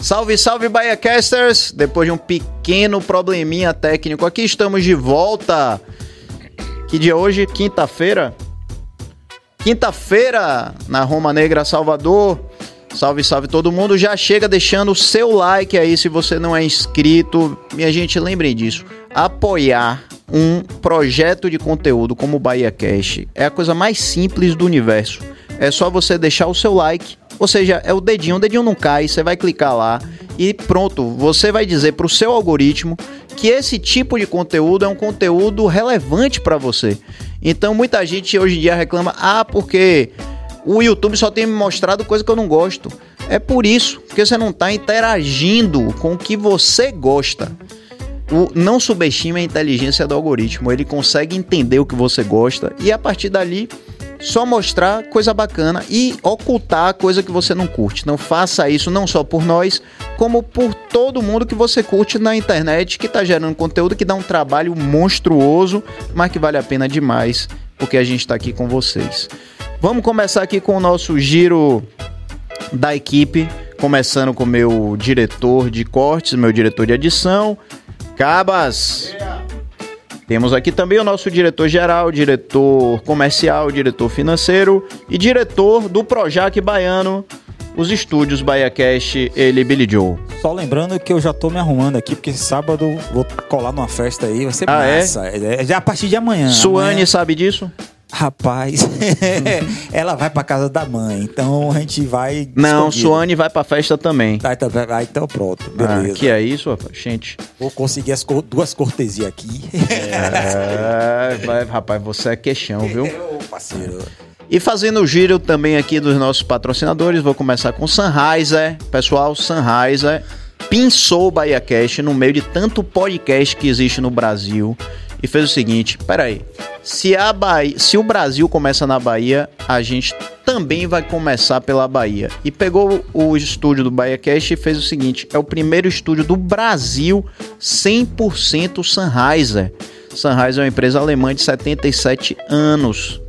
Salve, salve, BahiaCasters! Depois de um pequeno probleminha técnico aqui, estamos de volta. Que dia é hoje? Quinta-feira? Quinta-feira, na Roma Negra, Salvador. Salve, salve todo mundo. Já chega deixando o seu like aí se você não é inscrito. Minha gente, lembrem disso. Apoiar um projeto de conteúdo como o Bahia Cash é a coisa mais simples do universo. É só você deixar o seu like ou seja, é o dedinho, o dedinho não cai, você vai clicar lá e pronto, você vai dizer para o seu algoritmo que esse tipo de conteúdo é um conteúdo relevante para você. Então muita gente hoje em dia reclama: "Ah, porque o YouTube só tem me mostrado coisa que eu não gosto". É por isso, porque você não está interagindo com o que você gosta. O, não subestime a inteligência do algoritmo, ele consegue entender o que você gosta e a partir dali só mostrar coisa bacana e ocultar coisa que você não curte. Não faça isso não só por nós, como por todo mundo que você curte na internet, que está gerando conteúdo que dá um trabalho monstruoso, mas que vale a pena demais, porque a gente está aqui com vocês. Vamos começar aqui com o nosso giro da equipe, começando com meu diretor de cortes, meu diretor de edição, Cabas. Yeah. Temos aqui também o nosso diretor-geral, diretor comercial, diretor financeiro e diretor do Projac Baiano, os estúdios BahiaCast, ele Billy Joe. Só lembrando que eu já tô me arrumando aqui, porque sábado vou colar numa festa aí, vai ser ah, é? massa. É? é? já a partir de amanhã. Suane amanhã... sabe disso? Rapaz, ela vai pra casa da mãe, então a gente vai. Não, escondido. Suane vai pra festa também. Tá, então, ah, então pronto, beleza. Ah, que é isso, rapaz? Gente. Vou conseguir as duas cortesias aqui. É, vai, rapaz, você é queixão, viu? Ô, parceiro. E fazendo o giro também aqui dos nossos patrocinadores, vou começar com Sunriser. Pessoal, Sunriser pinçou o Bahia Cash no meio de tanto podcast que existe no Brasil e fez o seguinte: peraí, se, a Bahia, se o Brasil começa na Bahia, a gente também vai começar pela Bahia. E pegou o estúdio do Bahia Cash e fez o seguinte: é o primeiro estúdio do Brasil 100% Sennheiser. Sennheiser é uma empresa alemã de 77 anos.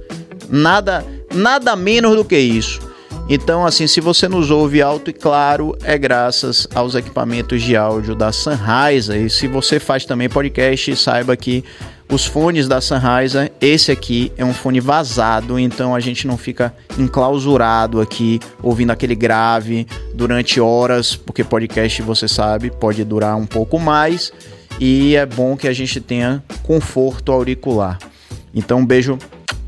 Nada, nada menos do que isso. Então, assim, se você nos ouve alto e claro, é graças aos equipamentos de áudio da Sennheiser. E se você faz também podcast, saiba que os fones da Sennheiser, esse aqui é um fone vazado, então a gente não fica enclausurado aqui ouvindo aquele grave durante horas, porque podcast, você sabe, pode durar um pouco mais e é bom que a gente tenha conforto auricular. Então, um beijo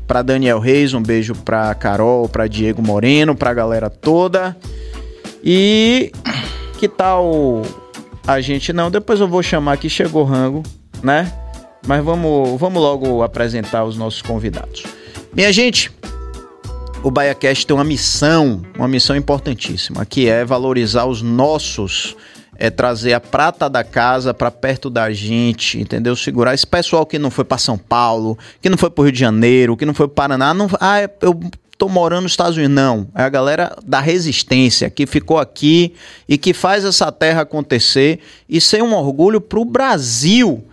para Daniel Reis, um beijo para Carol, para Diego Moreno, para a galera toda. E que tal a gente não, depois eu vou chamar que chegou rango, né? Mas vamos, vamos logo apresentar os nossos convidados. Minha gente, o BaiaCast tem uma missão, uma missão importantíssima, que é valorizar os nossos é trazer a prata da casa para perto da gente, entendeu? Segurar esse pessoal que não foi para São Paulo, que não foi para Rio de Janeiro, que não foi para Paraná, não, ah, eu tô morando nos Estados Unidos, não. É a galera da resistência que ficou aqui e que faz essa terra acontecer e ser um orgulho para o Brasil.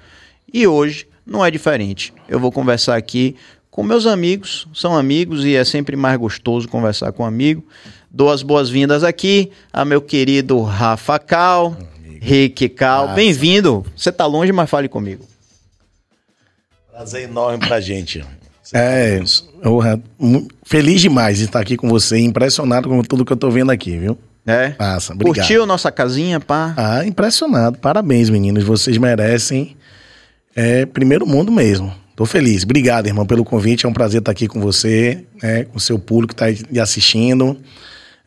E hoje não é diferente. Eu vou conversar aqui com meus amigos, são amigos e é sempre mais gostoso conversar com um amigo. Dou as boas-vindas aqui a meu querido Rafa Cal, Rick Cal. Bem-vindo. Você tá longe, mas fale comigo. Prazer enorme pra gente. É, eu, feliz demais de estar aqui com você, impressionado com tudo que eu tô vendo aqui, viu? É. Passa, obrigado. Curtiu nossa casinha, pá? Ah, impressionado. Parabéns, meninos. Vocês merecem. É primeiro mundo mesmo. Tô feliz. Obrigado, irmão, pelo convite. É um prazer estar aqui com você, né, com o seu público que está assistindo.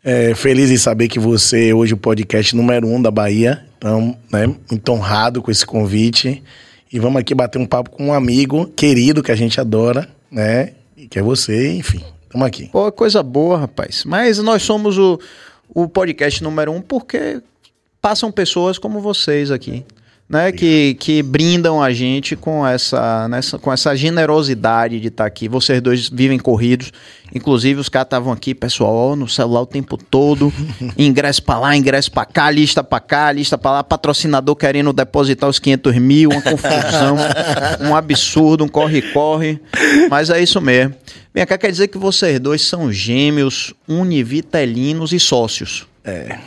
É, feliz em saber que você é hoje o podcast número um da Bahia. Então, né, muito honrado com esse convite. E vamos aqui bater um papo com um amigo querido que a gente adora, né? Que é você, enfim. Estamos aqui. Pô, coisa boa, rapaz. Mas nós somos o, o podcast número um porque passam pessoas como vocês aqui né, que, que brindam a gente com essa, nessa, com essa generosidade de estar tá aqui. Vocês dois vivem corridos, inclusive os caras estavam aqui, pessoal, no celular o tempo todo, ingresso para lá, ingresso para cá, lista para cá, lista para lá, patrocinador querendo depositar os 500 mil, uma confusão, um absurdo, um corre-corre, mas é isso mesmo. Vem cá, quer dizer que vocês dois são gêmeos, univitelinos e sócios. É.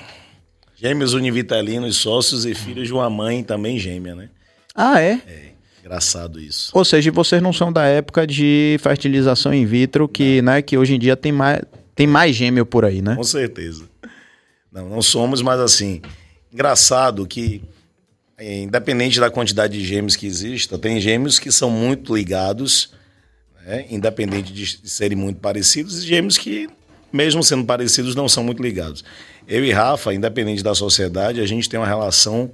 Gêmeos univitelinos, sócios e filhos de uma mãe também gêmea, né? Ah, é? É, engraçado isso. Ou seja, vocês não são da época de fertilização in vitro, que, né, que hoje em dia tem mais, tem mais gêmeo por aí, né? Com certeza. Não, não somos, mas assim, engraçado que, é, independente da quantidade de gêmeos que exista, tem gêmeos que são muito ligados, né, independente de serem muito parecidos, e gêmeos que, mesmo sendo parecidos, não são muito ligados. Eu e Rafa, independente da sociedade, a gente tem uma relação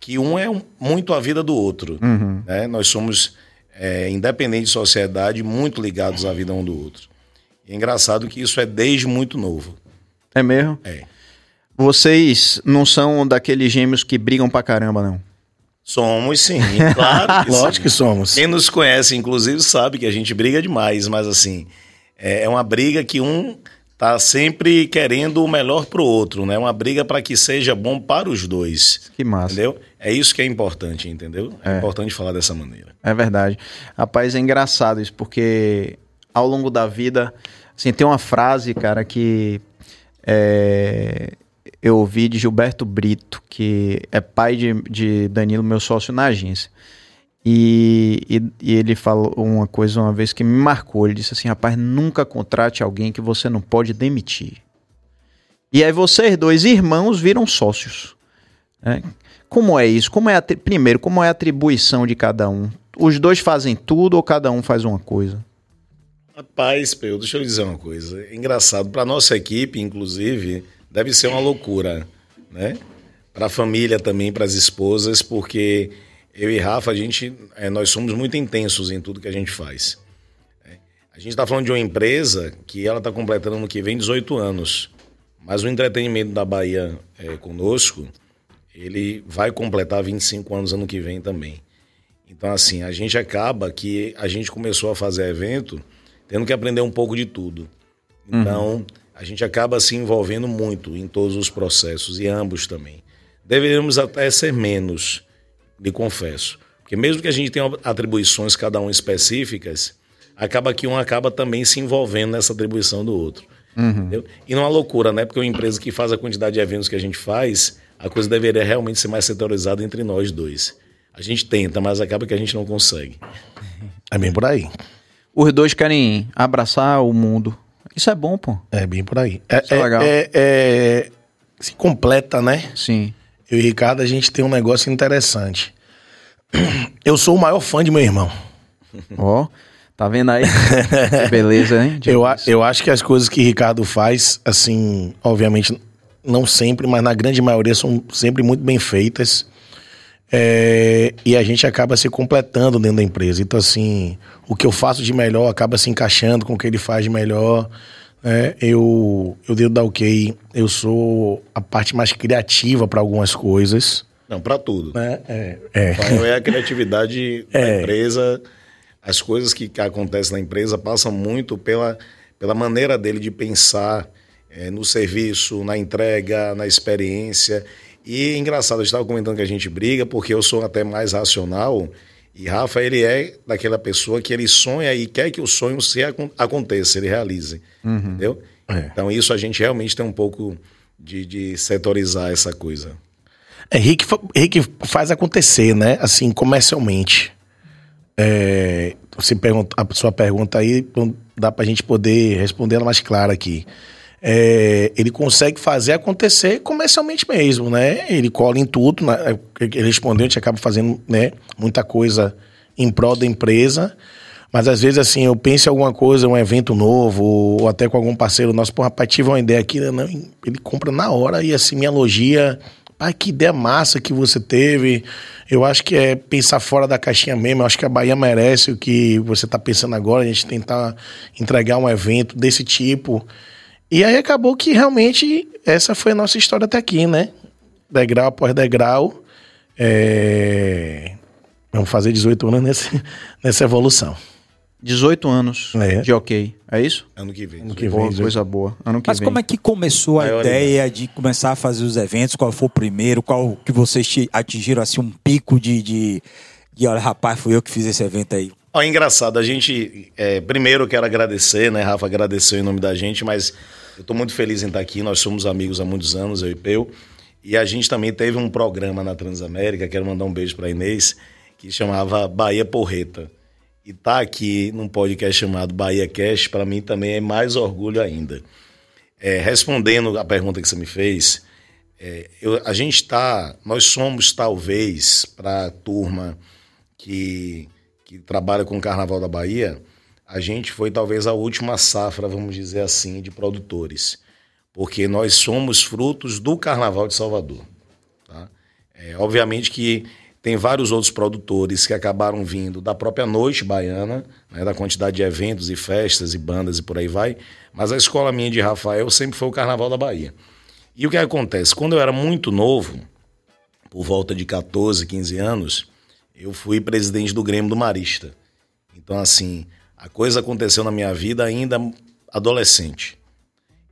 que um é muito a vida do outro. Uhum. Né? Nós somos, é, independente de sociedade, muito ligados à vida um do outro. E é engraçado que isso é desde muito novo. É mesmo? É. Vocês não são daqueles gêmeos que brigam pra caramba, não? Somos sim, claro. Que Lógico sim. que somos. Quem nos conhece, inclusive, sabe que a gente briga demais, mas assim, é, é uma briga que um tá sempre querendo o melhor pro outro, né? Uma briga para que seja bom para os dois. Que massa. Entendeu? É isso que é importante, entendeu? É, é importante falar dessa maneira. É verdade. Rapaz, é engraçado isso, porque ao longo da vida, assim, tem uma frase, cara, que é, eu ouvi de Gilberto Brito, que é pai de, de Danilo, meu sócio na agência. E, e, e, ele falou uma coisa uma vez que me marcou. Ele disse assim: rapaz, nunca contrate alguém que você não pode demitir. E aí vocês dois irmãos viram sócios. Né? Como é isso? Como é a, primeiro, como é a atribuição de cada um? Os dois fazem tudo ou cada um faz uma coisa? Rapaz, Peu, deixa eu dizer uma coisa. É engraçado, para nossa equipe, inclusive, deve ser uma loucura, né? Para a família também, para as esposas, porque eu e Rafa, a gente, é, nós somos muito intensos em tudo que a gente faz. É. A gente está falando de uma empresa que ela está completando no que vem 18 anos, mas o entretenimento da Bahia é, conosco, ele vai completar 25 anos ano que vem também. Então, assim, a gente acaba que a gente começou a fazer evento tendo que aprender um pouco de tudo. Então, uhum. a gente acaba se envolvendo muito em todos os processos, e ambos também. Deveríamos até ser menos, lhe confesso. Porque mesmo que a gente tenha atribuições, cada um específicas, acaba que um acaba também se envolvendo nessa atribuição do outro. Uhum. E não é uma loucura, né? Porque uma empresa que faz a quantidade de eventos que a gente faz, a coisa deveria realmente ser mais setorizada entre nós dois. A gente tenta, mas acaba que a gente não consegue. É bem por aí. Os dois querem abraçar o mundo. Isso é bom, pô. É bem por aí. É, Isso é, é legal. É, é, se completa, né? Sim. Eu e o Ricardo, a gente tem um negócio interessante. Eu sou o maior fã de meu irmão. Ó, oh, tá vendo aí? beleza, hein? Eu, eu acho que as coisas que Ricardo faz, assim, obviamente, não sempre, mas na grande maioria são sempre muito bem feitas. É, e a gente acaba se completando dentro da empresa. Então, assim, o que eu faço de melhor acaba se encaixando com o que ele faz de melhor. Né? Eu, eu devo dar ok. Eu sou a parte mais criativa para algumas coisas. Não, para tudo. Né? É, é. é a criatividade da é. empresa. As coisas que, que acontecem na empresa passam muito pela, pela maneira dele de pensar é, no serviço, na entrega, na experiência. E engraçado, eu estava comentando que a gente briga porque eu sou até mais racional e Rafa, ele é daquela pessoa que ele sonha e quer que o sonho se aconteça, ele realize. Uhum. Entendeu? É. Então, isso a gente realmente tem um pouco de, de setorizar essa coisa. É, Rick, Rick faz acontecer, né? Assim, comercialmente. É, você pergunta, a sua pergunta aí, dá pra gente poder responder ela mais clara aqui é, ele consegue fazer acontecer comercialmente mesmo, né? Ele cola em tudo, né? ele gente acaba fazendo né, muita coisa em prol da empresa. Mas às vezes, assim, eu penso em alguma coisa, um evento novo, ou até com algum parceiro nosso, pô, rapaz, tive uma ideia aqui, né? ele compra na hora e assim me elogia. Pai, que ideia massa que você teve. Eu acho que é pensar fora da caixinha mesmo. Eu acho que a Bahia merece o que você está pensando agora, a gente tentar entregar um evento desse tipo. E aí acabou que realmente essa foi a nossa história até aqui, né? Degrau após degrau. É... Vamos fazer 18 anos nesse, nessa evolução. 18 anos é. de ok, é isso? Ano que vem. Ano que vem, coisa boa. Ano que Mas vem. como é que começou a Maior ideia de começar a fazer os eventos? Qual foi o primeiro? Qual que vocês atingiram assim um pico de, de, de olha, rapaz, fui eu que fiz esse evento aí? Ó, engraçado, a gente, é, primeiro quero agradecer, né, Rafa agradeceu em nome da gente, mas eu estou muito feliz em estar aqui, nós somos amigos há muitos anos, eu e Peu, E a gente também teve um programa na Transamérica, quero mandar um beijo para Inês, que chamava Bahia Porreta. E tá aqui num podcast chamado Bahia Cast, para mim também é mais orgulho ainda. É, respondendo a pergunta que você me fez, é, eu, a gente está, nós somos talvez para a turma que, que trabalha com o Carnaval da Bahia, a gente foi talvez a última safra, vamos dizer assim, de produtores, porque nós somos frutos do Carnaval de Salvador. Tá? É, obviamente que tem vários outros produtores que acabaram vindo da própria noite baiana, né, da quantidade de eventos e festas e bandas e por aí vai, mas a escola minha de Rafael sempre foi o Carnaval da Bahia. E o que acontece? Quando eu era muito novo, por volta de 14, 15 anos, eu fui presidente do Grêmio do Marista. Então, assim, a coisa aconteceu na minha vida ainda adolescente.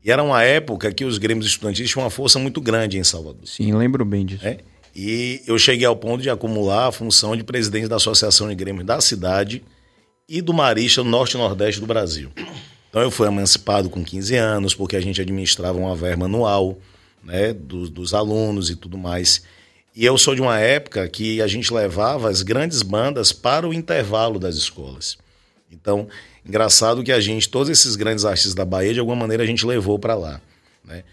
E era uma época que os Grêmios estudantis tinham uma força muito grande em Salvador. Sim, lembro bem disso. É? E eu cheguei ao ponto de acumular a função de presidente da Associação de Grêmios da cidade e do Marista no Norte e Nordeste do Brasil. Então eu fui emancipado com 15 anos, porque a gente administrava uma verba anual né, dos, dos alunos e tudo mais. E eu sou de uma época que a gente levava as grandes bandas para o intervalo das escolas. Então, engraçado que a gente, todos esses grandes artistas da Bahia, de alguma maneira a gente levou para lá. Né?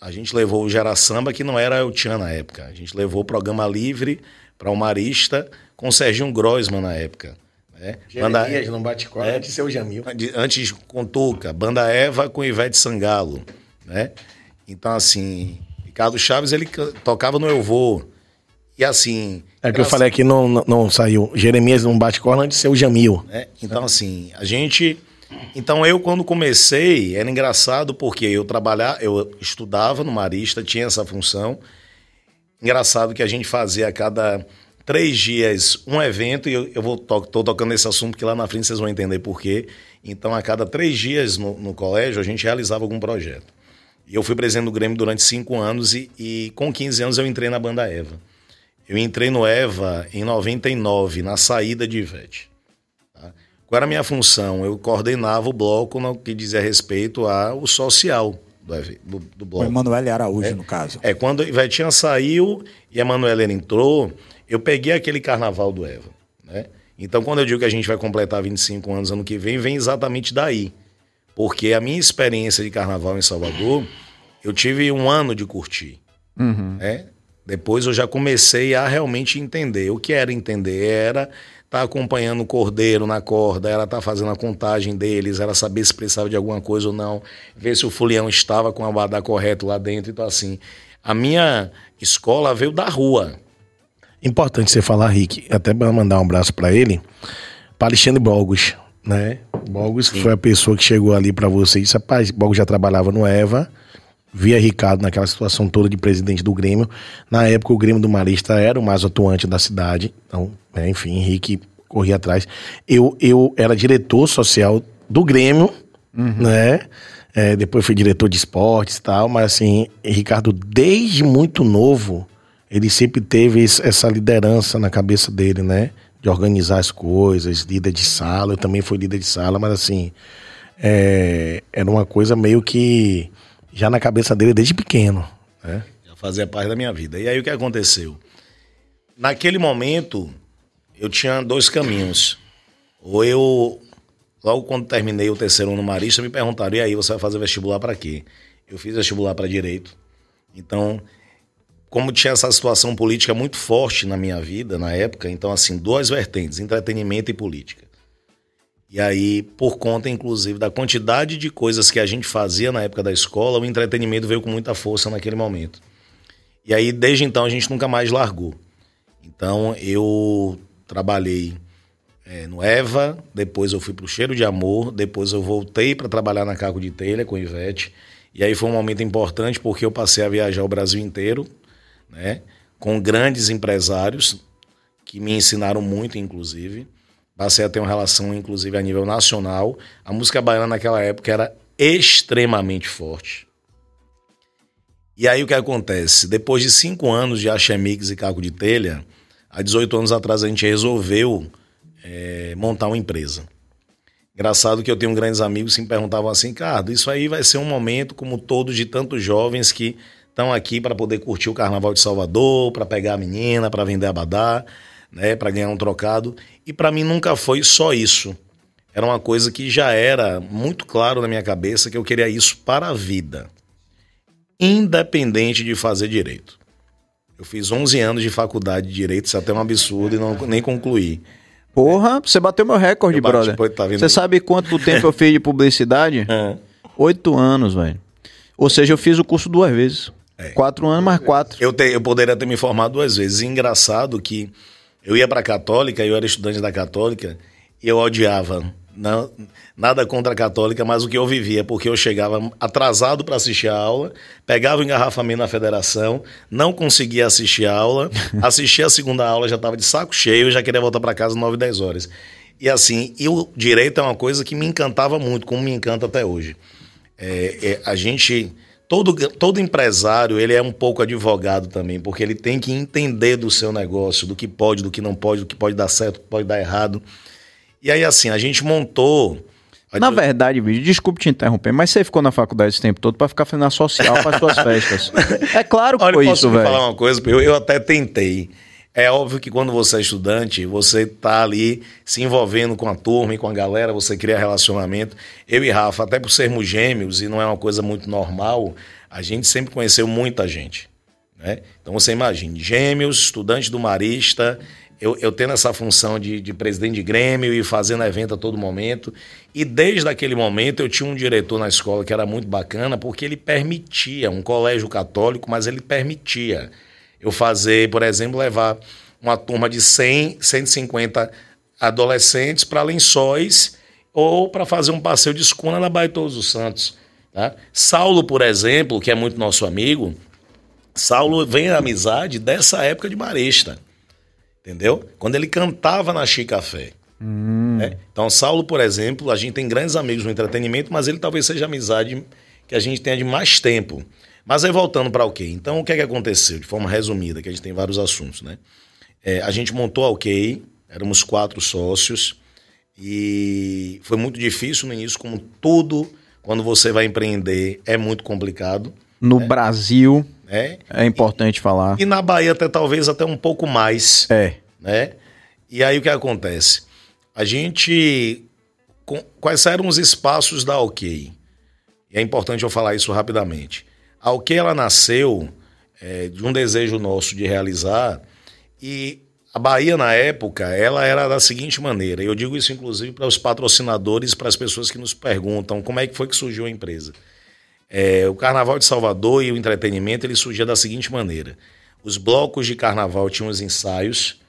A gente levou o Gera Samba, que não era El Tchan na época. A gente levou o Programa Livre para o Marista com o Serginho Groisman na época. Né? Banda Jeremias, não bate é, antes o Jamil. Antes com Tuca, Banda Eva com Ivete Sangalo, né? Então, assim, Ricardo Chaves, ele tocava no Eu Vou. E assim... É que eu falei aqui, não, não, não saiu. Jeremias não bate corda antes de ser o Jamil. Né? Então, assim, a gente... Então, eu, quando comecei, era engraçado porque eu trabalhava, eu estudava no Marista, tinha essa função. Engraçado que a gente fazia a cada três dias um evento, e eu, eu vou to, tô tocando esse assunto que lá na frente vocês vão entender por quê. Então, a cada três dias no, no colégio, a gente realizava algum projeto. E eu fui presidente do Grêmio durante cinco anos e, e, com 15 anos eu entrei na banda Eva. Eu entrei no Eva em 99, na saída de Ivete. Tá? Qual era a minha função? Eu coordenava o bloco no que dizia respeito ao social do, do, do bloco. O Emanuele Araújo, é, no caso. É, quando Ivetinha saiu e a Emanuele entrou, eu peguei aquele carnaval do Eva. Né? Então, quando eu digo que a gente vai completar 25 anos ano que vem, vem exatamente daí. Porque a minha experiência de carnaval em Salvador, eu tive um ano de curtir. Uhum. Né? Depois eu já comecei a realmente entender. O que era entender? Era estar tá acompanhando o cordeiro na corda, era estar tá fazendo a contagem deles, era saber se precisava de alguma coisa ou não, ver se o fulião estava com o abadá correto lá dentro. Então, assim, a minha escola veio da rua. Importante você falar, Rick, até para mandar um abraço para ele, para Alexandre Bogos, né? Bogos Sim. foi a pessoa que chegou ali para você e disse: rapaz, Bogos já trabalhava no EVA, via Ricardo naquela situação toda de presidente do Grêmio. Na época, o Grêmio do Marista era o mais atuante da cidade. Então, é, enfim, Henrique corria atrás. Eu, eu era diretor social do Grêmio, uhum. né? É, depois fui diretor de esportes e tal, mas assim, Ricardo, desde muito novo, ele sempre teve essa liderança na cabeça dele, né? De organizar as coisas, líder de sala, eu também fui líder de sala, mas assim, é, era uma coisa meio que já na cabeça dele desde pequeno. Né? Já fazia parte da minha vida. E aí o que aconteceu? Naquele momento, eu tinha dois caminhos. Ou eu, logo quando terminei o terceiro ano no Marista, me perguntaram: e aí, você vai fazer vestibular para quê? Eu fiz vestibular para direito. Então, como tinha essa situação política muito forte na minha vida na época, então, assim, duas vertentes: entretenimento e política. E aí, por conta, inclusive, da quantidade de coisas que a gente fazia na época da escola, o entretenimento veio com muita força naquele momento. E aí, desde então, a gente nunca mais largou. Então, eu trabalhei é, no Eva, depois eu fui para o Cheiro de Amor, depois eu voltei para trabalhar na Cargo de Telha com Ivete. E aí foi um momento importante porque eu passei a viajar o Brasil inteiro, né, com grandes empresários que me ensinaram muito, inclusive. Passei a ter uma relação, inclusive, a nível nacional. A música baiana naquela época era extremamente forte. E aí o que acontece? Depois de cinco anos de Axé Mix e Caco de Telha, há 18 anos atrás a gente resolveu é, montar uma empresa. Engraçado que eu tenho grandes amigos que me perguntavam assim, Cardo, isso aí vai ser um momento como todos de tantos jovens que estão aqui para poder curtir o Carnaval de Salvador, para pegar a menina, para vender abadá, né, para ganhar um trocado. E para mim nunca foi só isso. Era uma coisa que já era muito claro na minha cabeça que eu queria isso para a vida, independente de fazer direito. Eu fiz 11 anos de faculdade de direito, isso é até um absurdo e não, nem concluí. Porra, você bateu meu recorde, brother. Pô, tá você sabe quanto tempo eu fiz de publicidade? É. Oito anos, velho. Ou seja, eu fiz o curso duas vezes. É. Quatro anos mais quatro. Eu, te, eu poderia ter me formado duas vezes. engraçado que eu ia para a Católica, eu era estudante da Católica, e eu odiava não, nada contra a católica, mas o que eu vivia, porque eu chegava atrasado para assistir a aula, pegava o engarrafamento na federação, não conseguia assistir a aula, assistia a segunda aula, já estava de saco cheio, já queria voltar para casa 9, 10 horas. E assim, e o direito é uma coisa que me encantava muito, como me encanta até hoje. É, é, a gente, todo, todo empresário, ele é um pouco advogado também, porque ele tem que entender do seu negócio, do que pode, do que não pode, do que pode dar certo, do que pode dar errado. E aí, assim, a gente montou. Na verdade, vídeo, desculpe te interromper, mas você ficou na faculdade esse tempo todo para ficar fazendo a social para suas festas. É claro que Olha, foi posso isso, velho. falar uma coisa? Eu, eu até tentei. É óbvio que quando você é estudante, você tá ali se envolvendo com a turma e com a galera, você cria relacionamento. Eu e Rafa, até por sermos gêmeos e não é uma coisa muito normal, a gente sempre conheceu muita gente. Né? Então você imagine, gêmeos, estudante do Marista, eu, eu tendo essa função de, de presidente de Grêmio e fazendo evento a todo momento. E desde aquele momento eu tinha um diretor na escola que era muito bacana, porque ele permitia, um colégio católico, mas ele permitia eu fazer, por exemplo, levar uma turma de 100, 150 adolescentes para lençóis ou para fazer um passeio de escuna na Baía Todos os Santos. Tá? Saulo, por exemplo, que é muito nosso amigo, Saulo vem a amizade dessa época de Marista. Entendeu? Quando ele cantava na Chicafé. Hum. Né? Então, Saulo, por exemplo, a gente tem grandes amigos no entretenimento, mas ele talvez seja a amizade que a gente tenha de mais tempo. Mas aí voltando para o OK. Então, o que é que aconteceu? De forma resumida, que a gente tem vários assuntos, né? É, a gente montou a OK, éramos quatro sócios, e foi muito difícil no início, como tudo, quando você vai empreender, é muito complicado. No né? Brasil, é, é importante e, falar. E na Bahia até talvez até um pouco mais. É. Né? E aí o que acontece? A gente quais eram os espaços da OK? E é importante eu falar isso rapidamente. A OK ela nasceu é, de um desejo nosso de realizar e a Bahia, na época, ela era da seguinte maneira. Eu digo isso, inclusive, para os patrocinadores, para as pessoas que nos perguntam como é que foi que surgiu a empresa. É, o Carnaval de Salvador e o entretenimento ele surgia da seguinte maneira: os blocos de carnaval tinham os ensaios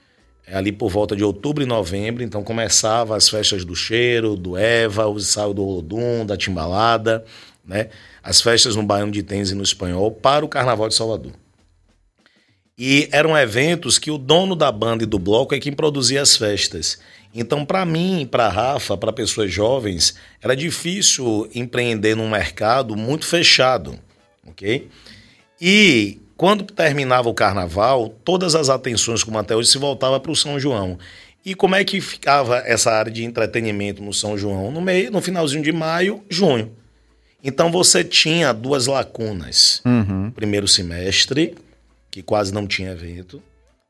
é, ali por volta de outubro e novembro, então começava as festas do Cheiro, do Eva, o ensaio do Olodum, da Timbalada, né? as festas no Baiano de Tens e no Espanhol para o Carnaval de Salvador. E eram eventos que o dono da banda e do bloco é quem produzia as festas. Então, para mim, para Rafa, para pessoas jovens, era difícil empreender num mercado muito fechado, ok? E quando terminava o carnaval, todas as atenções, como até hoje, se voltava para o São João. E como é que ficava essa área de entretenimento no São João? No meio, no finalzinho de maio, junho. Então você tinha duas lacunas. Uhum. Primeiro semestre, que quase não tinha evento,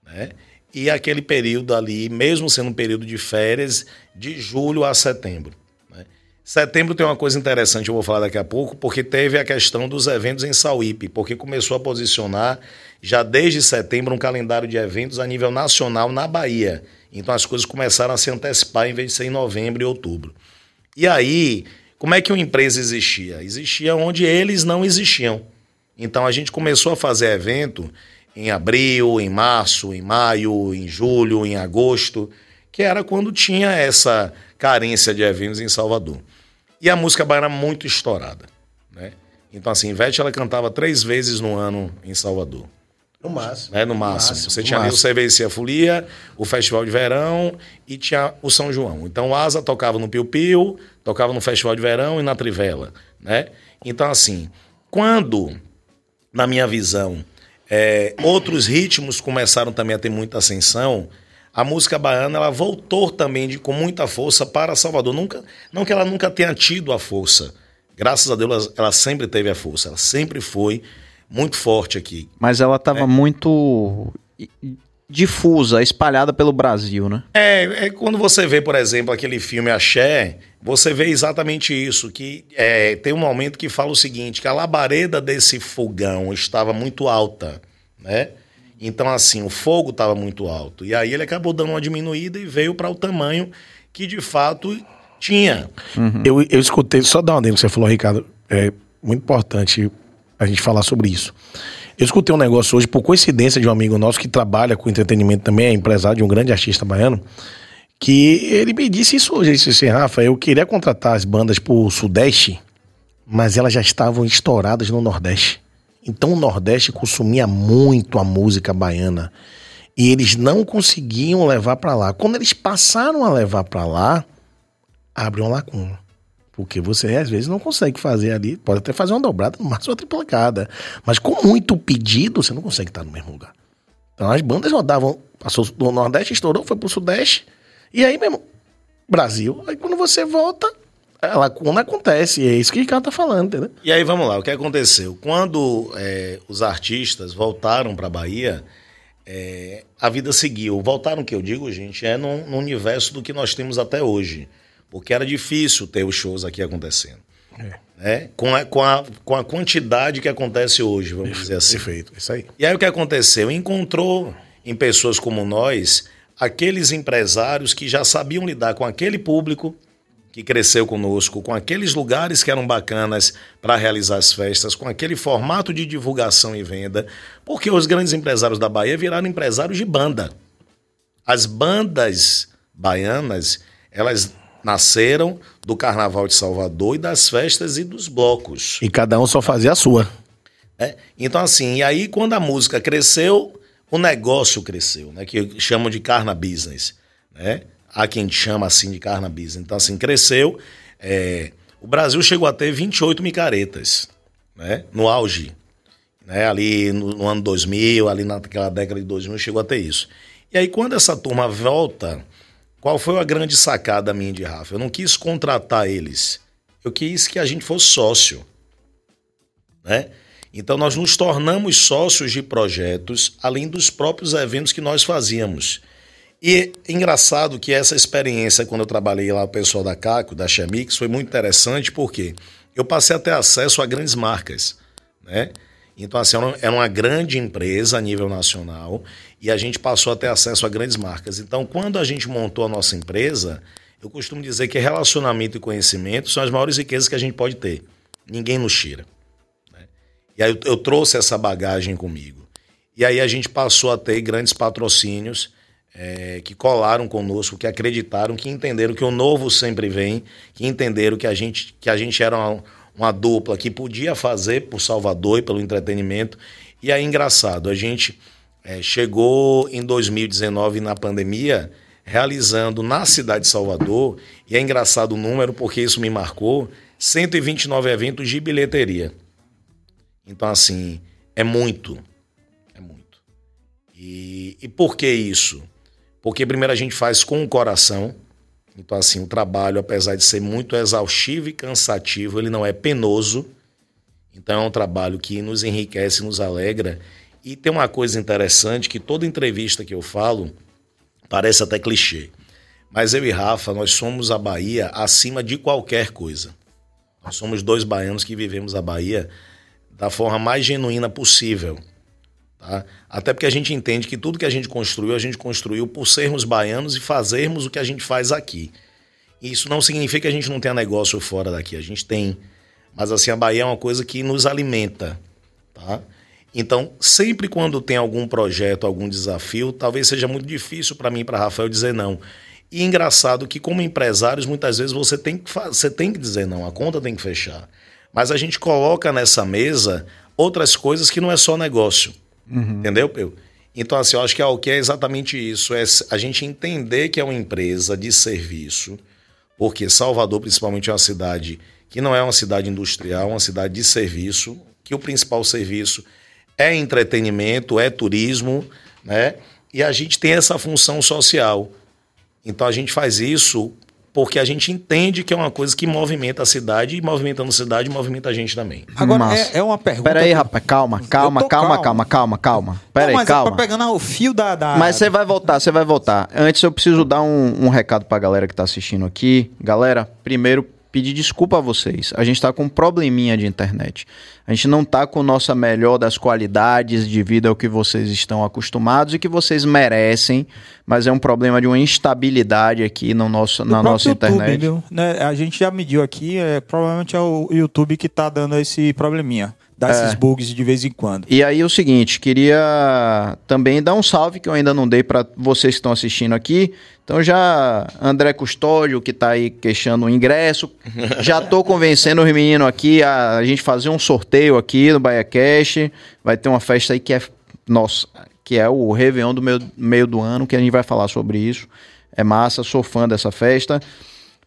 né? e aquele período ali, mesmo sendo um período de férias, de julho a setembro. Né? Setembro tem uma coisa interessante, eu vou falar daqui a pouco, porque teve a questão dos eventos em Sauípe, porque começou a posicionar já desde setembro um calendário de eventos a nível nacional na Bahia. Então as coisas começaram a se antecipar em vez de ser em novembro e outubro. E aí, como é que uma empresa existia? Existia onde eles não existiam. Então a gente começou a fazer evento em abril, em março, em maio, em julho, em agosto, que era quando tinha essa carência de eventos em Salvador. E a música baiana muito estourada, né? Então, assim, Ivete, ela cantava três vezes no ano em Salvador. No máximo. Né? No, máximo. máximo. Você tinha ali o CVC a Folia, o Festival de Verão e tinha o São João. Então, o Asa tocava no Piu Piu, tocava no Festival de Verão e na Trivela, né? Então, assim, quando, na minha visão, é, outros ritmos começaram também a ter muita ascensão. A música baiana ela voltou também de, com muita força para Salvador. Nunca, não que ela nunca tenha tido a força. Graças a Deus ela, ela sempre teve a força. Ela sempre foi muito forte aqui. Mas ela estava é. muito difusa, espalhada pelo Brasil, né? É, é, quando você vê, por exemplo, aquele filme Axé, você vê exatamente isso, que é, tem um momento que fala o seguinte, que a labareda desse fogão estava muito alta, né? Então, assim, o fogo estava muito alto. E aí ele acabou dando uma diminuída e veio para o tamanho que, de fato, tinha. Uhum. Eu, eu escutei, só dar uma que você falou, Ricardo, é muito importante a gente falar sobre isso. Eu escutei um negócio hoje, por coincidência, de um amigo nosso que trabalha com entretenimento também, é empresário de um grande artista baiano, que ele me disse isso hoje. Ele disse assim: Rafa, eu queria contratar as bandas pro Sudeste, mas elas já estavam estouradas no Nordeste. Então o Nordeste consumia muito a música baiana. E eles não conseguiam levar para lá. Quando eles passaram a levar para lá, abre uma lacuna. Porque você às vezes não consegue fazer ali, pode até fazer uma dobrada, no máximo uma triplicada. Mas com muito pedido, você não consegue estar no mesmo lugar. Então as bandas rodavam, passou do Nordeste, estourou, foi pro Sudeste, e aí mesmo, Brasil. Aí quando você volta, a lacuna acontece, é isso que o cara tá falando, entendeu? E aí vamos lá, o que aconteceu? Quando é, os artistas voltaram para Bahia, é, a vida seguiu. Voltaram, que eu digo, gente, é no, no universo do que nós temos até hoje porque era difícil ter os shows aqui acontecendo. É. Né? Com, a, com, a, com a quantidade que acontece hoje, vamos dizer assim. Perfeito, isso aí. E aí o que aconteceu? Encontrou em pessoas como nós aqueles empresários que já sabiam lidar com aquele público que cresceu conosco, com aqueles lugares que eram bacanas para realizar as festas, com aquele formato de divulgação e venda, porque os grandes empresários da Bahia viraram empresários de banda. As bandas baianas, elas nasceram do Carnaval de Salvador e das festas e dos blocos. E cada um só fazia a sua. É? Então, assim, e aí quando a música cresceu, o negócio cresceu, né? Que chamam de carna business, né? Há quem chama assim de carna business. Então, assim, cresceu. É... O Brasil chegou a ter 28 micaretas, né? No auge. Né? Ali no, no ano 2000, ali naquela década de 2000, chegou a ter isso. E aí, quando essa turma volta qual foi a grande sacada minha de Rafa? Eu não quis contratar eles. Eu quis que a gente fosse sócio. Né? Então nós nos tornamos sócios de projetos, além dos próprios eventos que nós fazíamos. E engraçado que essa experiência, quando eu trabalhei lá o pessoal da CACO, da Chamix, foi muito interessante porque eu passei a ter acesso a grandes marcas. Né? Então, assim, era uma grande empresa a nível nacional e a gente passou a ter acesso a grandes marcas. Então, quando a gente montou a nossa empresa, eu costumo dizer que relacionamento e conhecimento são as maiores riquezas que a gente pode ter. Ninguém nos tira. E aí eu, eu trouxe essa bagagem comigo. E aí a gente passou a ter grandes patrocínios é, que colaram conosco, que acreditaram, que entenderam que o novo sempre vem, que entenderam que a gente, que a gente era uma, uma dupla que podia fazer por Salvador e pelo entretenimento. E aí, engraçado, a gente é, chegou em 2019 na pandemia realizando na cidade de Salvador, e é engraçado o número porque isso me marcou, 129 eventos de bilheteria. Então, assim, é muito. É muito. E, e por que isso? Porque primeiro a gente faz com o coração. Então, assim, o trabalho, apesar de ser muito exaustivo e cansativo, ele não é penoso. Então, é um trabalho que nos enriquece, nos alegra e tem uma coisa interessante que toda entrevista que eu falo parece até clichê. Mas eu e Rafa, nós somos a Bahia acima de qualquer coisa. Nós somos dois baianos que vivemos a Bahia da forma mais genuína possível. Tá? Até porque a gente entende que tudo que a gente construiu, a gente construiu por sermos baianos e fazermos o que a gente faz aqui. Isso não significa que a gente não tenha negócio fora daqui, a gente tem. Mas assim, a Bahia é uma coisa que nos alimenta. Tá? Então, sempre quando tem algum projeto, algum desafio, talvez seja muito difícil para mim e para Rafael dizer não. E engraçado que, como empresários, muitas vezes você tem, que você tem que dizer não, a conta tem que fechar. Mas a gente coloca nessa mesa outras coisas que não é só negócio. Uhum. Entendeu, Peu? Então, assim, eu acho que é o que é exatamente isso: é a gente entender que é uma empresa de serviço, porque Salvador, principalmente, é uma cidade que não é uma cidade industrial, é uma cidade de serviço, que o principal serviço é entretenimento, é turismo, né? E a gente tem essa função social. Então a gente faz isso porque a gente entende que é uma coisa que movimenta a cidade e movimentando a cidade movimenta a gente também. Agora é, é, uma pergunta. Pera aí, rapaz, calma, calma, calma, calma, calma, calma. Pera aí, calma. Mas pegando o fio da, da... Mas você vai voltar, você vai voltar. Antes eu preciso dar um, um recado pra galera que tá assistindo aqui. Galera, primeiro pedir desculpa a vocês. A gente está com um probleminha de internet. A gente não está com nossa melhor das qualidades de vida ao que vocês estão acostumados e que vocês merecem, mas é um problema de uma instabilidade aqui no nosso, na nossa YouTube, internet. Viu? Né? A gente já mediu aqui, é, provavelmente é o YouTube que está dando esse probleminha dá é. esses bugs de vez em quando. E aí o seguinte, queria também dar um salve que eu ainda não dei para vocês que estão assistindo aqui. Então já André Custódio que está aí queixando o ingresso, já tô convencendo os meninos aqui a, a gente fazer um sorteio aqui no Bahia Cash. Vai ter uma festa aí que é nossa, que é o Réveillon do meio, meio do ano, que a gente vai falar sobre isso. É massa, sou fã dessa festa.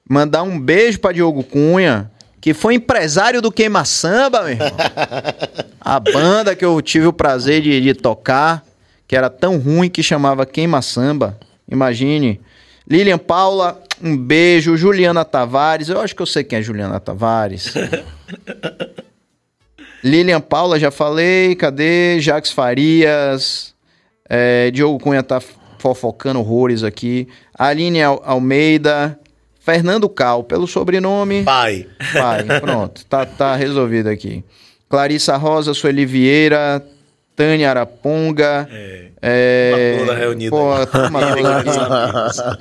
Mandar um beijo para Diogo Cunha, que foi empresário do Queima Samba, meu irmão. A banda que eu tive o prazer de, de tocar, que era tão ruim que chamava Queima Samba. Imagine. Lilian Paula, um beijo. Juliana Tavares, eu acho que eu sei quem é Juliana Tavares. Lilian Paula, já falei. Cadê? Jax Farias. É, Diogo Cunha tá fofocando horrores aqui. Aline Almeida. Fernando Cal, pelo sobrenome. Pai. Pai, pronto. Tá, tá resolvido aqui. Clarissa Rosa, Sueli Vieira, Tânia Araponga. É. é toda reunida. Pô,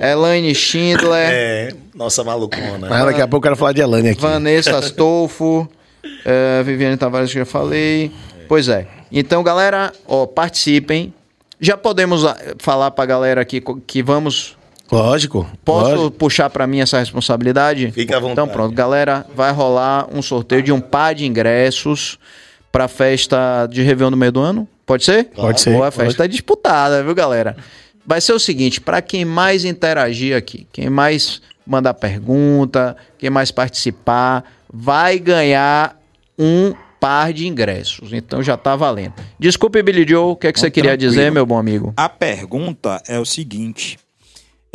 Elaine Schindler. É, nossa malucona. Mas daqui a pouco eu quero falar de Elaine aqui. Vanessa Astolfo. é, Viviane Tavares, que eu já falei. É. Pois é. Então, galera, ó, participem. Já podemos ah, falar pra galera aqui que vamos Lógico. Posso lógico. puxar para mim essa responsabilidade? Fica à vontade. Então pronto, galera, vai rolar um sorteio de um par de ingressos para festa de Réveillon no meio do ano. Pode ser? Pode ser. Boa, a festa pode. é disputada, viu, galera? Vai ser o seguinte, para quem mais interagir aqui, quem mais mandar pergunta, quem mais participar, vai ganhar um par de ingressos. Então já tá valendo. Desculpe, Billy Joe, o que, é que você queria tranquilo. dizer, meu bom amigo? A pergunta é o seguinte: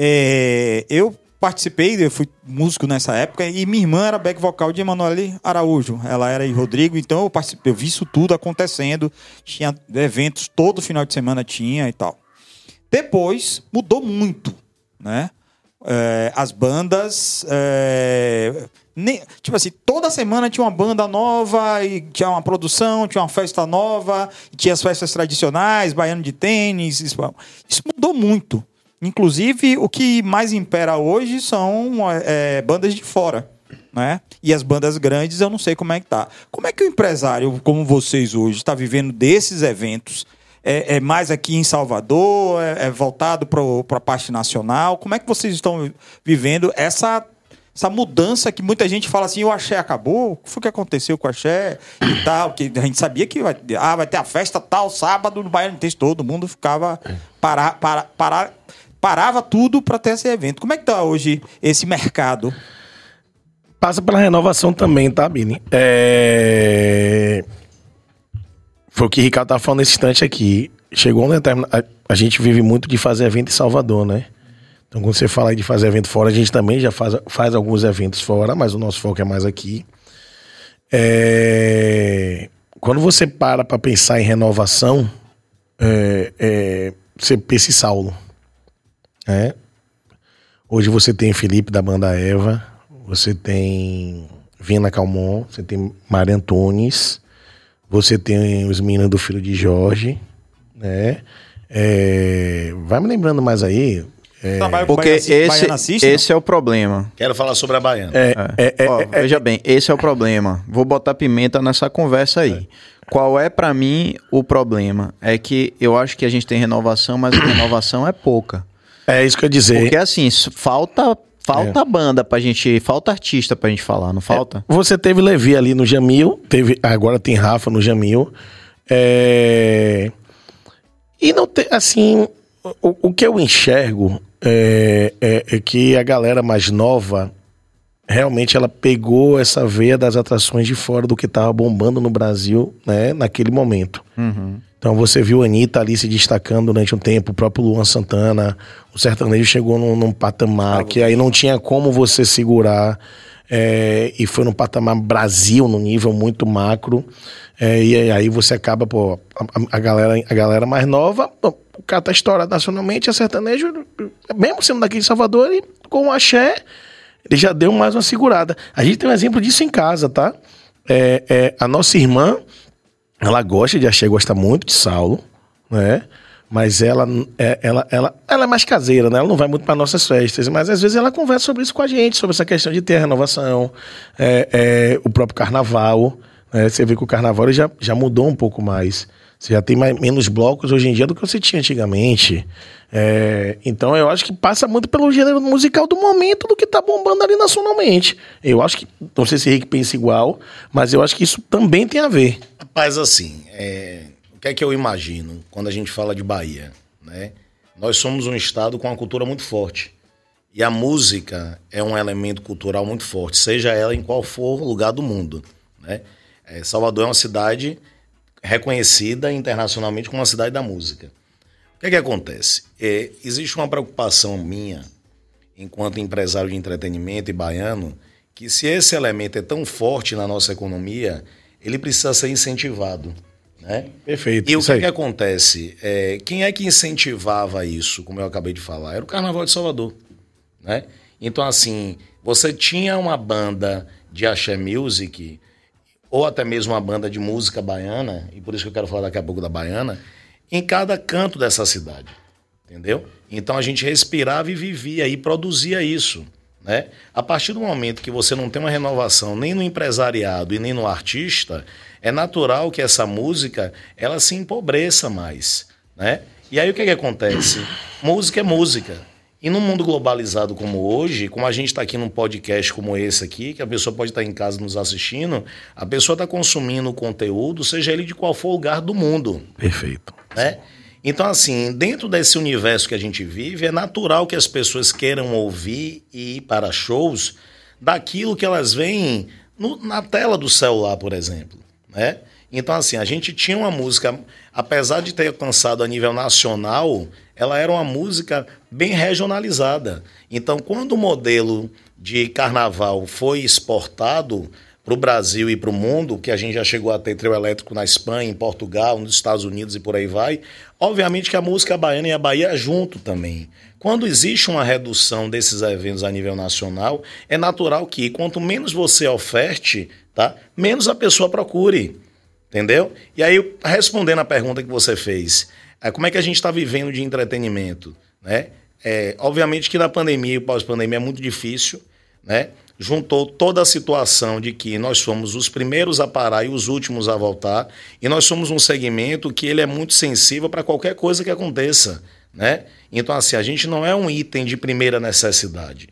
é, eu participei, eu fui músico nessa época, e minha irmã era back vocal de Emanuele Araújo. Ela era em Rodrigo, então eu participei, eu vi isso tudo acontecendo. Tinha eventos todo final de semana tinha e tal. Depois mudou muito, né? É, as bandas. É, nem, tipo assim, toda semana tinha uma banda nova, e tinha uma produção, tinha uma festa nova, tinha as festas tradicionais, baiano de tênis. Isso, isso mudou muito. Inclusive, o que mais impera hoje são é, bandas de fora. Né? E as bandas grandes, eu não sei como é que tá. Como é que o empresário, como vocês hoje, está vivendo desses eventos? É, é, mais aqui em Salvador? É, é voltado para a parte nacional? Como é que vocês estão vivendo essa essa mudança que muita gente fala assim, o axé acabou, o que foi que aconteceu com o axé e tal, que a gente sabia que vai, ah, vai ter a festa tal, sábado no Baiano Intenso, todo mundo ficava para, para, para, parava tudo para ter esse evento. Como é que tá hoje esse mercado? Passa pela renovação também, tá, Bini? É... Foi o que o Ricardo tava falando nesse instante aqui. Chegou um determinado... A gente vive muito de fazer evento em Salvador, né? Então, quando você fala de fazer evento fora, a gente também já faz, faz alguns eventos fora, mas o nosso foco é mais aqui. É... Quando você para para pensar em renovação, é, é, você pensa em Saulo. É. Hoje você tem Felipe da banda Eva, você tem Vina Calmon, você tem Mário Antunes, você tem os meninos do Filho de Jorge, né? É, vai me lembrando mais aí. É, porque esse, assiste, esse é o problema. Quero falar sobre a Baiana. É, é, é Ó, é, veja bem, esse é o problema. Vou botar pimenta nessa conversa aí. Qual é para mim o problema? É que eu acho que a gente tem renovação, mas a renovação é pouca. É isso que eu ia dizer. Porque assim, falta Falta é. banda pra gente, falta artista pra gente falar, não falta? É, você teve Levi ali no Jamil, teve, agora tem Rafa no Jamil. É, e não tem, assim, o, o que eu enxergo é, é, é, que a galera mais nova realmente ela pegou essa veia das atrações de fora do que tava bombando no Brasil, né, naquele momento. Uhum. Então você viu a Anitta ali se destacando durante um tempo, o próprio Luan Santana, o sertanejo chegou num, num patamar que aí não tinha como você segurar. É, e foi num patamar Brasil, num nível muito macro. É, e aí você acaba, pô, a, a, galera, a galera mais nova, pô, o cara tá estourado nacionalmente, é sertanejo, mesmo sendo daqui de Salvador, ele, com o axé, ele já deu mais uma segurada. A gente tem um exemplo disso em casa, tá? É, é, a nossa irmã, ela gosta de axé, gosta muito de Saulo, né? Mas ela é, ela, ela, ela é mais caseira, né? Ela não vai muito para nossas festas, mas às vezes ela conversa sobre isso com a gente, sobre essa questão de ter renovação, é, é, o próprio carnaval. Né? Você vê que o carnaval já, já mudou um pouco mais. Você já tem mais, menos blocos hoje em dia do que você tinha antigamente. É, então eu acho que passa muito pelo gênero musical do momento do que tá bombando ali nacionalmente. Eu acho que, não sei se o Henrique pensa igual, mas eu acho que isso também tem a ver. Rapaz, assim, é, o que é que eu imagino quando a gente fala de Bahia? Né? Nós somos um estado com uma cultura muito forte. E a música é um elemento cultural muito forte, seja ela em qual for lugar do mundo. Né? É, Salvador é uma cidade reconhecida internacionalmente como uma cidade da música. O que é que acontece? É, existe uma preocupação minha, enquanto empresário de entretenimento e baiano, que se esse elemento é tão forte na nossa economia, ele precisa ser incentivado. Né? Perfeito. E o que, é que acontece? É, quem é que incentivava isso, como eu acabei de falar? Era o Carnaval de Salvador. Né? Então, assim, você tinha uma banda de axé music, ou até mesmo uma banda de música baiana, e por isso que eu quero falar daqui a pouco da baiana, em cada canto dessa cidade. Entendeu? Então a gente respirava e vivia e produzia isso. Né? A partir do momento que você não tem uma renovação nem no empresariado e nem no artista, é natural que essa música ela se empobreça mais, né? E aí o que, que acontece? música é música. E num mundo globalizado como hoje, como a gente está aqui num podcast como esse aqui, que a pessoa pode estar tá em casa nos assistindo, a pessoa está consumindo conteúdo, seja ele de qual for lugar do mundo. Perfeito. Né? Então, assim, dentro desse universo que a gente vive, é natural que as pessoas queiram ouvir e ir para shows daquilo que elas veem no, na tela do celular, por exemplo né? Então, assim, a gente tinha uma música, apesar de ter alcançado a nível nacional, ela era uma música bem regionalizada. Então, quando o modelo de carnaval foi exportado para o Brasil e para o mundo, que a gente já chegou a ter trio elétrico na Espanha, em Portugal, nos Estados Unidos e por aí vai, obviamente que a música baiana e a Bahia é junto também. Quando existe uma redução desses eventos a nível nacional, é natural que quanto menos você oferte, tá? Menos a pessoa procure, entendeu? E aí, respondendo a pergunta que você fez, é, como é que a gente está vivendo de entretenimento, né? É, obviamente que na pandemia e pós-pandemia é muito difícil, né? Juntou toda a situação de que nós fomos os primeiros a parar e os últimos a voltar, e nós somos um segmento que ele é muito sensível para qualquer coisa que aconteça, né? Então assim, a gente não é um item de primeira necessidade,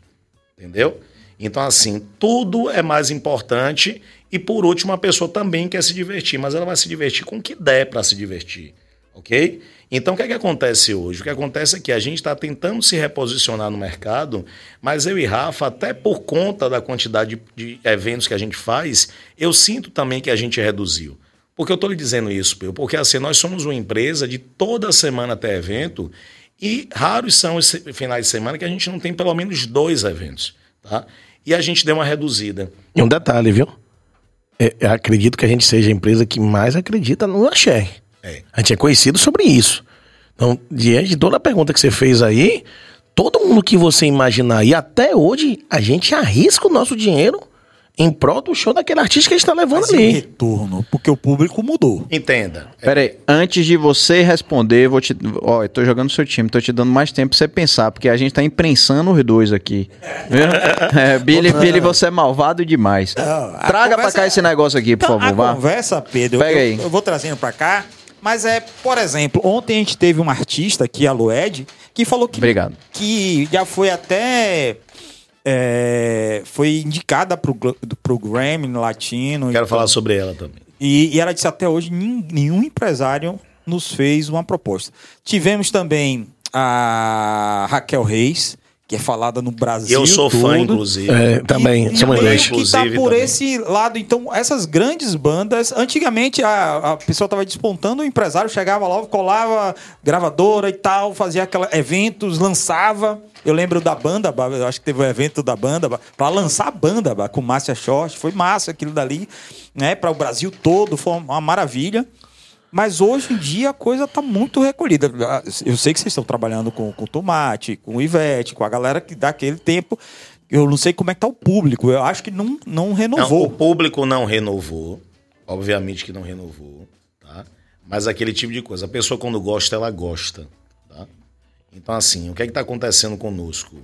entendeu? Então assim, tudo é mais importante e por último, a pessoa também quer se divertir, mas ela vai se divertir com o que der para se divertir. Ok? Então, o que, é que acontece hoje? O que acontece é que a gente está tentando se reposicionar no mercado, mas eu e Rafa, até por conta da quantidade de eventos que a gente faz, eu sinto também que a gente reduziu. Por que eu estou lhe dizendo isso, Pio? Porque assim, nós somos uma empresa de toda semana ter evento e raros são os finais de semana que a gente não tem pelo menos dois eventos. Tá? E a gente deu uma reduzida. E um detalhe, viu? é, acredito que a gente seja a empresa que mais acredita no axé. É. A gente é conhecido sobre isso. Então, diante de toda a pergunta que você fez aí, todo mundo que você imaginar, e até hoje, a gente arrisca o nosso dinheiro em prol do show daquele artista que a gente tá levando Mas ali. retorno, porque o público mudou. Entenda. Pera aí, antes de você responder, vou te. Ó, eu tô jogando seu time, tô te dando mais tempo pra você pensar, porque a gente tá imprensando os dois aqui. Viu? É, Billy, Billy, você é malvado demais. Não, Traga conversa... pra cá esse negócio aqui, por então, favor. A vá. conversa, Pedro, Pega eu, aí. eu vou trazendo pra cá. Mas é, por exemplo, ontem a gente teve uma artista aqui, a Lued, que falou que, Obrigado. que já foi até é, foi indicada pro, pro Grammy Latino. Quero falar sobre ela também. E, e ela disse até hoje nenhum empresário nos fez uma proposta. Tivemos também a Raquel Reis, que é falada no Brasil. Eu sou todo. fã, inclusive. É, também, E, somos e dois. meio que tá por também. esse lado. Então, essas grandes bandas, antigamente a, a pessoa tava despontando, o empresário chegava lá, colava gravadora e tal, fazia aquela, eventos, lançava. Eu lembro da banda, eu acho que teve um evento da banda, bah, pra lançar a banda com Márcia Short. Foi massa aquilo dali, né? Para o Brasil todo, foi uma maravilha. Mas hoje em dia a coisa tá muito recolhida. Eu sei que vocês estão trabalhando com, com Tomate, com o Ivete, com a galera que daquele tempo. Eu não sei como é que tá o público. Eu acho que não, não Não, renovou. o público não renovou. Obviamente que não renovou. Tá? Mas aquele tipo de coisa. A pessoa, quando gosta, ela gosta. Tá? Então, assim, o que é está acontecendo conosco?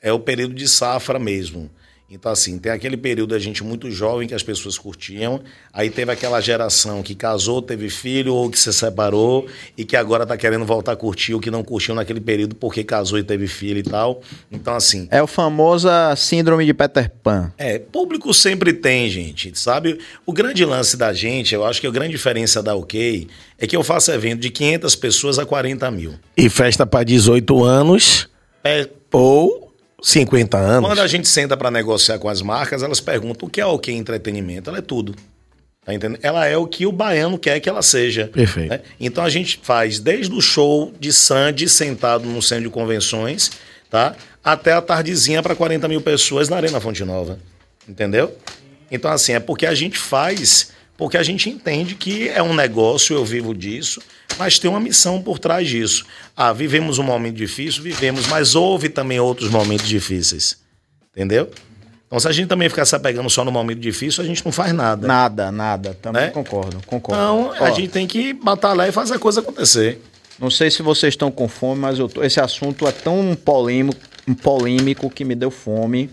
É o período de safra mesmo. Então, assim, tem aquele período a gente muito jovem que as pessoas curtiam, aí teve aquela geração que casou, teve filho ou que se separou e que agora está querendo voltar a curtir o que não curtiu naquele período porque casou e teve filho e tal. Então, assim, É o famoso síndrome de Peter Pan. é, público sempre tem, gente, sabe? O grande lance da gente, eu acho que a grande diferença da OK é que eu faço evento de 500 pessoas a 40 mil. E festa para 18 anos É, ou 50 anos. quando a gente senta para negociar com as marcas, elas perguntam o que é OK entretenimento. Ela é tudo. Tá entendendo? Ela é o que o baiano quer que ela seja. Perfeito. né? Então a gente faz desde o show de Sandy sentado no centro de convenções, tá? Até a tardezinha para 40 mil pessoas na Arena Fonte Nova. Entendeu? Então, assim, é porque a gente faz, porque a gente entende que é um negócio, eu vivo disso, mas tem uma missão por trás disso. Ah, vivemos um momento difícil, vivemos, mas houve também outros momentos difíceis. Entendeu? Então, se a gente também ficar se apegando só no momento difícil, a gente não faz nada. Nada, nada. Também Né? concordo, concordo. Então, Ó, a gente tem que batalhar e fazer a coisa acontecer. Não sei se vocês estão com fome, mas eu tô- esse assunto é tão polêmico, polêmico que me deu fome.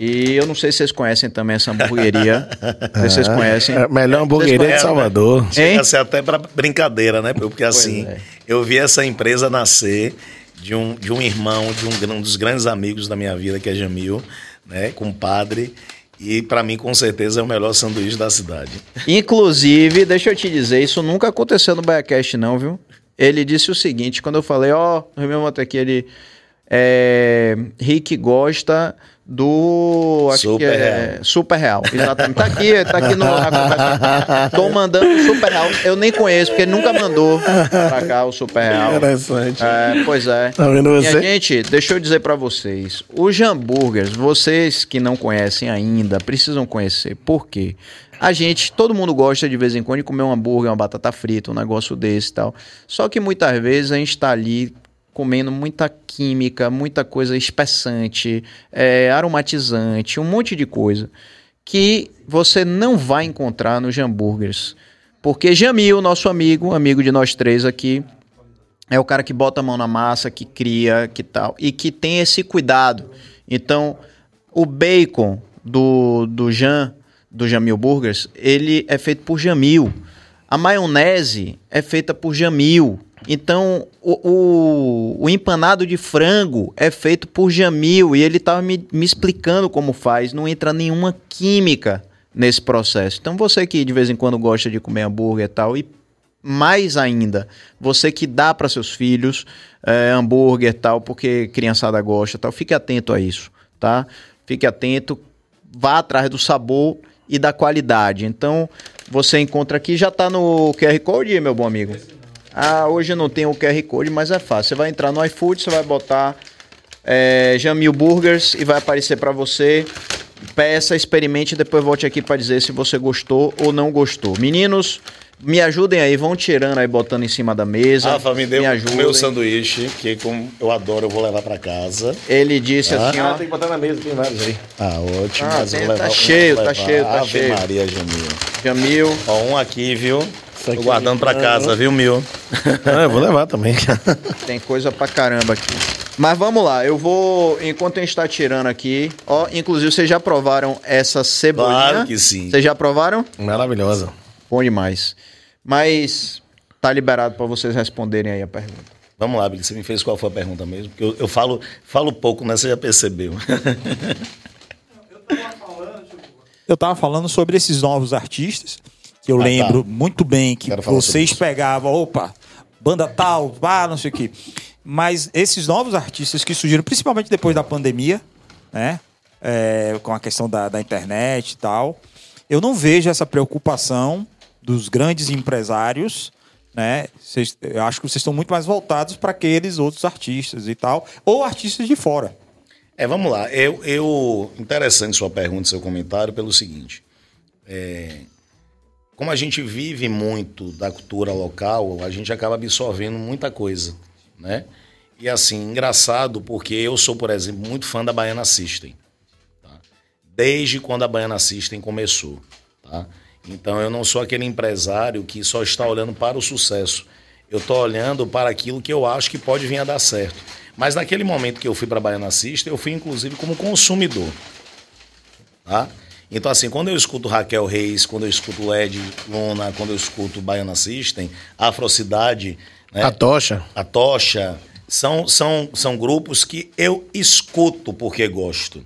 E eu não sei se vocês conhecem também essa hamburgueria. Não sei se vocês conhecem. É a melhor hamburgueria de conhecem? Salvador. Chega Hein? a ser até para brincadeira, né? Porque assim, é. eu vi essa empresa nascer de um, de um irmão, de um, um dos grandes amigos da minha vida, que é Jamil, né? Compadre. E para mim, com certeza, é o melhor sanduíche da cidade. Inclusive, deixa eu te dizer, isso nunca aconteceu no Biacast, não, viu? Ele disse o seguinte, quando eu falei, ó, oh, meu irmão tá aqui, ele. É, Rick gosta do. Acho Super que é. Super Real. Exatamente. Tá aqui, tá aqui no. Tô mandando o Super Real. Eu nem conheço, porque ele nunca mandou pra cá o Super Real. Interessante. É, pois é. Tá vendo Minha você? gente, deixa eu dizer pra vocês. Os hambúrgueres, vocês que não conhecem ainda, precisam conhecer. Por quê? A gente, todo mundo gosta de vez em quando de comer um hambúrguer, uma batata frita, um negócio desse e tal. Só que muitas vezes a gente tá ali comendo muita química, muita coisa espessante, é, aromatizante, um monte de coisa que você não vai encontrar nos hambúrgueres. Porque Jamil, nosso amigo, amigo de nós três aqui, é o cara que bota a mão na massa, que cria, que tal, e que tem esse cuidado. Então, o bacon do, do Jan, do Jamil Burgers, ele é feito por Jamil. A maionese é feita por Jamil. Então, o, o, o empanado de frango é feito por Jamil e ele estava me, me explicando como faz. Não entra nenhuma química nesse processo. Então, você que de vez em quando gosta de comer hambúrguer e tal, e mais ainda, você que dá para seus filhos é, hambúrguer e tal, porque criançada gosta tal, fique atento a isso, tá? Fique atento, vá atrás do sabor e da qualidade. Então, você encontra aqui, já tá no QR Code, meu bom amigo? Ah, hoje não tem o QR Code, mas é fácil. Você vai entrar no iFood, você vai botar é, Jamil Burgers e vai aparecer para você. Peça, experimente e depois volte aqui para dizer se você gostou ou não gostou. Meninos, me ajudem aí, vão tirando aí, botando em cima da mesa. Rafa, me deu me o ajudem. meu sanduíche, que como eu adoro, eu vou levar para casa. Ele disse assim, ó. Ah, tem que botar na mesa, tem vários aí. Ah, ótimo. Ah, mas tem- vou tá levar- vou cheio, tá cheio, tá Ave cheio. Maria, Jamil. Jamil. Ó, um aqui, viu? Tô aqui guardando para é casa, viu, Mil? Ah, eu vou levar também. Tem coisa pra caramba aqui. Mas vamos lá, eu vou, enquanto a gente tá tirando aqui, ó, inclusive vocês já provaram essa cebolinha? Claro que sim. Vocês já provaram? Maravilhosa. Bom demais. Mas tá liberado pra vocês responderem aí a pergunta. Vamos lá, Billy, você me fez qual foi a pergunta mesmo? Porque eu, eu falo, falo pouco, né? Você já percebeu. Eu tava falando sobre esses novos artistas, eu Ah, lembro tá. muito bem que Quero vocês pegavam, opa, banda tal, ah, não sei o quê. Mas esses novos artistas que surgiram, principalmente depois da pandemia, né? É, com a questão da, da internet e tal, eu não vejo essa preocupação dos grandes empresários né? Cês, eu acho que vocês estão muito mais voltados para aqueles outros artistas e tal, ou artistas de fora. É, vamos lá. Eu, eu interessante sua pergunta, seu comentário, pelo seguinte: é, como a gente vive muito da cultura local, a gente acaba absorvendo muita coisa, né? E assim, engraçado, porque eu sou, por exemplo, muito fã da Baiana System. Tá? Desde quando a Baiana System começou. Tá? Então eu não sou aquele empresário que só está olhando para o sucesso. Eu estou olhando para aquilo que eu acho que pode vir a dar certo. Mas naquele momento que eu fui para a Baiana System, eu fui inclusive como consumidor. Tá? Então, assim, quando eu escuto Raquel Reis, quando eu escuto Ed Luna, quando eu escuto Baiana System, Afrocidade. Né? A Tocha. A Tocha. São, são, são grupos que eu escuto porque gosto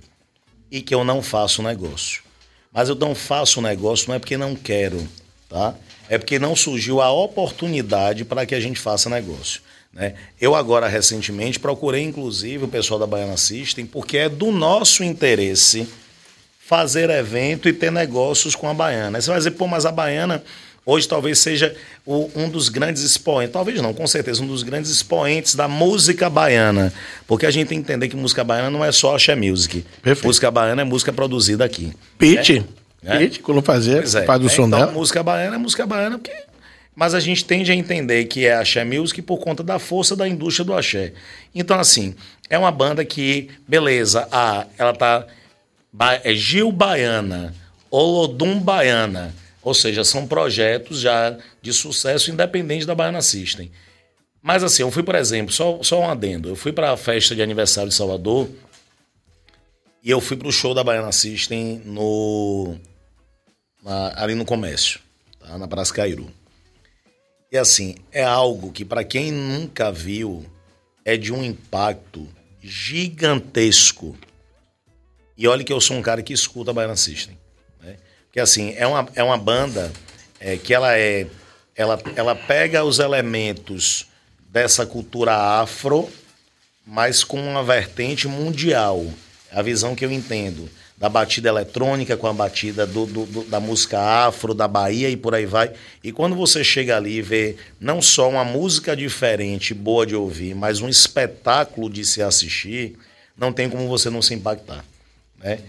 e que eu não faço negócio. Mas eu não faço negócio não é porque não quero, tá? É porque não surgiu a oportunidade para que a gente faça negócio. Né? Eu agora, recentemente, procurei inclusive o pessoal da Baiana System, porque é do nosso interesse fazer evento e ter negócios com a baiana. Aí você vai dizer, pô, mas a baiana hoje talvez seja o, um dos grandes expoentes, talvez não, com certeza, um dos grandes expoentes da música baiana. Porque a gente tem que entender que música baiana não é só axé music. Perfeito. Música baiana é música produzida aqui. Pete. É? Pete, quando fazer, é. faz do é, som então, dela. música baiana é música baiana porque... Mas a gente tende a entender que é axé music por conta da força da indústria do axé. Então, assim, é uma banda que, beleza, ah, ela tá é Gil Baiana, Olodum Baiana. Ou seja, são projetos já de sucesso independente da Baiana System. Mas assim, eu fui, por exemplo, só, só um adendo. Eu fui para a festa de aniversário de Salvador e eu fui para o show da Baiana System no, na, ali no comércio, tá? na Praça Cairu. E assim, é algo que para quem nunca viu é de um impacto gigantesco e olha que eu sou um cara que escuta a Baiana System. Né? Porque assim, é uma, é uma banda é, que ela é. Ela, ela pega os elementos dessa cultura afro, mas com uma vertente mundial. É a visão que eu entendo. Da batida eletrônica com a batida do, do, do, da música afro, da Bahia e por aí vai. E quando você chega ali e vê não só uma música diferente, boa de ouvir, mas um espetáculo de se assistir, não tem como você não se impactar. Né?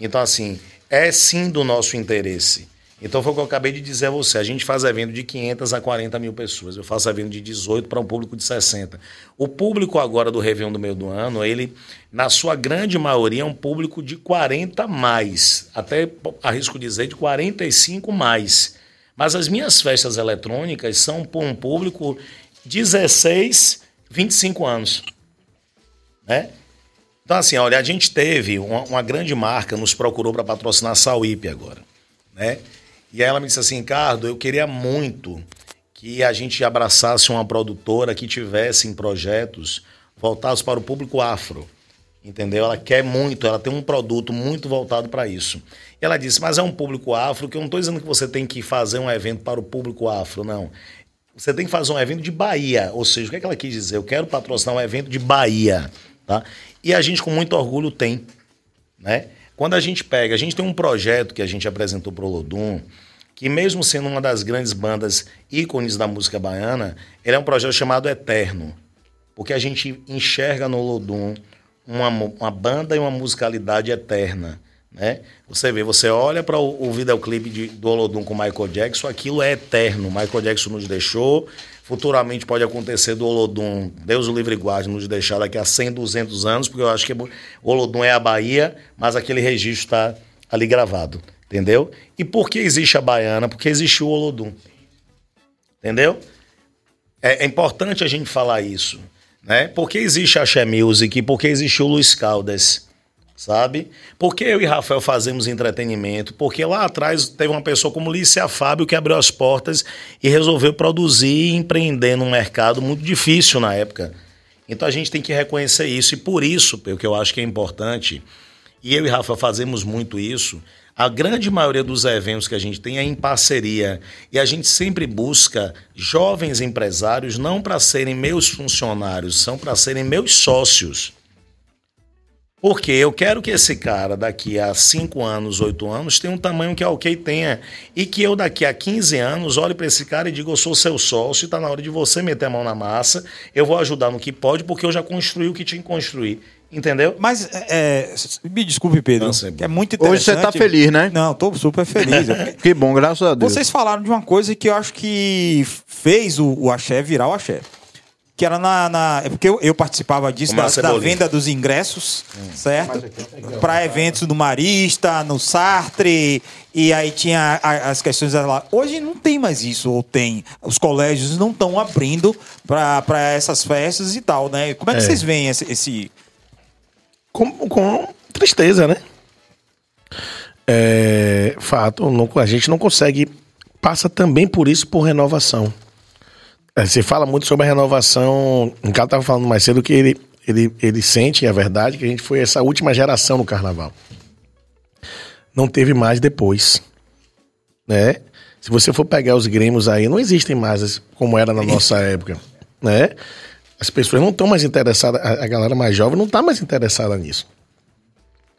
Então, assim, é sim do nosso interesse. Então foi o que eu acabei de dizer a você. A gente faz evento de 500 a 40 mil pessoas. Eu faço evento de 18 para um público de 60. O público agora do Réveillon do meio do ano, ele, na sua grande maioria, é um público de 40 mais. Até arrisco dizer de 45 mais. Mas as minhas festas eletrônicas são para um público 16, 25 anos. Né? Então, assim, olha, a gente teve uma, uma grande marca, nos procurou para patrocinar a Sauípe agora, né? E aí ela me disse assim, Ricardo, eu queria muito que a gente abraçasse uma produtora que tivesse em projetos voltados para o público afro, entendeu? Ela quer muito, ela tem um produto muito voltado para isso. E ela disse, mas é um público afro, que eu não estou dizendo que você tem que fazer um evento para o público afro, não. Você tem que fazer um evento de Bahia, ou seja, o que, é que ela quis dizer? Eu quero patrocinar um evento de Bahia, tá? E a gente, com muito orgulho, tem. Né? Quando a gente pega, a gente tem um projeto que a gente apresentou para o Lodum, que mesmo sendo uma das grandes bandas ícones da música baiana, ele é um projeto chamado Eterno. Porque a gente enxerga no Lodum uma, uma banda e uma musicalidade eterna. Né? Você vê, você olha para o, o videoclipe de, do Olodum com Michael Jackson, aquilo é eterno. Michael Jackson nos deixou, Futuramente pode acontecer do Olodum, Deus o livre guarde, nos deixar daqui a 100, 200 anos, porque eu acho que o Olodum é a Bahia, mas aquele registro está ali gravado, entendeu? E por que existe a Baiana? Porque existiu o Olodum, entendeu? É, é importante a gente falar isso, né? Por que existe a Axé Music? Por que existiu o Luiz Caldas? Sabe? Porque eu e Rafael fazemos entretenimento? Porque lá atrás teve uma pessoa como Lícia Fábio que abriu as portas e resolveu produzir e empreender num mercado muito difícil na época. Então a gente tem que reconhecer isso e por isso, o que eu acho que é importante, e eu e Rafa fazemos muito isso, A grande maioria dos eventos que a gente tem é em parceria. E a gente sempre busca jovens empresários não para serem meus funcionários, são para serem meus sócios. Porque eu quero que esse cara, daqui a 5 anos, 8 anos, tenha um tamanho que a OK tenha. E que eu, daqui a 15 anos, olhe para esse cara e diga: eu sou seu sócio, está na hora de você meter a mão na massa, eu vou ajudar no que pode, porque eu já construí o que tinha que construir. Entendeu? Mas, é, me desculpe, Pedro, que é muito interessante. Hoje você tá feliz, né? Não, tô super feliz. Que bom, graças a Deus. Vocês falaram de uma coisa que eu acho que fez o, o axé virar o axé. Que era na. na- é porque eu, eu participava disso, da, da venda dos ingressos, certo? Para eventos no Marista, no Sartre, e aí tinha a- as questões lá. Hoje não tem mais isso, ou tem. Os colégios não estão abrindo para essas festas e tal, né? Como é que É. vocês veem esse, esse- com, com tristeza, né? É, fato, não- a gente não consegue. Passa também por isso, por renovação. É, Você fala muito sobre a renovação. O cara estava falando mais cedo que ele, ele, ele sente, é verdade, que a gente foi essa última geração no carnaval. Não teve mais depois. Né? Se você for pegar os grêmios aí, não existem mais como era na nossa época. Né? As pessoas não estão mais interessadas, a galera mais jovem não está mais interessada nisso.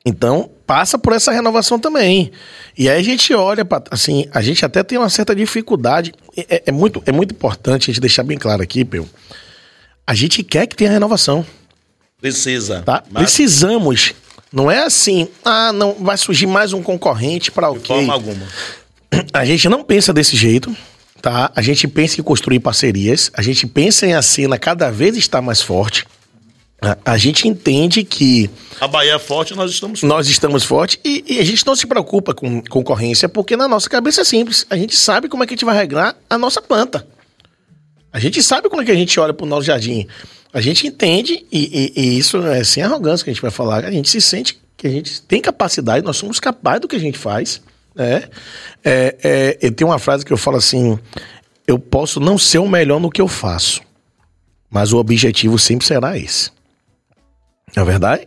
Então, passa por essa renovação também. E aí a gente olha para assim, a gente até tem uma certa dificuldade. É, é muito, é muito importante a gente deixar bem claro aqui, Peu. A gente quer que tenha renovação, Precisa. tá? Mas, Precisamos. Não é assim, ah, não, vai surgir mais um concorrente para o de forma alguma. a gente não pensa desse jeito, tá? A gente pensa em construir parcerias, a gente pensa em a cena cada vez estar mais forte. A, gente entende que A Bahia é forte, nós estamos nós estamos fortes e, e a gente não se preocupa com concorrência, porque na nossa cabeça é simples. A gente sabe como é que a gente vai regrar a nossa planta. A gente sabe como é que a gente olha para o nosso jardim. A gente entende, e, e- e isso é sem arrogância que a gente vai falar, a gente se sente que a gente tem capacidade, nós somos capazes do que a gente faz. Né? É, é, eu tenho uma frase que eu falo assim: eu posso não ser o melhor no que eu faço, mas o objetivo sempre será esse. Não é verdade?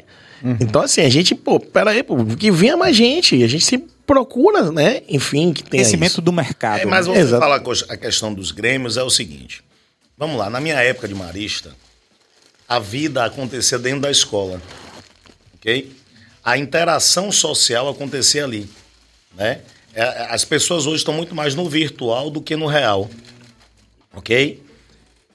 Então, assim, a gente, pô, peraí, pô, que venha mais gente. A gente sempre procura, né? Enfim, que tenha crescimento isso. do mercado? É, mas né? você Exato. fala a questão dos grêmios é o seguinte. Vamos lá, na minha época de marista, a vida acontecia dentro da escola. Ok? A interação social acontecia ali. Né? É, As pessoas hoje estão muito mais no virtual do que no real. Ok?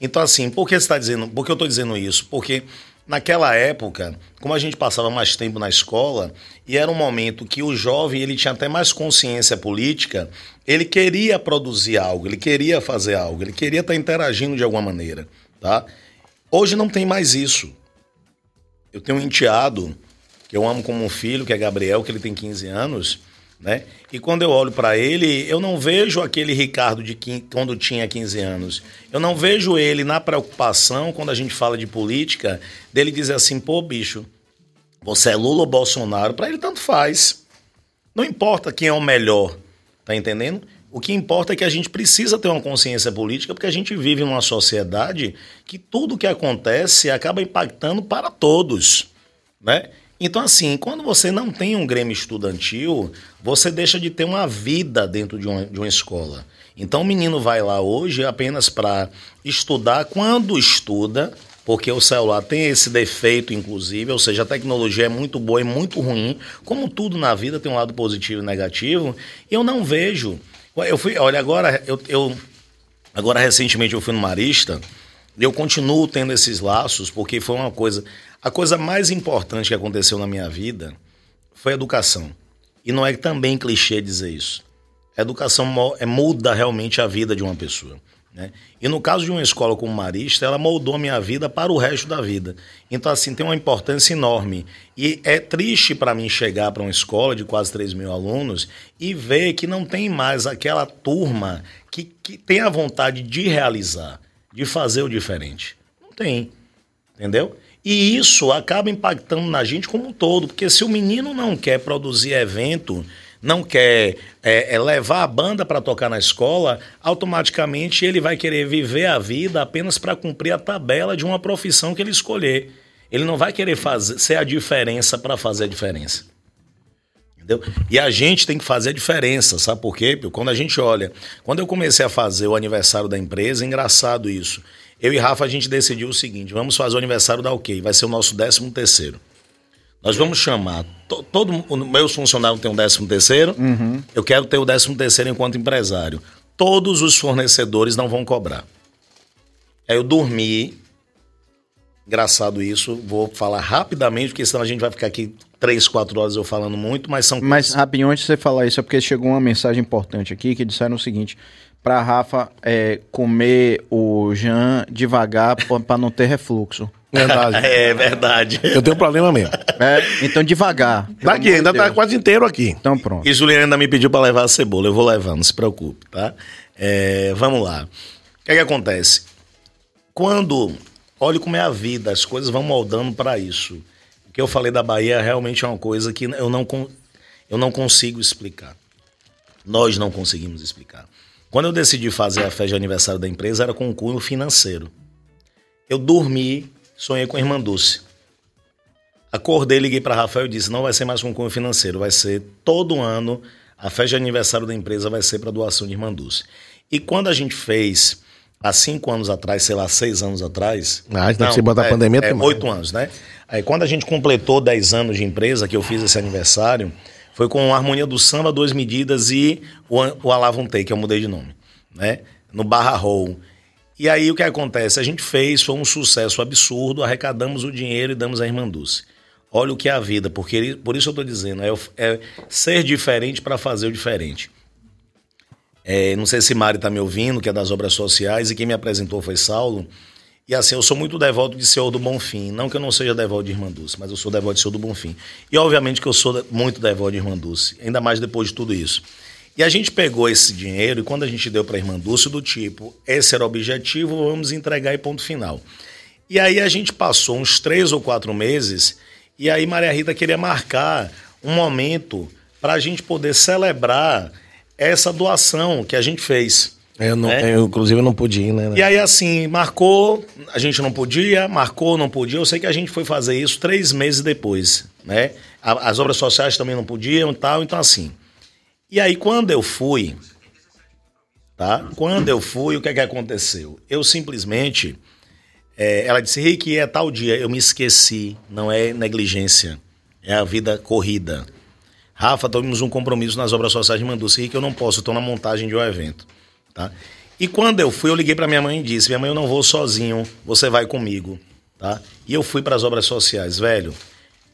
Então, assim, por que você está dizendo? Por que eu estou dizendo isso? Porque naquela época, como a gente passava mais tempo na escola, e era um momento que o jovem ele tinha até mais consciência política, ele queria produzir algo, ele queria fazer algo, ele queria estar interagindo de alguma maneira. Tá? Hoje não tem mais isso. Eu tenho um enteado que eu amo como um filho, que é Gabriel, que ele tem 15 anos, né? E quando eu olho para ele, eu não vejo aquele Ricardo de quin- quando tinha 15 anos. Eu não vejo ele na preocupação quando a gente fala de política, dele dizer assim, pô, bicho, você é Lula ou Bolsonaro, para ele tanto faz. Não importa quem é o melhor, tá entendendo? O que importa é que a gente precisa ter uma consciência política, porque a gente vive numa sociedade que tudo que acontece acaba impactando para todos, né? Então, assim, quando você não tem um Grêmio estudantil, você deixa de ter uma vida dentro de uma, de uma escola. Então, o menino vai lá hoje apenas para estudar. Quando estuda, porque o celular tem esse defeito, inclusive, ou seja, a tecnologia é muito boa e muito ruim, como tudo na vida tem um lado positivo e negativo, eu não vejo. Eu fui, olha, agora eu, eu agora recentemente eu fui no Marista eu continuo tendo esses laços porque foi uma coisa, a coisa mais importante que aconteceu na minha vida foi educação. E não é também clichê dizer isso. A educação é, muda realmente a vida de uma pessoa. Né? E no caso de uma escola como Marista, ela moldou a minha vida para o resto da vida. Então, assim, tem uma importância enorme. E é triste para mim chegar para uma escola de quase 3 mil alunos e ver que não tem mais aquela turma que, que tem a vontade de realizar, de fazer o diferente. Não tem. Entendeu? E isso acaba impactando na gente como um todo, porque se o menino não quer produzir evento, não quer é, é, levar a banda para tocar na escola, automaticamente ele vai querer viver a vida apenas para cumprir a tabela de uma profissão que ele escolher. Ele não vai querer fazer, ser a diferença para fazer a diferença. Entendeu? E a gente tem que fazer a diferença, sabe por quê? Porque quando a gente olha, quando eu comecei a fazer o aniversário da empresa, é engraçado isso. Eu e Rafa, a gente decidiu o seguinte: vamos fazer o aniversário da OK, vai ser o nosso 13 terceiro. Nós vamos chamar. To, todo o meus funcionários tem um 13 terceiro. Uhum. Eu quero ter o 13 terceiro enquanto empresário. Todos os fornecedores não vão cobrar. Aí eu dormi. Engraçado isso. Vou falar rapidamente, porque senão a gente vai ficar aqui três, quatro horas eu falando muito, mas são. Mas rapidinho, antes de você falar isso, é porque chegou uma mensagem importante aqui que disseram o seguinte: para Rafa é, comer o Jean devagar para não ter refluxo. Verdade. é verdade. Eu tenho um problema mesmo. É, então devagar. Daqui, ainda tá Deus. tá quase inteiro aqui. Então pronto. E Juliana ainda me pediu para levar a cebola. Eu vou levar, não se preocupe, tá? É, vamos lá. O que, é que acontece? Quando. Olhe como é a vida, as coisas vão moldando para isso. Que eu falei da Bahia realmente é uma coisa que eu não, eu não consigo explicar. Nós não conseguimos explicar. Quando eu decidi fazer a festa de aniversário da empresa, era com um cunho financeiro. Eu dormi, sonhei com a irmã Dulce. Acordei, liguei para Rafael e disse: não vai ser mais com cunho financeiro, vai ser todo ano a festa de aniversário da empresa vai ser para doação de irmã Dulce. E quando a gente fez há cinco anos atrás, sei lá, seis anos atrás. Ah, então você bota a é, pandemia é, oito anos, né? Aí quando a gente completou dez anos de empresa, que eu fiz esse aniversário, foi com a Harmonia do Samba, Duas Medidas e o, o Alavonte, que eu mudei de nome, né? No Barra Roll. E aí o que acontece? A gente fez, foi um sucesso absurdo, arrecadamos o dinheiro e damos a Irmã Dulce. Olha o que é a vida, porque por isso eu estou dizendo, é, é ser diferente para fazer o diferente. É, não sei se Mari está me ouvindo, que é das obras sociais, e quem me apresentou foi Saulo. E assim, eu sou muito devoto de Senhor do Bonfim. Não que eu não seja devoto de Irmã Dulce, mas eu sou devoto de Senhor do Bonfim. E obviamente que eu sou muito devoto de Irmã Dulce, ainda mais depois de tudo isso. E a gente pegou esse dinheiro e quando a gente deu para Irmã Dulce, do tipo, esse era o objetivo, vamos entregar e ponto final. E aí a gente passou uns três ou quatro meses e aí Maria Rita queria marcar um momento para a gente poder celebrar essa doação que a gente fez. Eu, não, né? eu, inclusive, não podia ir, né? E aí, assim, marcou, a gente não podia, marcou, não podia. Eu sei que a gente foi fazer isso três meses depois, né? As obras sociais também não podiam e tal, então assim. E aí, quando eu fui, tá? Quando eu fui, o que é que aconteceu? Eu simplesmente, é, ela disse, Rick, é tal dia, eu me esqueci, não é negligência, é a vida corrida. Rafa, temos um compromisso nas obras sociais de Manduci que eu não posso, estou na montagem de um evento. Tá? E quando eu fui, eu liguei para minha mãe e disse: Minha mãe, eu não vou sozinho, você vai comigo. Tá? E eu fui para as obras sociais, velho.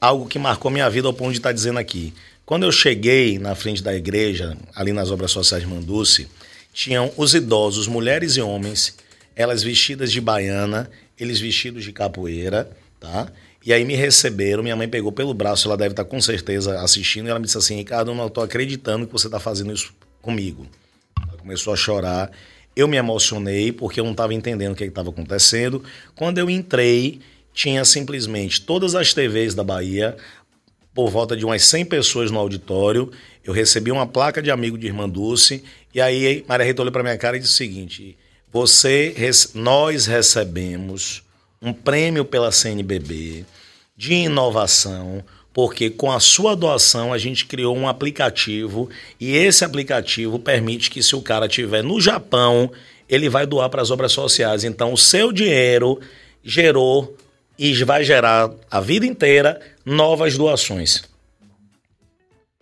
Algo que marcou minha vida ao ponto de estar tá dizendo aqui. Quando eu cheguei na frente da igreja, ali nas obras sociais de Manduce, tinham os idosos, mulheres e homens, elas vestidas de baiana, eles vestidos de capoeira, tá? E aí me receberam, minha mãe pegou pelo braço, ela deve estar com certeza assistindo, e ela me disse assim, Ricardo, não estou acreditando que você está fazendo isso comigo. Ela começou a chorar, eu me emocionei porque eu não estava entendendo o que estava acontecendo. Quando eu entrei, tinha simplesmente todas as TVs da Bahia, por volta de umas 100 pessoas no auditório. Eu recebi uma placa de amigo de Irmã Dulce, e aí Maria Rita olhou para minha cara e disse o seguinte: você, nós recebemos um prêmio pela CNBB de inovação, porque com a sua doação a gente criou um aplicativo e esse aplicativo permite que se o cara estiver no Japão, ele vai doar para as obras sociais. Então o seu dinheiro gerou e vai gerar a vida inteira novas doações.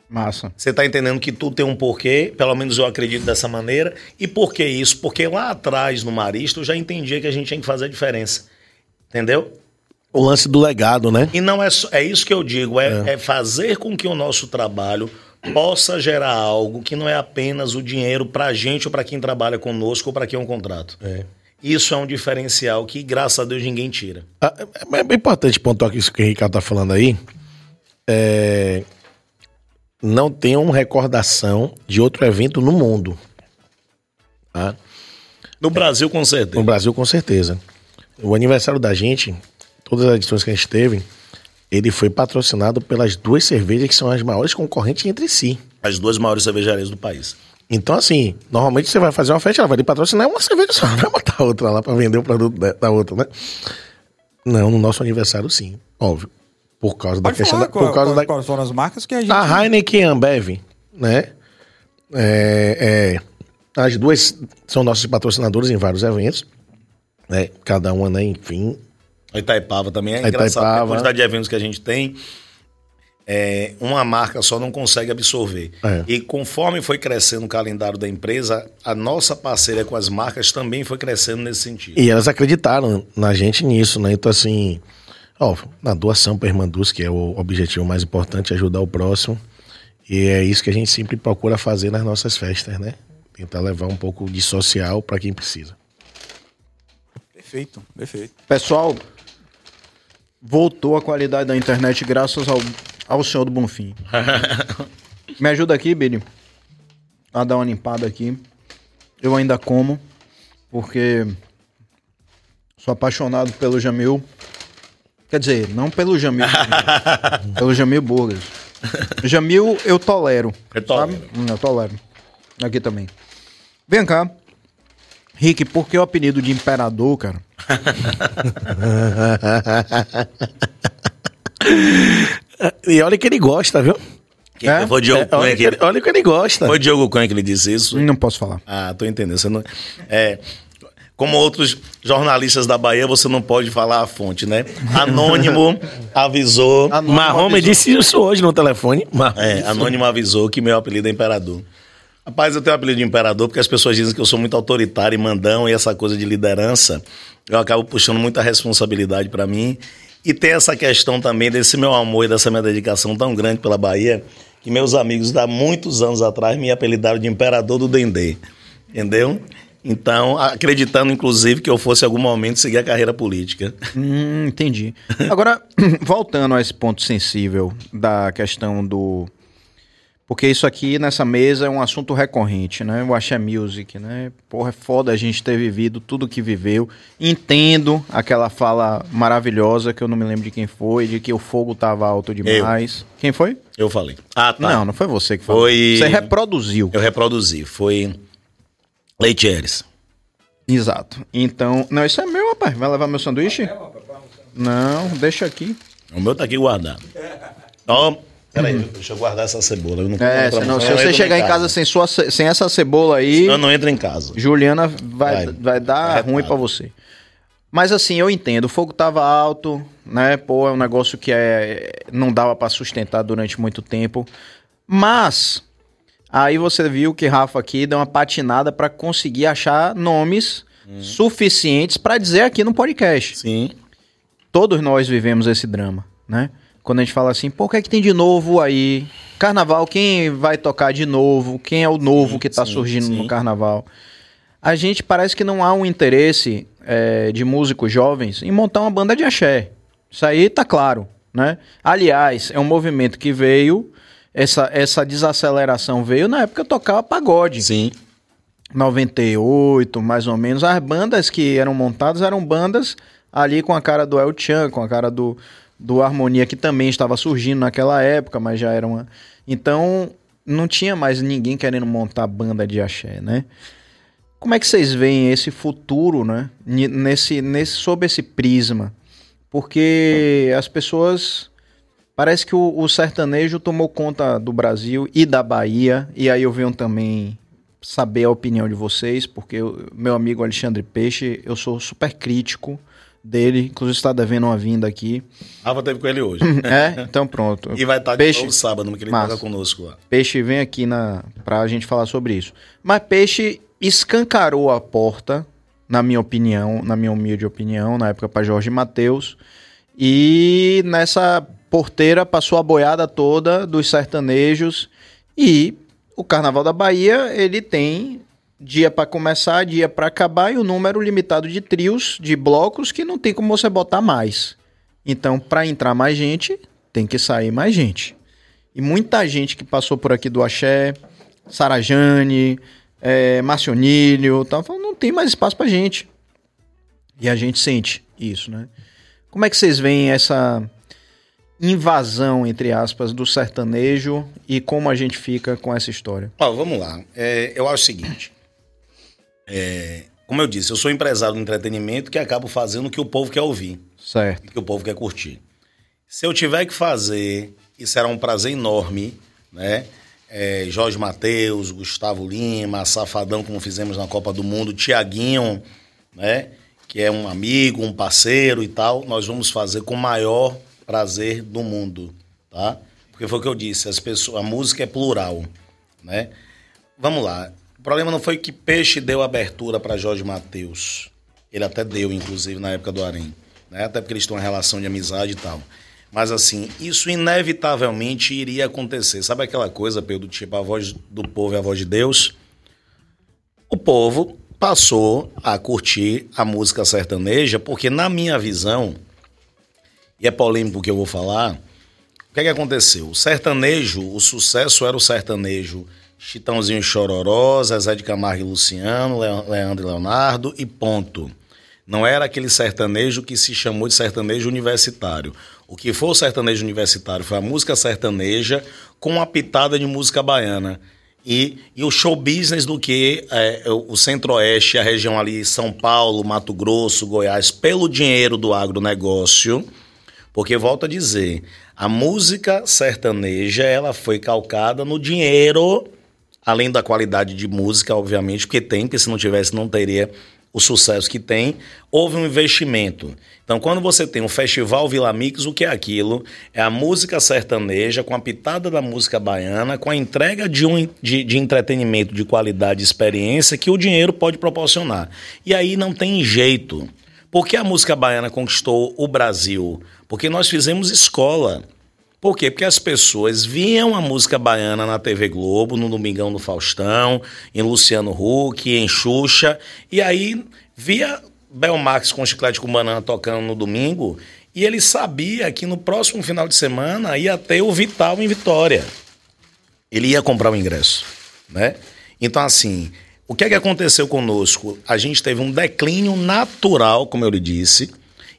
Massa. Você está entendendo que tudo tem um porquê, pelo menos eu acredito dessa maneira. E por que isso? Porque lá atrás, no Marista, eu já entendia que a gente tinha que fazer a diferença. Entendeu? O lance do legado, né? E não é só, é isso que eu digo, é, é. é fazer com que o nosso trabalho possa gerar algo que não é apenas o dinheiro para a gente ou para quem trabalha conosco ou para quem é um contrato. É. Isso é um diferencial que, graças a Deus, ninguém tira. Ah, é, é bem importante pontuar isso que o Ricardo está falando aí. É... Não tenham recordação de outro evento no mundo. Tá? No Brasil, com certeza. No Brasil, com certeza. O aniversário da gente, todas as edições que a gente teve, ele foi patrocinado pelas duas cervejas que são as maiores concorrentes entre si. As duas maiores cervejarias do país. Então, assim, normalmente você vai fazer uma festa, ela vai lhe patrocinar uma cerveja só, vai botar outra lá para vender o produto da outra, né? Não, no nosso aniversário, sim, óbvio. Por causa da Pode questão falar da, qual- por causa qual- da quais foram as marcas que a gente... a Heineken e a Ambev, né? É, é, as duas são nossos patrocinadores em vários eventos, né? Cada uma, né? Enfim, A Itaipava também é A engraçado. Itaipava. A quantidade de eventos que a gente tem, é, uma marca só não consegue absorver. É. E conforme foi crescendo o calendário da empresa, a nossa parceria com as marcas também foi crescendo nesse sentido. E elas acreditaram na gente nisso, né? Então, assim, ó, na doação para Irmanduz, que é o objetivo mais importante, ajudar o próximo. E é isso que a gente sempre procura fazer nas nossas festas, né? Tentar levar um pouco de social para quem precisa. Perfeito, perfeito. Pessoal, voltou a qualidade da internet graças ao, ao senhor do Bonfim. Me ajuda aqui, Billy, a dar uma limpada aqui. Eu ainda como, porque sou apaixonado pelo Jamil. Quer dizer, não pelo Jamil, pelo Jamil Burgers. Jamil eu tolero. Eu tolero. sabe? Hum, eu tolero. Aqui também. Vem cá. Rick, por que o apelido de Imperador, cara? E olha que ele gosta, viu? Quem É? Foi o Diogo É, Cunha olha, que, ele, olha que ele gosta. foi o Diogo Cunha que lhe disse isso? Não posso falar. Ah, tô entendendo. Você não, é, como outros jornalistas da Bahia, você não pode falar a fonte, né? Anônimo avisou. Anônimo Marrom me avisou. disse isso hoje no telefone. É, Anônimo avisou que meu apelido é Imperador. Rapaz, eu tenho o apelido de Imperador porque as pessoas dizem que eu sou muito autoritário e mandão e essa coisa de liderança, eu acabo puxando muita responsabilidade pra mim. E tem essa questão também desse meu amor e dessa minha dedicação tão grande pela Bahia, que meus amigos, há muitos anos atrás, me apelidaram de Imperador do Dendê. Entendeu? Então, acreditando, inclusive, que eu fosse em algum momento seguir a carreira política. Hum, entendi. Agora, voltando a esse ponto sensível da questão do. Porque isso aqui nessa mesa é um assunto recorrente, né? O Axé Music, né? Porra, é foda a gente ter vivido tudo que viveu. Entendo aquela fala maravilhosa que eu não me lembro de quem foi, de que o fogo tava alto demais. Quem foi? Eu falei. Ah, tá. Não, não foi você que falou. Foi- Você reproduziu. Eu reproduzi. Foi Leite Eres. Exato. Então. Não, isso é meu, rapaz. Vai levar meu sanduíche? Não, deixa aqui. O meu tá aqui guardado. Ó, peraí, deixa eu guardar essa cebola. Eu não É, senão, outra- se eu não você chegar em em casa sem, sua, sem essa cebola aí, Eu não entro em casa. Juliana vai, Vai. vai dar Arretado. ruim pra você. Mas assim, eu entendo, o fogo tava alto, né? Pô, é um negócio que é, não dava pra sustentar durante muito tempo. Mas aí você viu que Rafa aqui deu uma patinada pra conseguir achar nomes suficientes pra dizer aqui no podcast Sim. todos nós vivemos esse drama, né? Quando a gente fala assim, pô, o que é que tem de novo aí? Carnaval, quem vai tocar de novo? Quem é o novo que tá sim, surgindo sim. no carnaval? A gente parece que não há um interesse é, de músicos jovens em montar uma banda de axé. Isso aí tá claro, né? Aliás, é um movimento que veio, essa, essa desaceleração veio na época que eu tocava pagode. Sim. 98, mais ou menos, as bandas que eram montadas eram bandas ali com a cara do El Chan, com a cara do, do Harmonia, que também estava surgindo naquela época, mas já era uma. Então, não tinha mais ninguém querendo montar banda de axé, né? Como é que vocês veem esse futuro, né? Nesse, nesse, sob esse prisma? Porque as pessoas. Parece que o, o sertanejo tomou conta do Brasil e da Bahia, e aí eu venho também saber a opinião de vocês, porque eu- meu amigo Alexandre Peixe, eu sou super crítico dele, inclusive está devendo uma vinda aqui. Rafa teve com ele hoje. É, então pronto. E vai estar de Peixe, novo sábado, que ele Massa. conosco lá. Peixe vem aqui na pra gente falar sobre isso. Mas Peixe escancarou a porta, na minha opinião, na minha humilde opinião, na época para Jorge Mateus, e nessa porteira passou a boiada toda dos sertanejos e o Carnaval da Bahia, ele tem dia para começar, dia para acabar e o número limitado de trios, de blocos que não tem como você botar mais. Então, para entrar mais gente, tem que sair mais gente. E muita gente que passou por aqui do Axé, Sarajane, é, Marcionílio, tal, falou, não tem mais espaço pra gente. E a gente sente isso, né? Como é que vocês veem essa invasão, entre aspas, do sertanejo e como a gente fica com essa história? Ó, vamos lá. É, eu acho o seguinte. É, como eu disse, eu sou empresário do entretenimento que acabo fazendo o que o povo quer ouvir. Certo. e que o povo quer curtir. Se eu tiver que fazer, e será um prazer enorme, né? É, Jorge Matheus, Gustavo Lima, Safadão, como fizemos na Copa do Mundo, Tiaguinho, né? Que é um amigo, um parceiro e tal. Nós vamos fazer com o maior prazer do mundo, tá? Porque foi o que eu disse, as pessoas, a música é plural, né? Vamos lá. O problema não foi que Peixe deu abertura para Jorge Matheus. Ele até deu, inclusive, na época do Arém. Né? Até porque eles têm uma relação de amizade e tal. Mas assim, isso inevitavelmente iria acontecer. Sabe aquela coisa, Pedro, tipo a voz do povo e a voz de Deus? O povo passou a curtir a música sertaneja, porque na minha visão, e é polêmico o que eu vou falar, o que, é que aconteceu? O sertanejo, o sucesso era o sertanejo Chitãozinho Chororó, Zezé de Camargo e Luciano, Leandro e Leonardo e ponto. Não era aquele sertanejo que se chamou de sertanejo universitário. O que foi o sertanejo universitário foi a música sertaneja com uma pitada de música baiana. E, e o show business do que é, o centro-oeste, a região ali, São Paulo, Mato Grosso, Goiás, pelo dinheiro do agronegócio. Porque, volto a dizer, a música sertaneja ela foi calcada no dinheiro, além da qualidade de música, obviamente, porque tem, porque se não tivesse não teria o sucesso que tem, houve um investimento. Então, quando você tem o Festival Vila Mix, o que é aquilo? É a música sertaneja com a pitada da música baiana, com a entrega de, um, de, de entretenimento de qualidade e experiência que o dinheiro pode proporcionar. E aí não tem jeito. Por que a música baiana conquistou o Brasil? Porque nós fizemos escola. Por quê? Porque as pessoas viam a música baiana na TV Globo, no Domingão do Faustão, em Luciano Huck, em Xuxa, e aí via Belmax com chiclete com banana tocando no domingo, e ele sabia que no próximo final de semana ia ter o Vital em Vitória. Ele ia comprar o ingresso, né? Então, assim, o que é que aconteceu conosco? A gente teve um declínio natural, como eu lhe disse,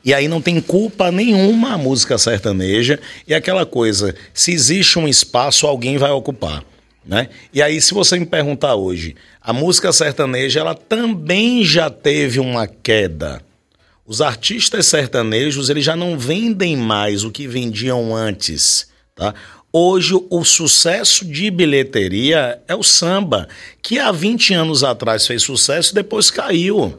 e aí não tem culpa nenhuma a música sertaneja e aquela coisa, se existe um espaço, alguém vai ocupar. Né? E aí, se você me perguntar hoje, a música sertaneja ela também já teve uma queda. Os artistas sertanejos eles já não vendem mais o que vendiam antes. Tá? Hoje, o sucesso de bilheteria é o samba, que há 20 anos atrás fez sucesso e depois caiu.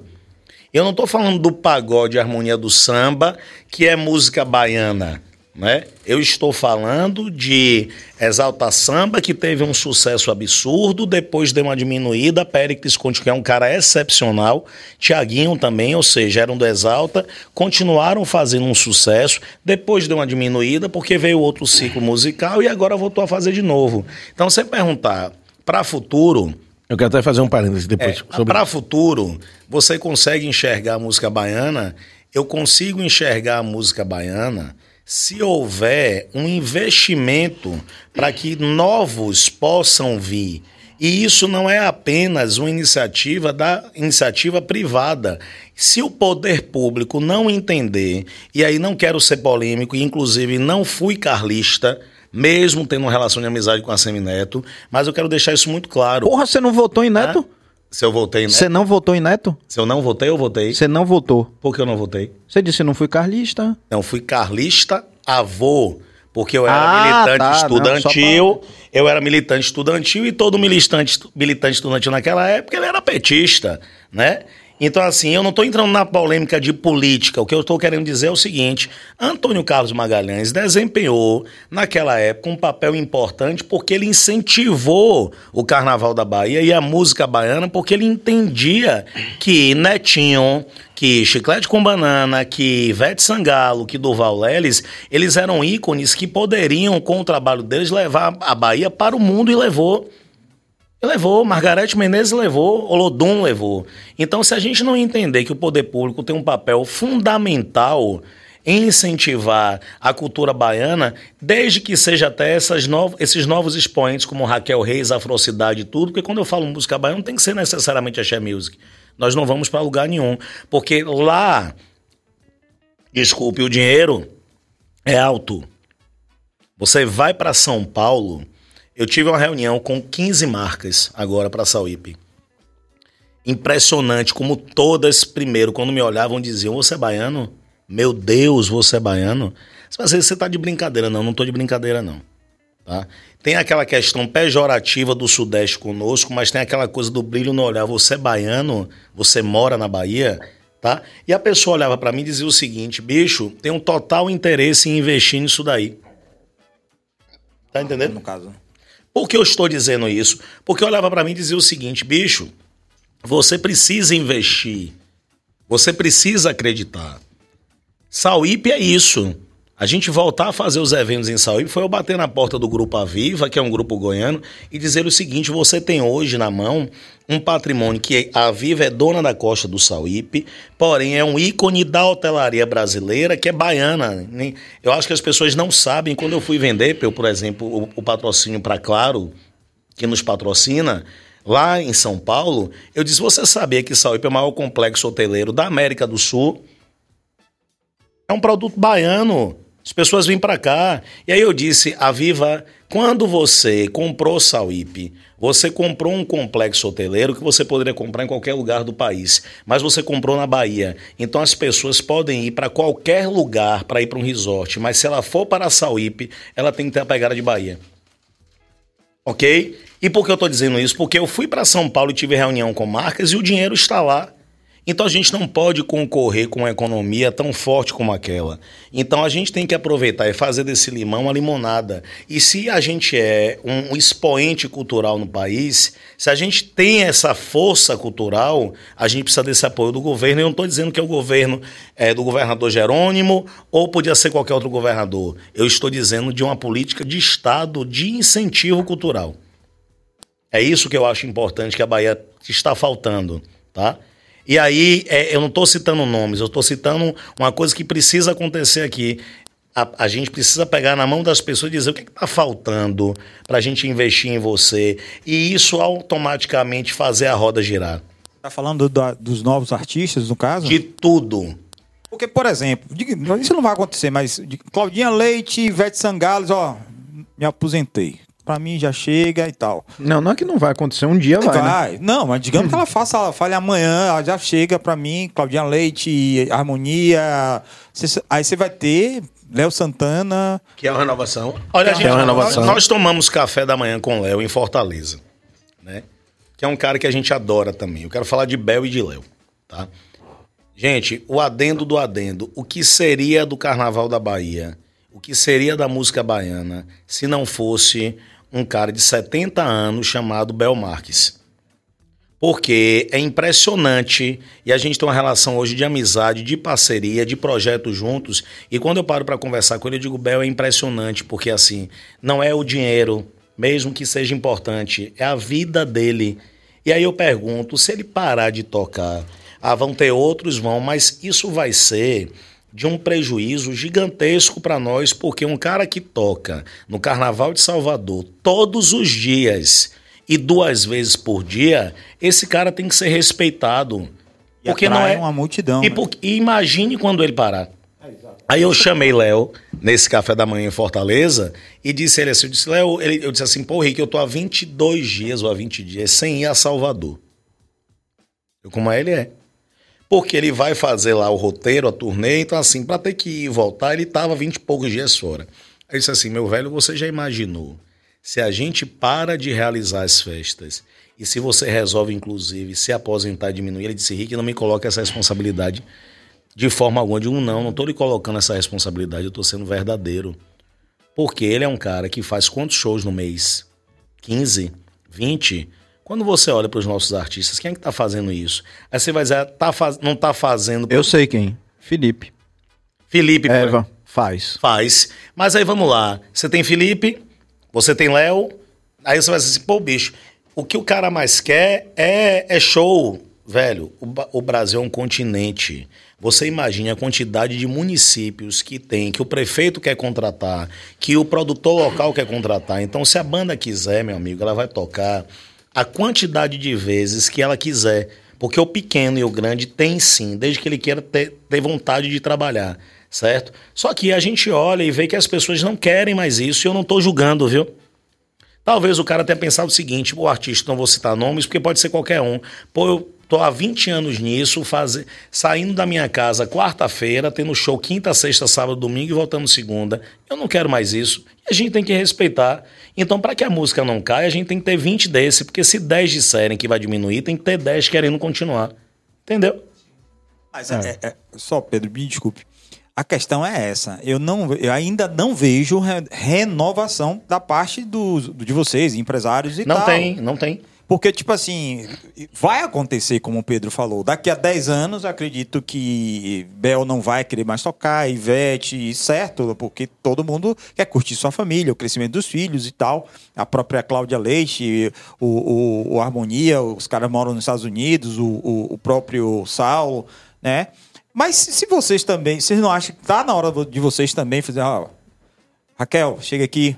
Eu não estou falando do pagode harmonia do samba, que é música baiana. Né? Eu estou falando de Exalta Samba, que teve um sucesso absurdo, depois deu uma diminuída. Péricles Conte, que é um cara excepcional. Tiaguinho também, ou seja, eram do Exalta, continuaram fazendo um sucesso, depois deu uma diminuída, porque veio outro ciclo musical e agora voltou a fazer de novo. Então, você perguntar para futuro eu quero até fazer um parênteses depois. É, sobre... Para futuro, você consegue enxergar a música baiana? Eu consigo enxergar a música baiana se houver um investimento para que novos possam vir. E isso não é apenas uma iniciativa da iniciativa privada. Se o poder público não entender, e aí não quero ser polêmico, e inclusive não fui carlista, mesmo tendo uma relação de amizade com a Semineto, mas eu quero deixar isso muito claro. Porra, você não votou em Neto? É? Se eu votei em Neto? Você não votou em Neto? Se eu não votei, eu votei. Você não votou. Por que eu não votei? Você disse não fui carlista. Não, fui carlista, avô. Porque eu era ah, militante tá, estudantil, não, pra... eu era militante estudantil e todo militante, militante estudantil naquela época ele era petista, né? Então, assim, eu não estou entrando na polêmica de política. O que eu estou querendo dizer é o seguinte: Antônio Carlos Magalhães desempenhou, naquela época, um papel importante porque ele incentivou o Carnaval da Bahia e a música baiana, porque ele entendia que Netinho, que Chiclete com Banana, que Ivete Sangalo, que Durval Leles, eles eram ícones que poderiam, com o trabalho deles, levar a Bahia para o mundo e levou. Levou, Margarete Menezes levou, Olodum levou. Então, se a gente não entender que o poder público tem um papel fundamental em incentivar a cultura baiana, desde que seja até essas novos, esses novos expoentes como Raquel Reis, Afrocidade e tudo, porque quando eu falo música baiana não tem que ser necessariamente axé music. Nós não vamos para lugar nenhum, porque lá, desculpe, o dinheiro é alto. Você vai para São Paulo, eu tive uma reunião com 15 marcas agora para a Sauípe. Impressionante como todas, primeiro, quando me olhavam, diziam: Você é baiano? Meu Deus, você é baiano? Vezes você tá de brincadeira, não, não tô de brincadeira, não. Tá? Tem aquela questão pejorativa do Sudeste conosco, mas tem aquela coisa do brilho no olhar. Você é baiano, você mora na Bahia, tá? E a pessoa olhava para mim e dizia o seguinte: bicho, tem um total interesse em investir nisso daí. Tá entendendo? No caso. Por que eu estou dizendo isso? Porque olhava para mim e dizia o seguinte, bicho, você precisa investir. Você precisa acreditar. Sauípe é isso. A gente voltar a fazer os eventos em Sauípe foi eu bater na porta do Grupo Aviva, que é um grupo goiano, e dizer o seguinte: você tem hoje na mão um patrimônio que a Aviva é dona da costa do Sauípe, porém é um ícone da hotelaria brasileira que é baiana. Eu acho que as pessoas não sabem. Quando eu fui vender, por exemplo, o, o patrocínio para Claro, que nos patrocina, lá em São Paulo, eu disse: você sabia que Sauípe é o maior complexo hoteleiro da América do Sul? É um produto baiano. As pessoas vêm para cá. E aí eu disse, a Viva, quando você comprou Sauípe, você comprou um complexo hoteleiro que você poderia comprar em qualquer lugar do país, mas você comprou na Bahia. Então as pessoas podem ir para qualquer lugar para ir para um resort, mas se ela for para Sauípe, ela tem que ter a pegada de Bahia. Ok? E por que eu estou dizendo isso? Porque eu fui para São Paulo e tive reunião com marcas e o dinheiro está lá. Então a gente não pode concorrer com uma economia tão forte como aquela. Então a gente tem que aproveitar e fazer desse limão uma limonada. E se a gente é um expoente cultural no país, se a gente tem essa força cultural, a gente precisa desse apoio do governo. Eu não estou dizendo que é o governo é, do governador Jerônimo ou podia ser qualquer outro governador. Eu estou dizendo de uma política de Estado de incentivo cultural. É isso que eu acho importante que a Bahia está faltando, tá? E aí, é, eu não estou citando nomes, eu estou citando uma coisa que precisa acontecer aqui. A, a, gente precisa pegar na mão das pessoas e dizer o que está faltando para a gente investir em você. E isso automaticamente fazer a roda girar. Está falando do, dos novos artistas, no caso? De tudo. Porque, por exemplo, isso não vai acontecer, mas Claudinha Leite, Ivete Sangales, ó, me aposentei para mim já chega e tal. Não, não é que não vai acontecer, um dia vai. Vai. Né? Não, mas digamos que ela faça, ela fale amanhã, já chega para mim, Claudinha Leite, Harmonia. Aí você vai ter Léo Santana. Que é uma renovação. Olha, gente, é uma renovação. Nós, nós tomamos café da manhã com Léo em Fortaleza, né? Que é um cara que a gente adora também. Eu quero falar de Bel e de Léo, tá? Gente, o adendo do adendo. O que seria do Carnaval da Bahia? O que seria da música baiana se não fosse um cara de 70 anos chamado Bel Marques. Porque é impressionante e a gente tem uma relação hoje de amizade, de parceria, de projeto juntos. E quando eu paro para conversar com ele, eu digo: Bel, é impressionante, porque assim, não é o dinheiro, mesmo que seja importante, é a vida dele. E aí eu pergunto: se ele parar de tocar, ah, vão ter outros, vão, mas isso vai ser de um prejuízo gigantesco para nós, porque um cara que toca no Carnaval de Salvador todos os dias e duas vezes por dia, esse cara tem que ser respeitado. E porque não é uma multidão. E, né? por... e imagine quando ele parar. É, Aí eu chamei Léo nesse café da manhã em Fortaleza e disse ele assim, eu disse, Léo, eu disse assim, pô, Rick, eu tô há 22 dias ou há 20 dias sem ir a Salvador. Eu, como é ele é porque ele vai fazer lá o roteiro, a turnê, então assim, para ter que ir e voltar, ele tava 20 e poucos dias fora. Aí ele disse assim, meu velho, você já imaginou se a gente para de realizar as festas e se você resolve, inclusive, se aposentar e diminuir, ele disse, Rick, não me coloque essa responsabilidade de forma alguma. De um não, não tô lhe colocando essa responsabilidade, eu tô sendo verdadeiro. Porque ele é um cara que faz quantos shows no mês? 15? 20? Quando você olha para os nossos artistas, quem é que está fazendo isso? Aí você vai dizer, tá faz... não está fazendo. Eu sei quem. Felipe. Felipe, Eva, faz. Faz. Mas aí vamos lá. Você tem Felipe, você tem Léo, aí você vai dizer assim, pô, bicho, o que o cara mais quer é, é show. Velho, o, o Brasil é um continente. Você imagine a quantidade de municípios que tem, que o prefeito quer contratar, que o produtor local quer contratar. Então, se a banda quiser, meu amigo, ela vai tocar a quantidade de vezes que ela quiser. Porque o pequeno e o grande tem sim, desde que ele queira ter, ter vontade de trabalhar, certo? Só que a gente olha e vê que as pessoas não querem mais isso e eu não estou julgando, viu? Talvez o cara tenha pensado o seguinte: o artista, não vou citar nomes, porque pode ser qualquer um. Pô, eu Tô há 20 anos nisso, faz... saindo da minha casa quarta-feira, tendo show quinta, sexta, sábado, domingo e voltando segunda. Eu não quero mais isso. E a gente tem que respeitar. Então, para que a música não caia, a gente tem que ter 20 desse, porque se 10 disserem que vai diminuir, tem que ter 10 querendo continuar. Entendeu? Mas é. É, é, só, Pedro, me desculpe. A questão é essa. Eu, não, eu ainda não vejo re renovação da parte do, de vocês, empresários e não tal. Não tem, não tem. Porque, tipo assim, vai acontecer, como o Pedro falou. Daqui a 10 anos, acredito que Bel não vai querer mais tocar, Ivete, certo? Porque todo mundo quer curtir sua família, o crescimento dos filhos e tal. A própria Cláudia Leite, o, o, o Harmonia, os caras moram nos Estados Unidos, o, o, o próprio Saulo, né? Mas se vocês também, vocês não acham que tá na hora de vocês também fazer, ó, Raquel, chega aqui,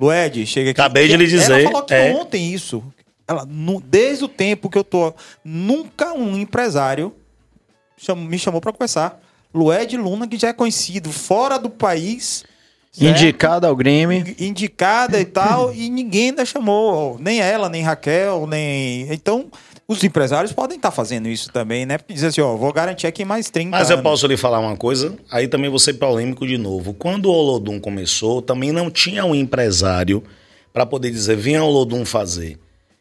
Lued, chega aqui. Acabei de lhe dizer. Ela falou que é... ontem isso. Ela, desde o tempo que eu tô, nunca um empresário me chamou para conversar. Lued Luna, que já é conhecido fora do país. Certo? Indicada ao Grêmio. Indicada e tal, e ninguém ainda chamou. Nem ela, nem Raquel, nem. Então, os empresários podem estar fazendo isso também, né? Porque dizer assim, ó, vou garantir aqui mais 30 Mas anos. eu posso lhe falar uma coisa, aí também vou ser polêmico de novo. Quando o Olodum começou, também não tinha um empresário para poder dizer, venha o Olodum fazer.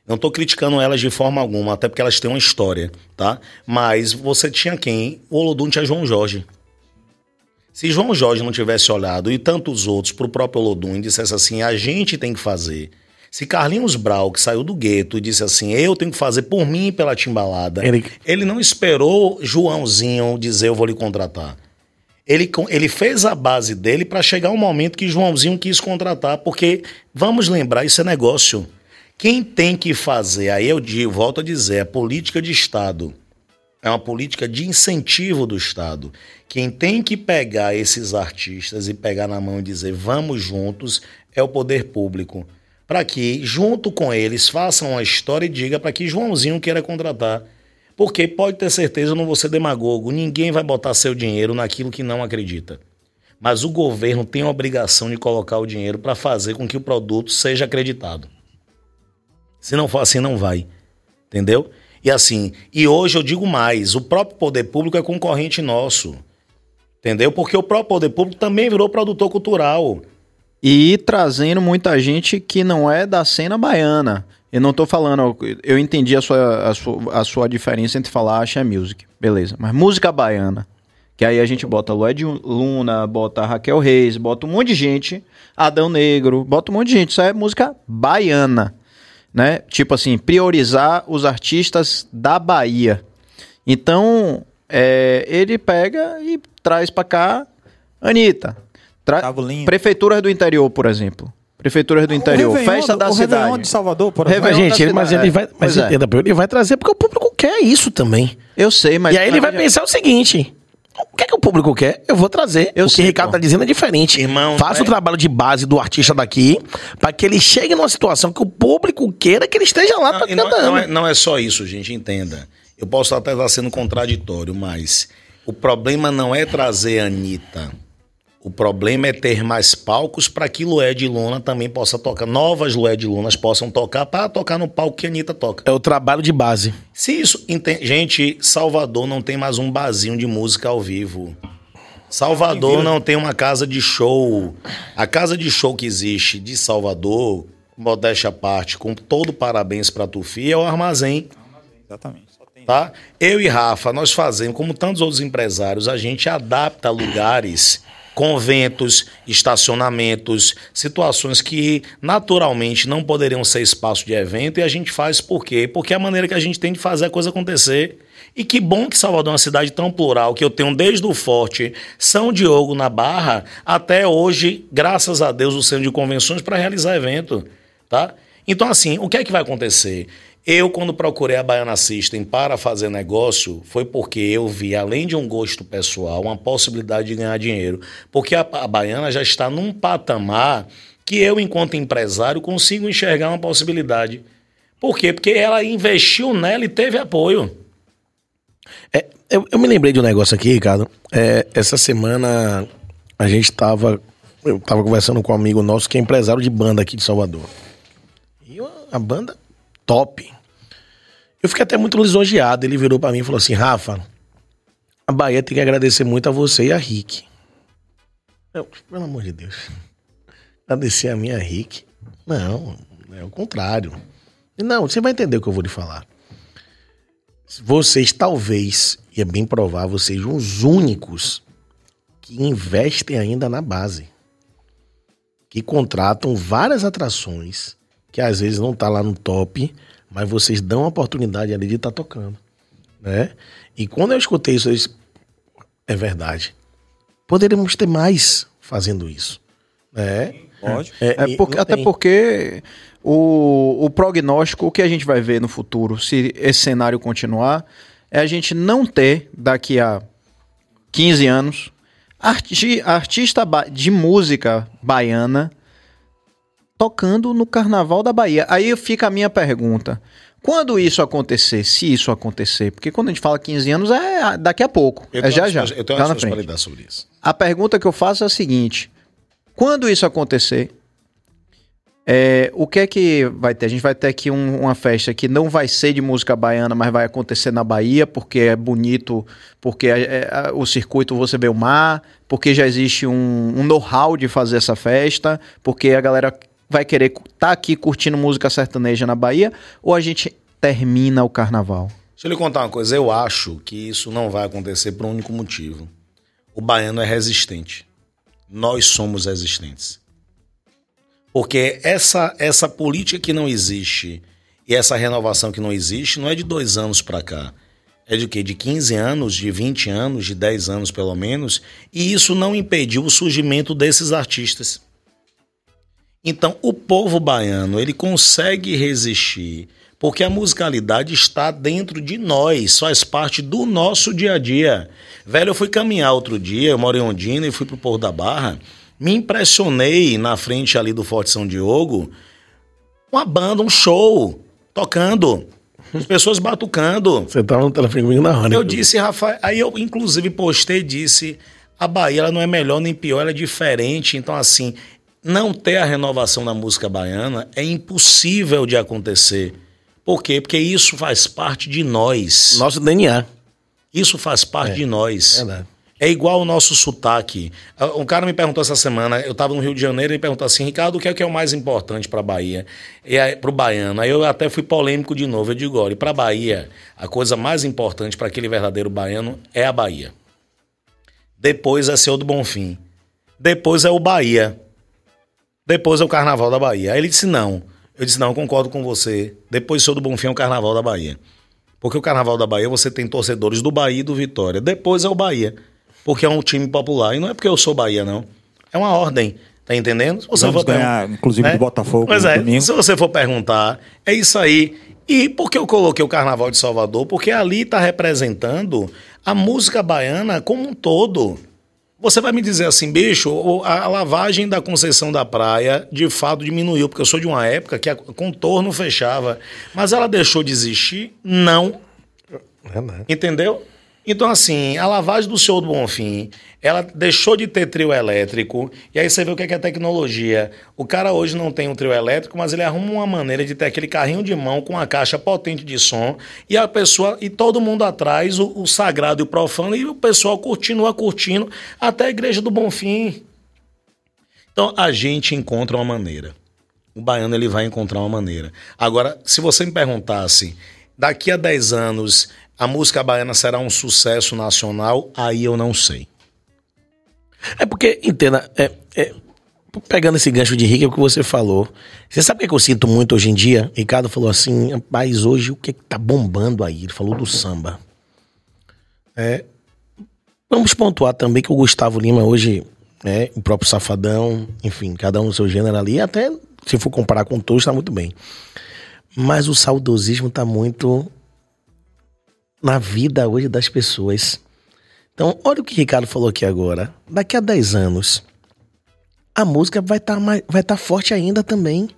Não estou criticando elas de forma alguma, até porque elas têm uma história, tá? Mas você tinha quem? O Olodum tinha João Jorge. Se João Jorge não tivesse olhado e tantos outros para o próprio Olodum e dissesse assim, a gente tem que fazer. Se Carlinhos Brau, que saiu do gueto, e disse assim, eu tenho que fazer por mim e pela timbalada, ele... ele não esperou Joãozinho dizer eu vou lhe contratar. Ele, ele fez a base dele para chegar um momento que Joãozinho quis contratar, porque, vamos lembrar, isso é negócio. Quem tem que fazer, aí eu digo, volto a dizer, é política de Estado. É uma política de incentivo do Estado. Quem tem que pegar esses artistas e pegar na mão e dizer vamos juntos é o poder público. Para que, junto com eles, façam uma história e diga para que Joãozinho queira contratar. Porque pode ter certeza, eu não vou ser demagogo, ninguém vai botar seu dinheiro naquilo que não acredita. Mas o governo tem a obrigação de colocar o dinheiro para fazer com que o produto seja acreditado. Se não for assim, não vai. Entendeu? E assim, e hoje eu digo mais: o próprio poder público é concorrente nosso. Entendeu? Porque o próprio poder público também virou produtor cultural. E trazendo muita gente que não é da cena baiana. Eu não tô falando, eu entendi a sua, a sua, a sua diferença entre falar axé music, beleza. Mas música baiana, que aí a gente bota Lued Luna, bota Raquel Reis, bota um monte de gente, Adão Negro, bota um monte de gente, isso é música baiana né? Tipo assim, priorizar os artistas da Bahia. Então, é, ele pega e traz para cá Anitta. Tra Prefeituras do interior, por exemplo. Prefeituras do interior, festa da o cidade. de Salvador, por exemplo. Gente, ele, mas ele vai, mas é. ele vai trazer porque o público quer isso também. Eu sei, mas. E aí ele vai pensar o seguinte: o que é que o público quer? Eu vou trazer. Eu o que o Ricardo pô. tá dizendo é diferente. Irmão, Faça é... o trabalho de base do artista daqui para que ele chegue numa situação que o público queira que ele esteja lá não, não, não, é, não é só isso, gente, entenda. Eu posso até estar sendo contraditório, mas o problema não é trazer a Anitta. O problema é ter mais palcos para que Lued Luna também possa tocar. Novas Lued Lunas possam tocar para tocar no palco que a Anitta toca. É o trabalho de base. Se isso. Gente, Salvador não tem mais um barzinho de música ao vivo. Salvador não tem uma casa de show. A casa de show que existe de Salvador, modéstia à parte, com todo parabéns para Tufi, é o Armazém. Exatamente. Tá? Eu e Rafa, nós fazemos, como tantos outros empresários, a gente adapta lugares conventos, estacionamentos, situações que naturalmente não poderiam ser espaço de evento e a gente faz por quê? Porque é a maneira que a gente tem de fazer a coisa acontecer. E que bom que Salvador é uma cidade tão plural, que eu tenho desde o Forte, São Diogo na Barra, até hoje, graças a Deus, o centro de convenções para realizar evento, tá? Então, assim, o que é que vai acontecer? Eu, quando procurei a Baiana System para fazer negócio, foi porque eu vi, além de um gosto pessoal, uma possibilidade de ganhar dinheiro. Porque a, a Baiana já está num patamar que eu, enquanto empresário, consigo enxergar uma possibilidade. Por quê? Porque ela investiu nela e teve apoio. É, eu, eu, me lembrei de um negócio aqui, Ricardo. É, essa semana a gente estava. Eu estava conversando com um amigo nosso que é empresário de banda aqui de Salvador. E a banda top. Eu fiquei até muito lisonjeado. Ele virou para mim e falou assim: Rafa, a Bahia tem que agradecer muito a você e a Rick. Eu, pelo amor de Deus. Agradecer a minha Rick? Não, é o contrário. Não, você vai entender o que eu vou lhe falar. Vocês talvez, e é bem provável, sejam os únicos que investem ainda na base. Que contratam várias atrações, que às vezes não tá lá no top, mas vocês dão a oportunidade ali de estar tá tocando. Né? E quando eu escutei isso, eu disse, é verdade. Poderíamos ter mais fazendo isso. Né? Pode. É, é porque, até porque o, o prognóstico, o que a gente vai ver no futuro, se esse cenário continuar, é a gente não ter, daqui a 15 anos, arti artista de música baiana tocando no Carnaval da Bahia. Aí fica a minha pergunta. Quando isso acontecer, se isso acontecer, porque quando a gente fala 15 anos é daqui a pouco, eu é já já. Eu tenho tá uma dar sobre isso. A pergunta que eu faço é a seguinte: quando isso acontecer, é, o que é que vai ter? A gente vai ter aqui um, uma festa que não vai ser de música baiana, mas vai acontecer na Bahia, porque é bonito, porque é, é, o circuito você vê o mar, porque já existe um, um know-how de fazer essa festa, porque a galera vai querer estar tá aqui curtindo música sertaneja na Bahia, ou a gente termina o carnaval? Deixa eu lhe contar uma coisa, eu acho que isso não vai acontecer por um único motivo. O baiano é resistente. Nós somos resistentes. Porque essa, essa política que não existe e essa renovação que não existe não é de dois anos para cá. É de quê? De 15 anos, de 20 anos, de 10 anos pelo menos. E isso não impediu o surgimento desses artistas. Então, o povo baiano, ele consegue resistir, porque a musicalidade está dentro de nós, faz parte do nosso dia a dia. Velho, eu fui caminhar outro dia, eu moro em Ondina e fui pro Porto da Barra. Me impressionei na frente ali do Forte São Diogo, uma banda, um show, tocando. As pessoas batucando. Você tava no telefone comigo na hora. Eu disse, Rafael, aí eu inclusive postei e disse, a Bahia ela não é melhor nem pior, ela é diferente. Então, assim, não ter a renovação da música baiana é impossível de acontecer. Por quê? Porque isso faz parte de nós. Nosso DNA. Isso faz parte é, de nós. Verdade. É igual o nosso sotaque. Um cara me perguntou essa semana, eu estava no Rio de Janeiro, e perguntou assim, Ricardo, o que é, que é o mais importante para a Bahia? E para o baiano. Aí eu até fui polêmico de novo. Eu digo, olha, para a Bahia, a coisa mais importante para aquele verdadeiro baiano é a Bahia. Depois é Seu do Bonfim. Depois é o Bahia. Depois é o Carnaval da Bahia. Aí ele disse, não. Eu disse, não, eu concordo com você. Depois Seu do Bonfim é o Carnaval da Bahia. Porque o Carnaval da Bahia você tem torcedores do Bahia e do Vitória. Depois é o Bahia porque é um time popular. E não é porque eu sou Bahia, não. É uma ordem. Tá entendendo? Se você Vamos for ganhar, inclusive, né? do Botafogo. Pois é, domingo. se você for perguntar, é isso aí. E por que eu coloquei o Carnaval de Salvador? Porque ali está representando a música baiana como um todo. Você vai me dizer assim, bicho, a lavagem da Conceição da Praia de fato diminuiu, porque eu sou de uma época que a contorno fechava. Mas ela deixou de existir? Não. É, né? Entendeu? Então, assim, a lavagem do Senhor do Bonfim, ela deixou de ter trio elétrico, e aí você vê o que é, é tecnologia. O cara hoje não tem um trio elétrico, mas ele arruma uma maneira de ter aquele carrinho de mão com uma caixa potente de som, e a pessoa, e todo mundo atrás, o, o sagrado e o profano, e o pessoal continua curtindo até a igreja do Bonfim. Então, a gente encontra uma maneira. O baiano ele vai encontrar uma maneira. Agora, se você me perguntasse, daqui a 10 anos a música baiana será um sucesso nacional? Aí eu não sei. É porque, entenda, é, é, pegando esse gancho de Rick, é o que você falou. Você sabe o que, é eu sinto muito hoje em dia? Ricardo falou assim, rapaz, hoje o que, é que tá bombando aí? Ele falou do samba. É, vamos pontuar também que o Gustavo Lima hoje, né, o próprio Safadão, enfim, cada um no seu gênero ali, até se for comparar com todos, tá muito bem. Mas o saudosismo tá muito na vida hoje das pessoas. Então, olha o que o Ricardo falou aqui agora. Daqui a 10 anos, a música vai estar tá vai tá forte ainda também.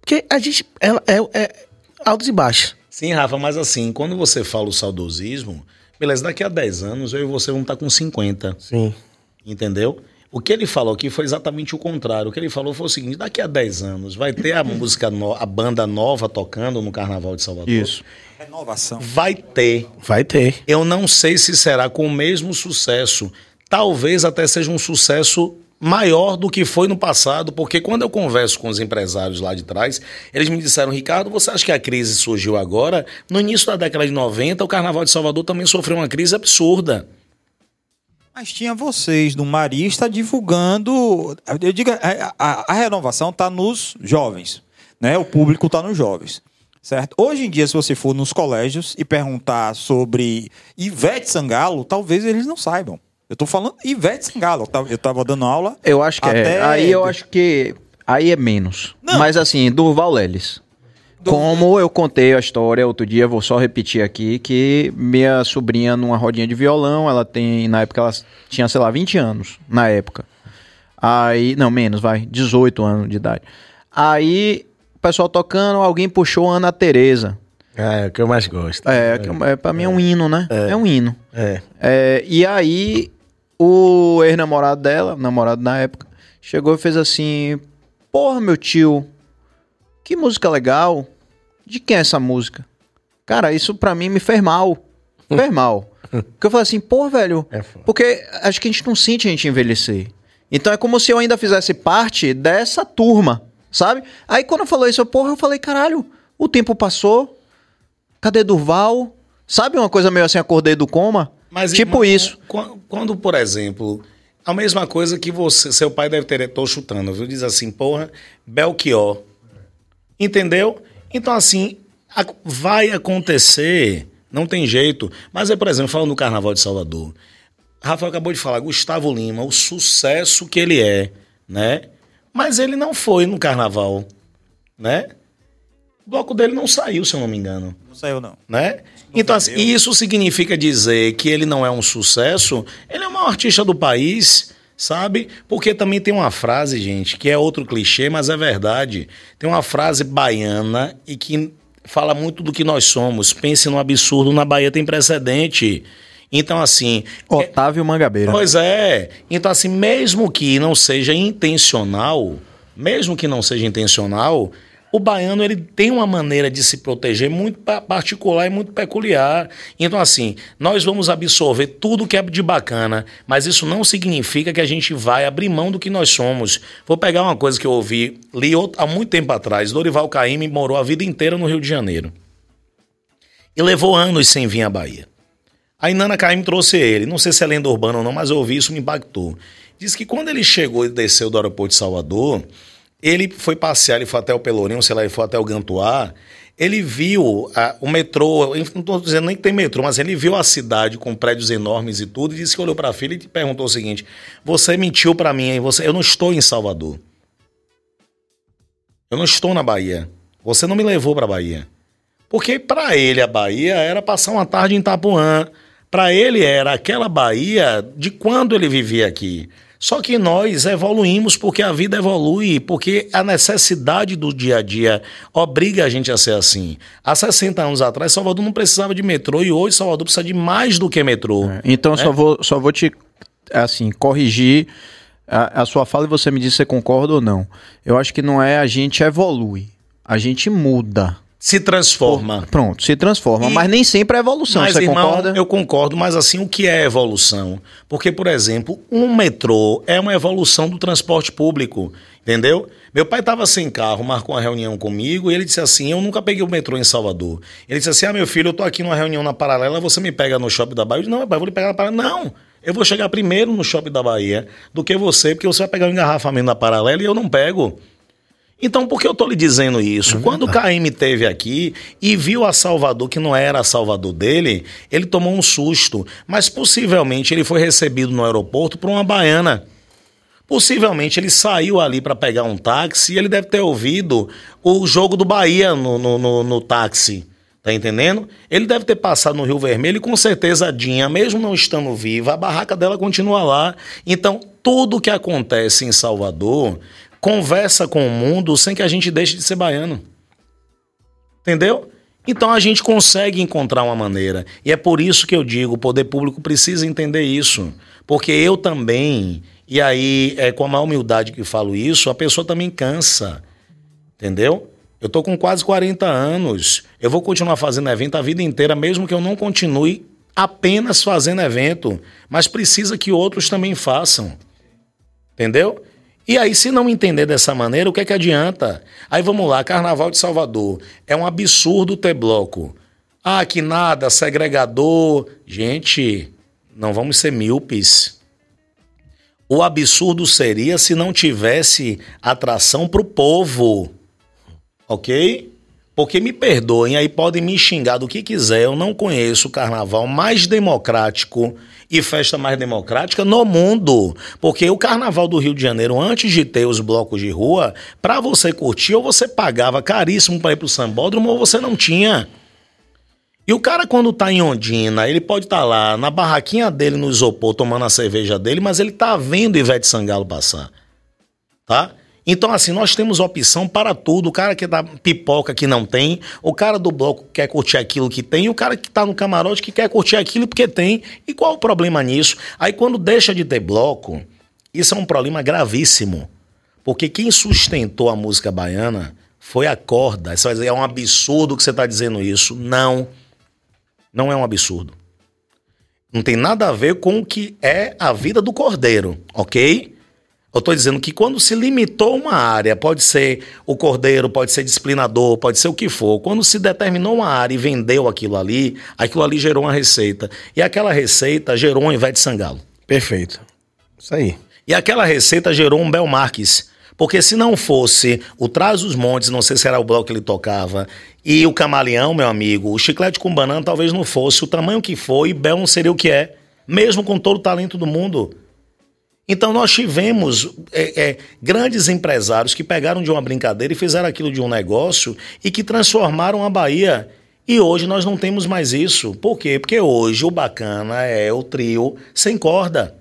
Porque a gente. Ela é, é altos e baixos. Sim, Rafa, mas assim, quando você fala o saudosismo, beleza, daqui a 10 anos eu e você vamos estar tá com 50. Sim. Entendeu? O que ele falou aqui foi exatamente o contrário. O que ele falou foi o seguinte: daqui a 10 anos vai ter a música, no, a banda nova tocando no Carnaval de Salvador. Isso. Renovação. Vai ter. Vai ter. Eu não sei se será com o mesmo sucesso. Talvez até seja um sucesso maior do que foi no passado, porque quando eu converso com os empresários lá de trás, eles me disseram, Ricardo, você acha que a crise surgiu agora? No início da década de 90, o Carnaval de Salvador também sofreu uma crise absurda. Mas tinha vocês do Marista divulgando. Eu digo, a, a, a renovação está nos jovens, né? O público está nos jovens. Certo? Hoje em dia, se você for nos colégios e perguntar sobre Ivete Sangalo, talvez eles não saibam. Eu tô falando Ivete Sangalo. Eu tava dando aula. Eu acho que até... é. Aí eu acho que. Aí é menos. Não. Mas assim, Durval Leles. Como eu contei a história outro dia, vou só repetir aqui, que minha sobrinha numa rodinha de violão, ela tem, na época ela tinha, sei lá, 20 anos, na época. Aí, não, menos, vai, 18 anos de idade. Aí, pessoal tocando, alguém puxou Ana Tereza. É, o que eu mais gosto. É, que é, pra mim é um hino, né? É, um hino. É. É, e aí, o ex-namorado dela, namorado na época, chegou e fez assim: Porra, meu tio, que música legal. De quem é essa música? Cara, isso pra mim me fez mal. Fez mal. Porque eu falei assim, pô, velho. É porque acho que a gente não sente a gente envelhecer. Então é como se eu ainda fizesse parte dessa turma, sabe? Aí quando falou isso, eu, porra, eu falei, caralho, o tempo passou. Cadê Durval? Sabe uma coisa meio assim, acordei do coma? tipo irmão, isso. Quando, quando, por exemplo, a mesma coisa que você, seu pai deve ter, tô chutando, viu? Diz assim, porra, Belchior. Entendeu? Então, assim, a- vai acontecer, não tem jeito. Mas é, por exemplo, falando do Carnaval de Salvador. Rafael acabou de falar, Gustavo Lima, o sucesso que ele é, né? Mas ele não foi no Carnaval, né? O bloco dele não saiu, se eu não me engano Não saiu, não. né? Então, assim, isso significa dizer que ele não é um sucesso? Ele é o maior artista do país, sabe? Porque também tem uma frase, gente, que é outro clichê, mas é verdade. Tem uma frase baiana e que fala muito do que nós somos. Pense no absurdo, na Bahia tem precedente. Então, assim. Otávio Mangabeira. Pois é. Então, assim, mesmo que não seja intencional, mesmo que não seja intencional, o baiano ele tem uma maneira de se proteger muito pa- particular e muito peculiar. Então, assim, nós vamos absorver tudo que é de bacana, mas isso não significa que a gente vai abrir mão do que nós somos. Vou pegar uma coisa que eu ouvi, li há muito tempo atrás. Dorival Caymmi morou a vida inteira no Rio de Janeiro. E levou anos sem vir à Bahia. Aí Nana Caymmi trouxe ele. Não sei se é lenda urbana ou não, mas eu ouvi isso, me impactou. Diz que quando ele chegou e desceu do aeroporto de Salvador, ele foi passear, ele foi até o Pelourinho, sei lá, ele foi até o Gantuá, ele viu ah, o metrô, não estou dizendo nem que tem metrô, mas ele viu a cidade com prédios enormes e tudo, e disse que olhou para a filha e perguntou o seguinte, você mentiu para mim, hein? Você, eu não estou em Salvador. Eu não estou na Bahia. Você não me levou para a Bahia. Porque para ele a Bahia era passar uma tarde em Itapuã. Para ele era aquela Bahia de quando ele vivia aqui. Só que nós evoluímos porque a vida evolui, porque a necessidade do dia a dia obriga a gente a ser assim. Há 60 anos atrás, Salvador não precisava de metrô e hoje Salvador precisa de mais do que metrô. Então, É. só, vou, só vou te, assim, corrigir a, a sua fala e você me diz se você concorda ou não. Eu acho que não é a gente evolui, a gente muda. Se transforma. Pronto, se transforma. E- mas nem sempre é evolução, Mas, você irmão, concorda? eu concordo, mas assim, o que é evolução? Porque, por exemplo, um metrô é uma evolução do transporte público, entendeu? Meu pai estava sem carro, marcou uma reunião comigo e ele disse assim, eu nunca peguei o metrô em Salvador. Ele disse assim, ah, meu filho, eu tô aqui numa reunião na Paralela, você me pega no Shopping da Bahia? Eu disse, não, pai, eu vou lhe pegar na Paralela. Não, eu vou chegar primeiro no Shopping da Bahia do que você, porque você vai pegar o engarrafamento na Paralela e eu não pego. Então, por que eu tô lhe dizendo isso? Quando o KM teve aqui e viu a Salvador, que não era a Salvador dele, ele tomou um susto. Mas possivelmente ele foi recebido no aeroporto por uma baiana. Possivelmente ele saiu ali para pegar um táxi e ele deve ter ouvido o jogo do Bahia no, no, no, no táxi. Tá entendendo? Ele deve ter passado no Rio Vermelho e com certeza a Dinha, mesmo não estando viva, a barraca dela continua lá. Então, tudo que acontece em Salvador conversa com o mundo sem que a gente deixe de ser baiano. Entendeu? Então a gente consegue encontrar uma maneira. E é por isso que eu digo, o poder público precisa entender isso. Porque eu também, e aí é com a maior humildade que falo isso, a pessoa também cansa. Entendeu? Eu tô com quase 40 anos. Eu vou continuar fazendo evento a vida inteira, mesmo que eu não continue apenas fazendo evento. Mas precisa que outros também façam. Entendeu? E aí, se não entender dessa maneira, o que é que adianta? Aí vamos lá, Carnaval de Salvador. É um absurdo ter bloco. Ah, que nada, segregador. Gente, não vamos ser míopes. O absurdo seria se não tivesse atração para o povo. Ok? Porque me perdoem, aí podem me xingar do que quiser. Eu não conheço o carnaval mais democrático e festa mais democrática no mundo. Porque o carnaval do Rio de Janeiro, antes de ter os blocos de rua, para você curtir, ou você pagava caríssimo para ir pro sambódromo, ou você não tinha. E o cara, quando tá em Ondina, ele pode estar tá lá na barraquinha dele no isopor tomando a cerveja dele, mas ele tá vendo Ivete Sangalo passar. Tá? Então, assim, nós temos opção para tudo. O cara que dá pipoca que não tem, o cara do bloco quer curtir aquilo que tem, o cara que tá no camarote que quer curtir aquilo porque tem. E qual o problema nisso? Aí, quando deixa de ter bloco, isso é um problema gravíssimo. Porque quem sustentou a música baiana foi a corda. Você vai dizer, é um absurdo que você está dizendo isso. Não não é um absurdo. Não tem nada a ver com o que é a vida do cordeiro, ok? Eu estou dizendo que quando se limitou uma área, pode ser o cordeiro, pode ser disciplinador, pode ser o que for. Quando se determinou uma área e vendeu aquilo ali, aquilo ali gerou uma receita. E aquela receita gerou um Ivete Sangalo. Perfeito. Isso aí. E aquela receita gerou um Bel Marques. Porque se não fosse o Traz os Montes, não sei se era o bloco que ele tocava, e o Camaleão, meu amigo, o Chiclete com Banana talvez não fosse o tamanho que foi, e Bel não seria o que é, mesmo com todo o talento do mundo. Então nós tivemos é, é, grandes empresários que pegaram de uma brincadeira e fizeram aquilo de um negócio e que transformaram a Bahia. E hoje nós não temos mais isso. Por quê? Porque hoje o bacana é o trio sem corda.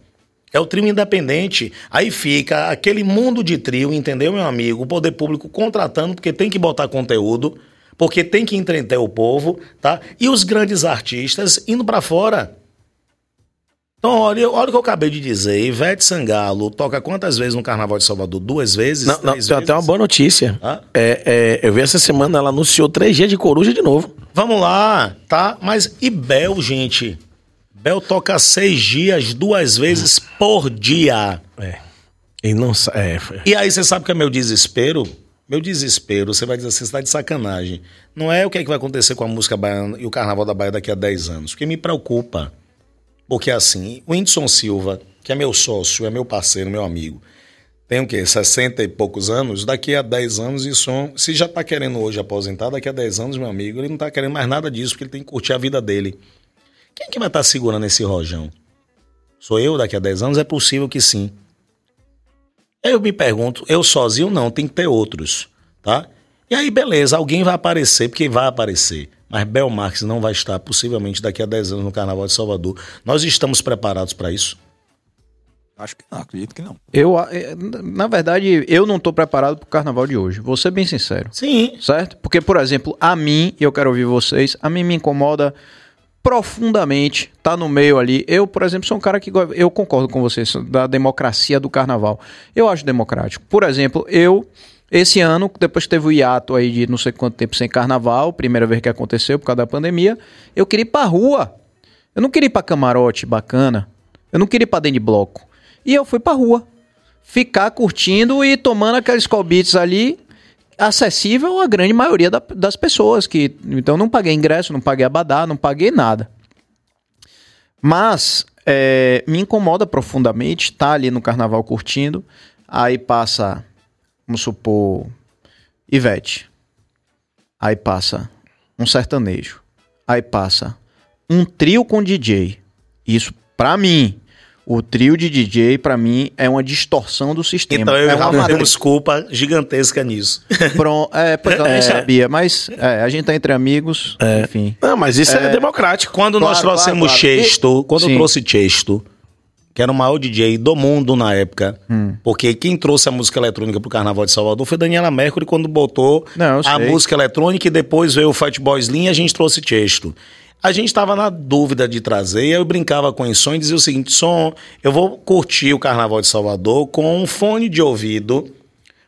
É o trio independente. Aí fica aquele mundo de trio, entendeu, meu amigo? O poder público contratando, porque tem que botar conteúdo, porque tem que entreter o povo, tá? E os grandes artistas indo para fora. Então, olha, olha o que eu acabei de dizer. Ivete Sangalo toca quantas vezes no Carnaval de Salvador? Duas vezes? Não, não tem até uma boa notícia. É, é, eu vi essa semana, ela anunciou três dias de coruja de novo. Vamos lá, tá? Mas e Bel, gente? Bel toca seis dias, duas vezes por dia. É. E não é, E aí você sabe que é meu desespero? Meu desespero, você vai dizer assim, você está de sacanagem. Não é o que, é que vai acontecer com a música baiana e o Carnaval da Bahia daqui a 10 anos. Porque me preocupa. Porque assim, o Whindersson Silva, que é meu sócio, é meu parceiro, meu amigo, tem o quê? 60 e poucos anos? Daqui a 10 anos, isso, se já está querendo hoje aposentar, daqui a 10 anos, meu amigo, ele não está querendo mais nada disso, porque ele tem que curtir a vida dele. Quem que vai estar tá segurando esse rojão? Sou eu daqui a 10 anos? É possível que sim. Eu me pergunto, eu sozinho não, tem que ter outros, tá? E aí, beleza, alguém vai aparecer, porque vai aparecer. Mas Bel Marques não vai estar, possivelmente, daqui a 10 anos no Carnaval de Salvador. Nós estamos preparados para isso? Acho que não, acredito que não. Eu, eh, na verdade, eu não estou preparado para o carnaval de hoje. Vou ser bem sincero. Sim. Certo? Porque, por exemplo, a mim, e eu quero ouvir vocês, a mim me incomoda profundamente, tá no meio ali. Eu, por exemplo, sou um cara que eu concordo com vocês da democracia do carnaval. Eu acho democrático. Por exemplo, eu esse ano, depois que teve o hiato aí de não sei quanto tempo sem carnaval, primeira vez que aconteceu por causa da pandemia, eu queria ir pra rua. Eu não queria ir pra camarote bacana. Eu não queria ir pra dentro de bloco. E eu fui pra rua. Ficar curtindo e tomando aqueles colbites ali acessível à grande maioria da, das pessoas que então não paguei ingresso, não paguei abadá, não paguei nada. Mas é, me incomoda profundamente estar tá ali no carnaval curtindo, aí passa, vamos supor, Ivete, aí passa um sertanejo, aí passa um trio com DJ. Isso para mim o trio de DJ, para mim, é uma distorção do sistema. Então eu é uma temos culpa gigantesca nisso. Pronto, é, porque eu nem é. sabia, mas é, a gente tá entre amigos, é. enfim. Não, mas isso é, é democrático. Quando claro, nós trouxemos claro, claro. Chesto, quando Sim. eu trouxe Chesto, que era o maior DJ do mundo na época, hum. porque quem trouxe a música eletrônica pro Carnaval de Salvador foi Daniela Mercury, quando botou Não, a música eletrônica e depois veio o Fatboy Slim e a gente trouxe Chesto. A gente estava na dúvida de trazer, e eu brincava com o som e dizia o seguinte: som, eu vou curtir o Carnaval de Salvador com um fone de ouvido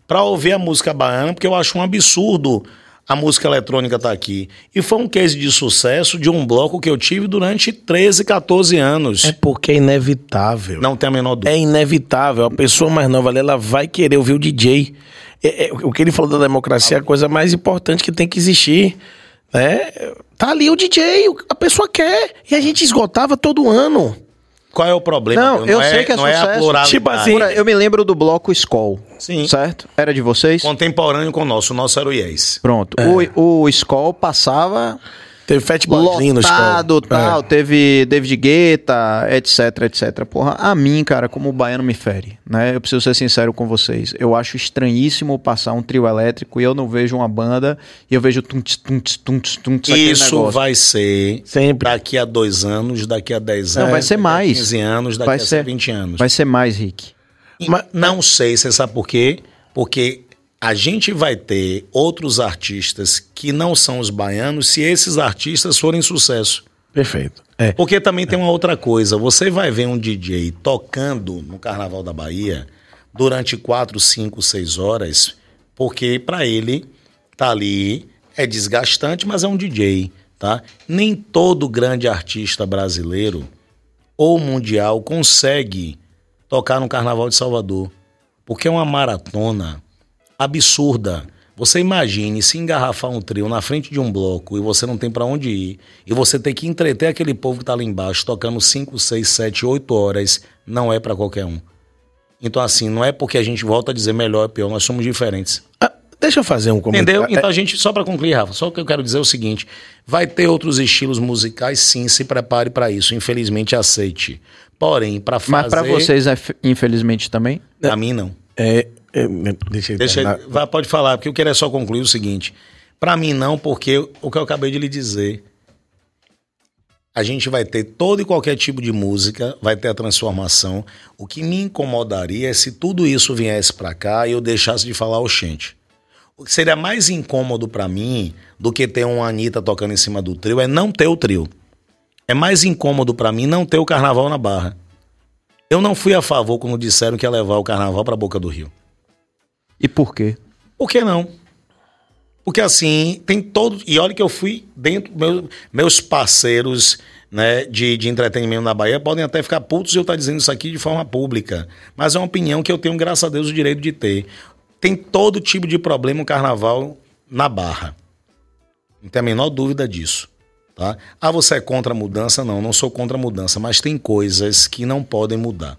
para ouvir a música baiana, porque eu acho um absurdo a música eletrônica tá aqui. E foi um case de sucesso de um bloco que eu tive durante 13, 14 anos. É porque é inevitável. Não tem a menor dúvida. É inevitável. A pessoa mais nova ali, ela vai querer ouvir o DJ. É, é, o que ele falou da democracia é a coisa mais importante que tem que existir. Né? Tá ali o DJ, a pessoa quer. E a gente esgotava todo ano. Qual é o problema? Não, meu? eu é, sei que é não é sucesso. pluralidade. Tipo assim, eu me lembro do bloco Skoll. Sim. Certo? Era de vocês? Contemporâneo com o nosso. O nosso era o Yes. Pronto. O, o Skoll passava Teve no lotado, escola. tal. Teve David Guetta, etc, etc. Porra, a mim, cara, como o baiano me fere, né? Eu preciso ser sincero com vocês. Eu acho estranhíssimo passar um trio elétrico e eu não vejo uma banda e eu vejo tunts, tunts, tunts, aquele Isso negócio. vai ser Sempre. daqui a dois anos, daqui a dez anos. Não, vai ser daqui a mais. 15 anos, daqui Vai a ser- 20 anos. Vai ser mais, Rick. E não sei, você sabe por quê? Porque a gente vai ter outros artistas que não são os baianos se esses artistas forem sucesso. Perfeito. É. Porque também tem uma outra coisa. Você vai ver um DJ tocando no Carnaval da Bahia durante quatro, cinco, seis horas, porque para ele tá ali é desgastante, mas é um DJ, tá? Nem todo grande artista brasileiro ou mundial consegue tocar no Carnaval de Salvador, porque é uma maratona absurda. Você imagine se engarrafar um trio na frente de um bloco e você não tem pra onde ir, e você tem que entreter aquele povo que tá lá embaixo tocando 5, 6, 7, 8 horas, não é pra qualquer um. Então assim, não é porque a gente volta a dizer melhor ou pior, nós somos diferentes. Ah, deixa eu fazer um comentário. Entendeu? Então a gente, só pra concluir, Rafa, só o que eu quero dizer é o seguinte: vai ter outros estilos musicais, sim, se prepare pra isso. Infelizmente, aceite. Porém, pra fazer. Mas pra vocês, é, infelizmente, também? Pra mim, não. É, é, deixa eu Deixa, terminar. vá, pode falar, porque eu queria só concluir o seguinte. Pra mim, não, porque o que eu acabei de lhe dizer. A gente vai ter todo e qualquer tipo de música, vai ter a transformação. O que me incomodaria é se tudo isso viesse pra cá e eu deixasse de falar oxente. O que seria mais incômodo pra mim do que ter uma Anitta tocando em cima do trio é não ter o trio. É mais incômodo pra mim não ter o carnaval na barra. Eu não fui a favor quando disseram que ia levar o carnaval pra Boca do Rio. E por quê? Por que não? Porque assim, tem todo. E olha que eu fui dentro. Meu, meus parceiros né, de, de entretenimento na Bahia podem até ficar putos eu estar dizendo isso aqui de forma pública. Mas é uma opinião que eu tenho, graças a Deus, o direito de ter. Tem todo tipo de problema o carnaval na Barra. Não tem a menor dúvida disso. Tá? Ah, você é contra a mudança? Não, não sou contra a mudança, mas tem coisas que não podem mudar.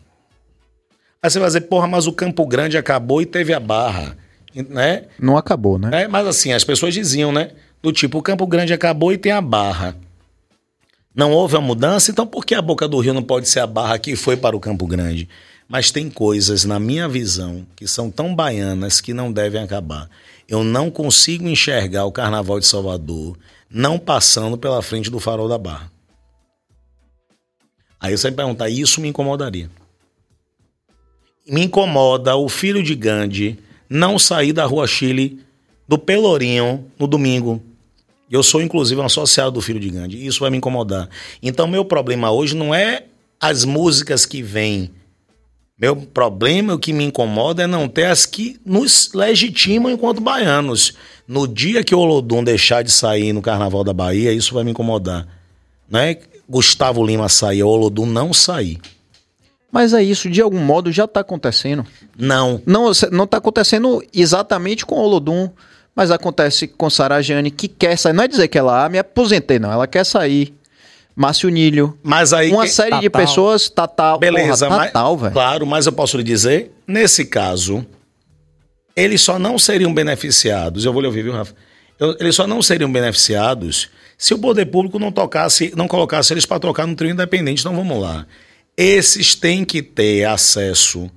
Aí você vai dizer, porra, mas o Campo Grande acabou e teve a barra. Né? Não acabou, né? né? Mas assim, as pessoas diziam, né? Do tipo, o Campo Grande acabou e tem a barra. Não houve a mudança, então por que a Boca do Rio não pode ser a barra que foi para o Campo Grande? Mas tem coisas, na minha visão, que são tão baianas que não devem acabar. Eu não consigo enxergar o Carnaval de Salvador não passando pela frente do farol da barra. Aí você vai perguntar, isso me incomodaria. Me incomoda o filho de Gandhi não sair da Rua Chile do Pelourinho no domingo. Eu sou, inclusive, um associado do Filho de Gandhi. Isso vai me incomodar. Então, meu problema hoje não é as músicas que vêm. Meu problema, o que me incomoda é não ter as que nos legitimam enquanto baianos. No dia que o Olodum deixar de sair no Carnaval da Bahia, isso vai me incomodar. Não é Gustavo Lima sair, o Olodum não sair. Mas é isso, de algum modo já tá acontecendo. Não. Não, não tá acontecendo exatamente com o Olodum, mas acontece com Sarajane, que quer sair. Não é dizer que ela, ah, me aposentei, não. Ela quer sair. Márcio Nílio. Mas aí. Uma que- série de pessoas, Tatal. Beleza, porra, mas, Tatal, velho. claro, mas eu posso lhe dizer, nesse caso, eles só não seriam beneficiados, eu vou lhe ouvir, viu, Rafa? Eu- eles só não seriam beneficiados se o poder público não tocasse, não colocasse eles para trocar no trio independente. Então vamos lá. Esses têm que ter acesso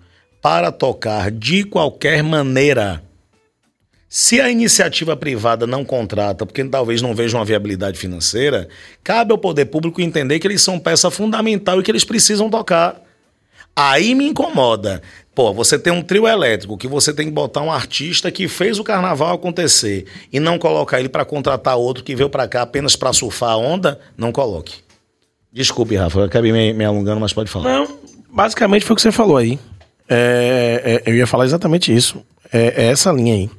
para tocar de qualquer maneira. Se a iniciativa privada não contrata, porque talvez não veja uma viabilidade financeira, cabe ao poder público entender que eles são peça fundamental e que eles precisam tocar. Aí me incomoda. Pô, você tem um trio elétrico que você tem que botar um artista que fez o carnaval acontecer e não colocar ele para contratar outro que veio para cá apenas para surfar a onda, não coloque. Desculpe, Rafa, eu acabei me, me alongando, mas pode falar. Não, basicamente foi o que você falou aí. É, é, eu ia falar exatamente isso. É, é essa linha aí.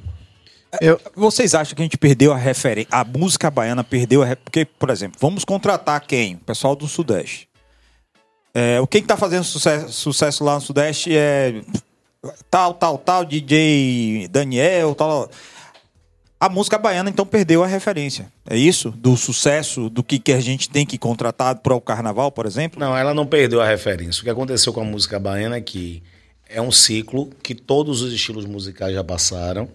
Eu... Vocês acham que a gente perdeu a referência? A música baiana perdeu a. Re... Porque, por exemplo, vamos contratar quem? O pessoal do Sudeste. É, o quem está fazendo sucesso, sucesso, lá no Sudeste é tal, tal, tal, DJ Daniel, tal. A música baiana então perdeu a referência. É isso? Do sucesso, do que, que a gente tem que contratar para o carnaval, por exemplo? Não, ela não perdeu a referência. O que aconteceu com a música baiana é que é um ciclo que todos os estilos musicais já passaram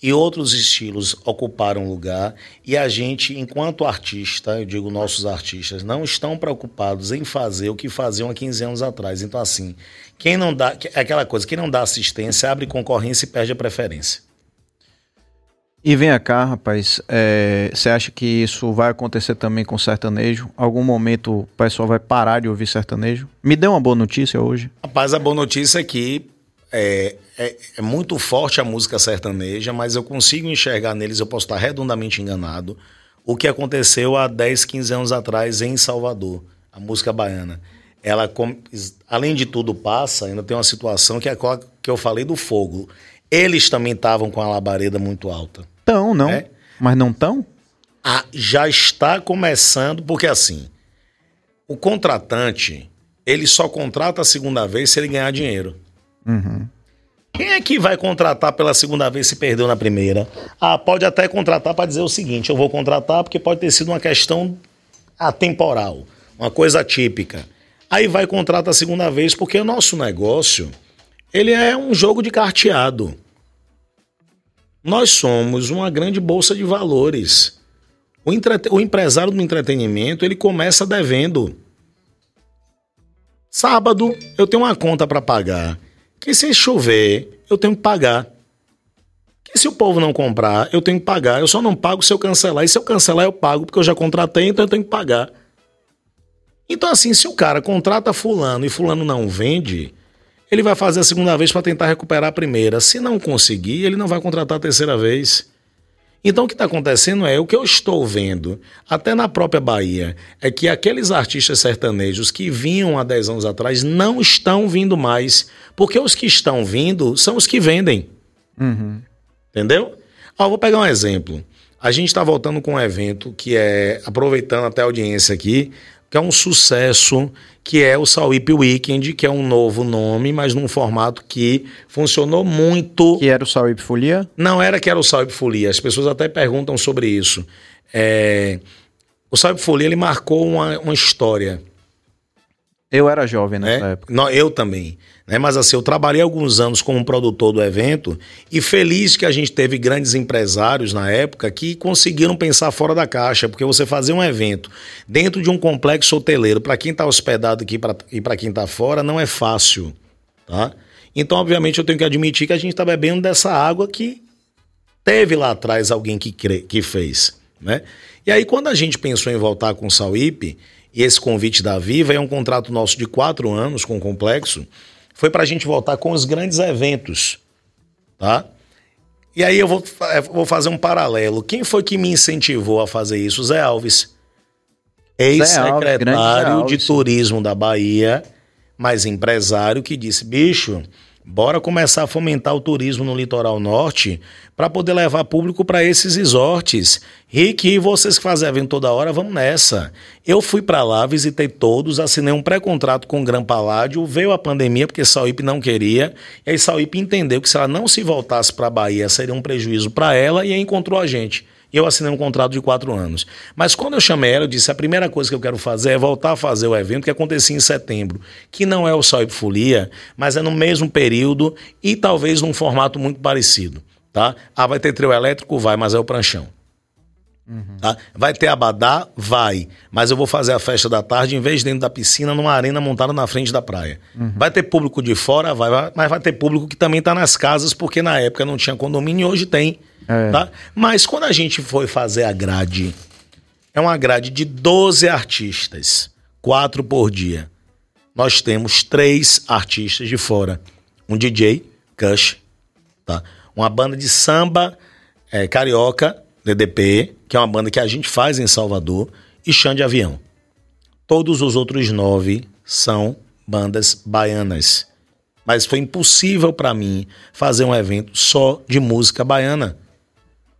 e outros estilos ocuparam lugar e a gente, enquanto artista, eu digo nossos artistas, não estão preocupados em fazer o que faziam há 15 anos atrás. Então, assim, quem não dá, é aquela coisa, quem não dá assistência abre concorrência e perde a preferência. E vem cá, rapaz, é, você é, acha que isso vai acontecer também com sertanejo? Algum momento o pessoal vai parar de ouvir sertanejo? Me dê uma boa notícia hoje. Rapaz, a boa notícia é que é, é, é, muito forte a música sertaneja, mas eu consigo enxergar neles, eu posso estar redondamente enganado, o que aconteceu há 10, 15 anos atrás em Salvador, a música baiana. Ela, além de tudo, passa, ainda tem uma situação que é a que eu falei do fogo. Eles também estavam com a labareda muito alta. Tão, não. É? Mas não tão? Ah, já está começando, porque assim, o contratante, ele só contrata a segunda vez se ele ganhar dinheiro. Uhum. Quem é que vai contratar pela segunda vez se perdeu na primeira? Ah, pode até contratar para dizer o seguinte: eu vou contratar porque pode ter sido uma questão atemporal, uma coisa típica. Aí vai contratar a segunda vez porque o nosso negócio ele é um jogo de carteado. Nós somos uma grande bolsa de valores. O, o empresário do entretenimento, ele começa devendo. Sábado, eu tenho uma conta para pagar. Que se chover, eu tenho que pagar. Que se o povo não comprar, eu tenho que pagar. Eu só não pago se eu cancelar. E se eu cancelar, eu pago, porque eu já contratei, então eu tenho que pagar. Então, assim, se o cara contrata fulano e fulano não vende, ele vai fazer a segunda vez para tentar recuperar a primeira. Se não conseguir, ele não vai contratar a terceira vez. Então o que está acontecendo é o que eu estou vendo, até na própria Bahia, é que aqueles artistas sertanejos que vinham há 10 anos atrás não estão vindo mais. Porque os que estão vindo são os que vendem. Uhum. Entendeu? Ó, vou pegar um exemplo. A gente está voltando com um evento que é, aproveitando até a audiência aqui, que é um sucesso, que é o Sauip Weekend, que é um novo nome, mas num formato que funcionou muito. Que era o Sauip Folia? Não era que era o Sauip Folia. As pessoas até perguntam sobre isso. É... O Sauip Folia ele marcou uma, uma história. Eu era jovem nessa é? época. Não, eu também. Né? Mas assim, eu trabalhei alguns anos como produtor do evento e feliz que a gente teve grandes empresários na época que conseguiram pensar fora da caixa, porque você fazer um evento dentro de um complexo hoteleiro, para quem está hospedado aqui pra, e para quem está fora, não é fácil. Tá? Então, obviamente, eu tenho que admitir que a gente está bebendo dessa água que teve lá atrás alguém que, cre... que fez. Né? E aí, quando a gente pensou em voltar com o Sauípe, e esse convite da Viva é um contrato nosso de quatro anos com o complexo, foi para a gente voltar com os grandes eventos, tá? E aí eu vou, é, vou fazer um paralelo. Quem foi que me incentivou a fazer isso? Zé Alves. Ex-secretário de Turismo da Bahia, mas empresário que disse, bicho, Bora começar a fomentar o turismo no litoral norte para poder levar público para esses resorts. Rick, e vocês que fazem evento toda hora, vamos nessa. Eu fui para lá, visitei todos, assinei um pré-contrato com o Gran Paládio, veio a pandemia porque Sauípe não queria, e aí Sauípe entendeu que se ela não se voltasse para a Bahia seria um prejuízo para ela e aí encontrou a gente eu assinei um contrato de quatro anos. Mas quando eu chamei ela, eu disse: a primeira coisa que eu quero fazer é voltar a fazer o evento que acontecia em setembro, que não é o Sol e Folia, mas é no mesmo período e talvez num formato muito parecido. Tá? Ah, vai ter trio elétrico? Vai, mas é o pranchão. Uhum. Tá? Vai ter abadá? Vai. Mas eu vou fazer a festa da tarde, em vez de dentro da piscina, numa arena montada na frente da praia. Uhum. Vai ter público de fora? Vai, vai mas vai ter público que também está nas casas, porque na época não tinha condomínio e hoje tem. É. Tá? Mas quando a gente foi fazer a grade, é uma grade de 12 artistas, quatro por dia. Nós temos três artistas de fora. Um DJ, Kush, tá? uma banda de samba é, carioca, DDP, que é uma banda que a gente faz em Salvador, e Chão de Avião. Todos os outros nove são bandas baianas. Mas foi impossível para mim fazer um evento só de música baiana.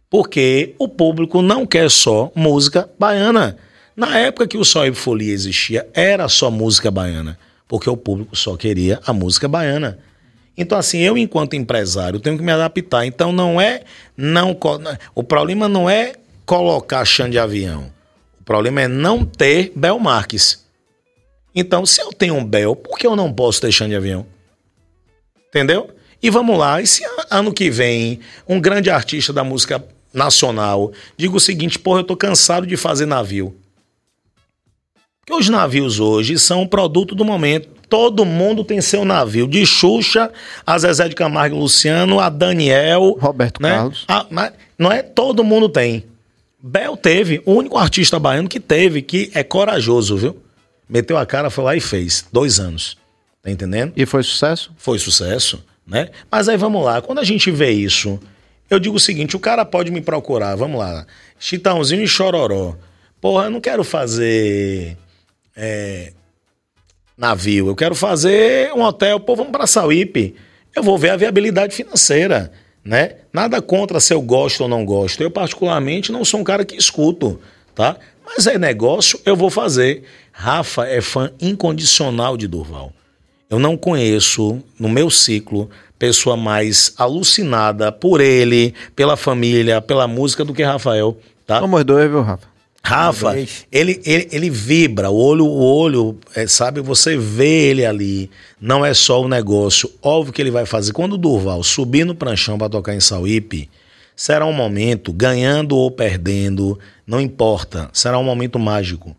Porque o público não quer só música baiana. Na época que o Soib Folia existia, era só música baiana. Porque o público só queria a música baiana. Então, assim, eu, enquanto empresário, tenho que me adaptar. Então, não é. não O problema não é colocar chão de avião. O problema é não ter Bel Marques. Então, se eu tenho um Bel, por que eu não posso ter chão de avião? Entendeu? E vamos lá, e se ano que vem um grande artista da música nacional diga o seguinte, porra, eu tô cansado de fazer navio. Porque os navios hoje são um produto do momento. Todo mundo tem seu navio. De Xuxa, a Zezé de Camargo e Luciano, a Daniel. Roberto né? Carlos. A, não é todo mundo tem. Bel teve, o único artista baiano que teve, que é corajoso, viu? Meteu a cara, foi lá e fez. Dois anos. Tá entendendo? E foi sucesso? Foi sucesso, né? Mas aí vamos lá, quando a gente vê isso, eu digo o seguinte: o cara pode me procurar, vamos lá, Chitãozinho e Chororó. Porra, eu não quero fazer é, navio, eu quero fazer um hotel, pô, vamos para Sauípe. Eu vou ver a viabilidade financeira, né? Nada contra se eu gosto ou não gosto. Eu, particularmente, não sou um cara que escuto, tá? Mas é negócio, eu vou fazer. Rafa é fã incondicional de Durval. Eu não conheço, no meu ciclo, pessoa mais alucinada por ele, pela família, pela música do que Rafael, tá? Somos dois, viu, Rafa? Rafa, ele, ele, ele vibra, o olho, o olho, é, sabe, você vê ele ali. Não é só o negócio. Óbvio que ele vai fazer. Quando o Durval subir no pranchão para tocar em Sauípe, será um momento, ganhando ou perdendo, não importa, será um momento mágico.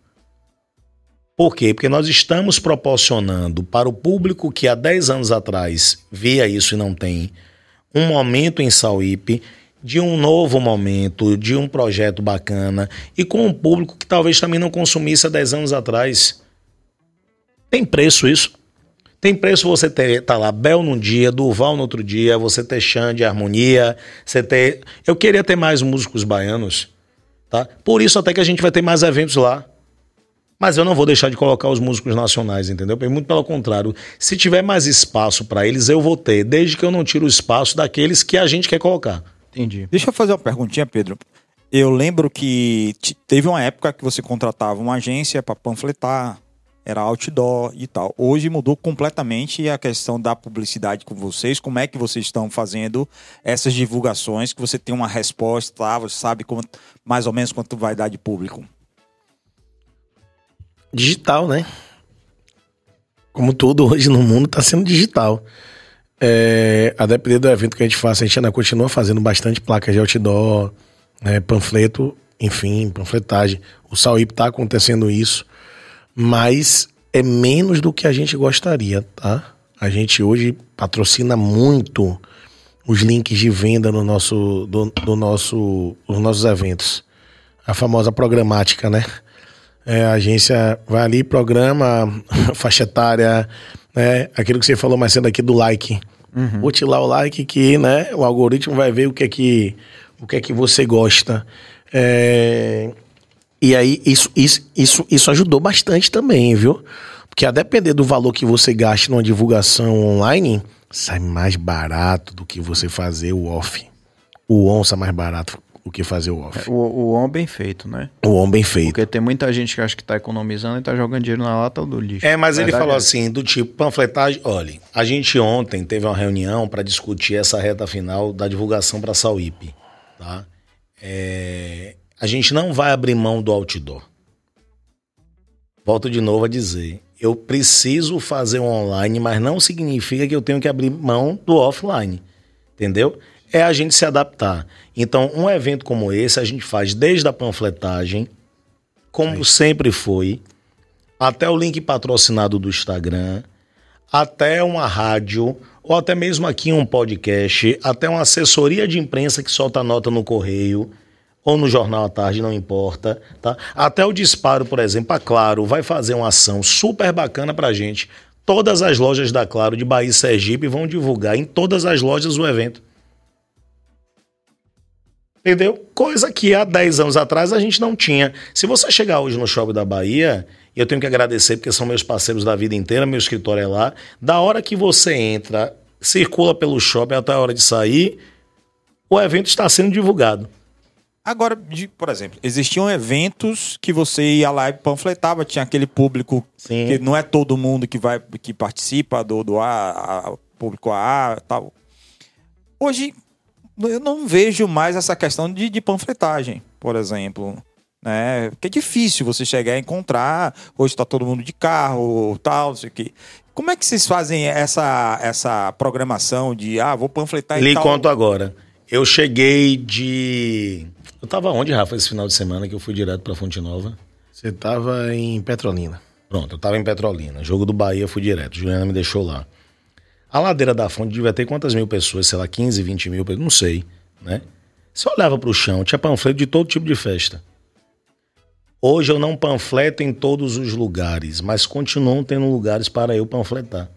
Por quê? Porque nós estamos proporcionando para o público que há 10 anos atrás via isso e não tem, um momento em Sauípe de um novo momento, de um projeto bacana e com um público que talvez também não consumisse há 10 anos atrás. Tem preço isso? Tem preço você ter tá lá Bel num dia, Durval no outro dia, você ter Xande, Harmonia, você ter. Eu queria ter mais músicos baianos, tá? Por isso até que a gente vai ter mais eventos lá. Mas eu não vou deixar de colocar os músicos nacionais, entendeu? Muito pelo contrário. Se tiver mais espaço para eles, eu vou ter, desde que eu não tire o espaço daqueles que a gente quer colocar. Entendi. Deixa eu fazer uma perguntinha, Pedro. Eu lembro que teve uma época que você contratava uma agência para panfletar, era outdoor e tal. Hoje mudou completamente a questão da publicidade com vocês. Como é que vocês estão fazendo essas divulgações? Que você tem uma resposta, tá? você sabe como, mais ou menos quanto vai dar de público? Digital, né? Como tudo hoje no mundo está sendo digital. É, a depender do evento que a gente faça, a gente ainda continua fazendo bastante placas de outdoor, né, panfleto, enfim, panfletagem. O Sauípe está acontecendo isso, mas é menos do que a gente gostaria, tá? A gente hoje patrocina muito os links de venda no nosso, do, do nosso, nos nossos eventos. A famosa programática, né? É, a agência vai ali, programa, faixa etária, né? Aquilo que você falou mais cedo aqui do like. Uhum. Bote lá o like que, né, o algoritmo vai ver o que é que, o que, é que você gosta. É... E aí, isso, isso, isso, isso ajudou bastante também, viu? Porque a depender do valor que você gaste numa divulgação online, sai mais barato do que você fazer o off. O on sai mais barato o que fazer o off. É, o, o on bem feito, né? O on bem feito. Porque tem muita gente que acha que tá economizando e tá jogando dinheiro na lata do lixo. É, mas ele falou é. assim, do tipo, panfletagem, olha, a gente ontem teve uma reunião para discutir essa reta final da divulgação para a Sauípe, tá? É, a gente não vai abrir mão do outdoor. Volto de novo a dizer, eu preciso fazer um online, mas não significa que eu tenho que abrir mão do offline, entendeu? É a gente se adaptar. Então, um evento como esse a gente faz desde a panfletagem, como Sim. sempre foi, até o link patrocinado do Instagram, até uma rádio, ou até mesmo aqui um podcast, até uma assessoria de imprensa que solta nota no correio ou no jornal à tarde, não importa, tá? Até o disparo, por exemplo, a Claro vai fazer uma ação super bacana pra gente. Todas as lojas da Claro de Bahia e Sergipe vão divulgar em todas as lojas o evento. Entendeu? Coisa que há 10 anos atrás a gente não tinha. Se você chegar hoje no Shopping da Bahia, e eu tenho que agradecer porque são meus parceiros da vida inteira, meu escritório é lá, da hora que você entra, circula pelo shopping até a hora de sair, o evento está sendo divulgado. Agora, de- por exemplo, existiam eventos que você ia lá e panfletava, tinha aquele público Sim. que não é todo mundo que vai que participa do, do A, a- público A tal. Hoje eu não vejo mais essa questão de, de panfletagem, por exemplo. Né? Porque é difícil você chegar a encontrar. Hoje está todo mundo de carro, tal, não sei o quê. Como é que vocês fazem essa, essa programação de ah, vou panfletar em Lhe tal... conto agora. Eu cheguei de. Eu tava onde, Rafa, esse final de semana que eu fui direto pra Fonte Nova? Você tava em Petrolina. Pronto, eu tava em Petrolina. Jogo do Bahia, fui direto. Juliana me deixou lá. A ladeira da fonte devia ter quantas mil pessoas? Sei lá, 15, 20 mil, não sei, né? Você olhava pro chão, tinha panfleto de todo tipo de festa. Hoje eu não panfleto em todos os lugares, mas continuam tendo lugares para eu panfletar.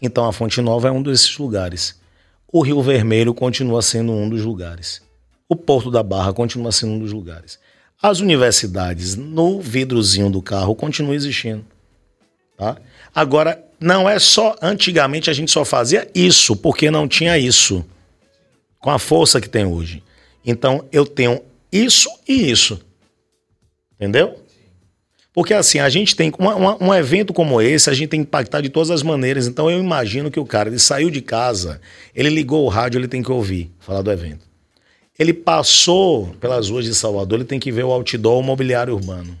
Então a Fonte Nova é um desses lugares. O Rio Vermelho continua sendo um dos lugares. O Porto da Barra continua sendo um dos lugares. As universidades no vidrozinho do carro continuam existindo. Tá? Agora, não é só. Antigamente a gente só fazia isso, porque não tinha isso. Com a força que tem hoje. Então eu tenho isso e isso. Entendeu? Porque assim, a gente tem. uma- uma- um evento como esse, a gente tem que impactar de todas as maneiras. Então eu imagino que o cara, ele saiu de casa, ele ligou o rádio, ele tem que ouvir, falar do evento. Ele passou pelas ruas de Salvador, ele tem que ver o outdoor, o mobiliário urbano.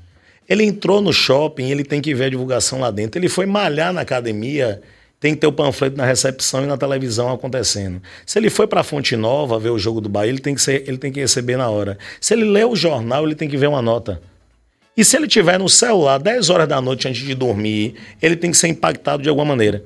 Ele entrou no shopping, ele tem que ver a divulgação lá dentro. Ele foi malhar na academia, tem que ter o panfleto na recepção e na televisão acontecendo. Se ele foi para Fonte Nova ver o jogo do Bahia, ele tem que ser, ele tem que receber na hora. Se ele lê o jornal, ele tem que ver uma nota. E se ele tiver no celular 10 horas da noite antes de dormir, ele tem que ser impactado de alguma maneira.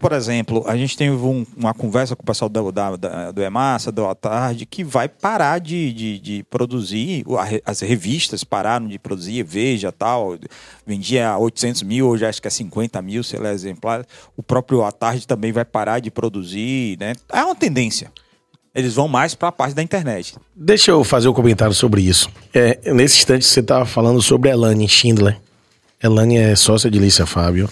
Por exemplo, a gente teve um- uma conversa com o pessoal da, da, da- do Emassa, do Tarde, que vai parar de, de, de produzir, as revistas pararam de produzir, Veja tal, vendia 800 mil, hoje acho que é 50 mil, sei lá, exemplares. O próprio À Tarde também vai parar de produzir, né? É uma tendência. Eles vão mais para a parte da internet. Deixa eu fazer um comentário sobre isso. É, nesse instante você estava falando sobre a Elane Schindler. Elane é sócia de Lícia Fábio,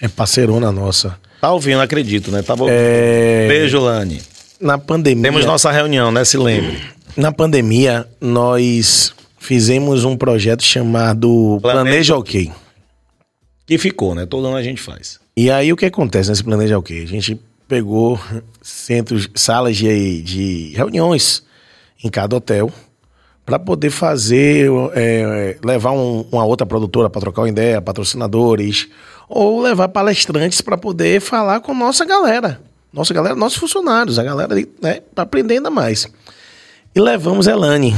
é parceirona nossa. Tá ouvindo, acredito, né? Tá bom. É, Beijo, Lani. na pandemia, Temos nossa reunião, né? Se lembre. na pandemia nós fizemos um projeto chamado Planeja- Planeja OK. Que ficou, né? Todo ano a gente faz. E aí o que acontece nesse Planeja OK? A gente pegou centros, salas de, de reuniões em cada hotel para poder fazer, é, levar um- uma outra produtora para trocar uma ideia, patrocinadores, ou levar palestrantes para poder falar com nossa galera. Nossa galera, nossos funcionários, a galera né, para aprender ainda mais. E levamos Elane.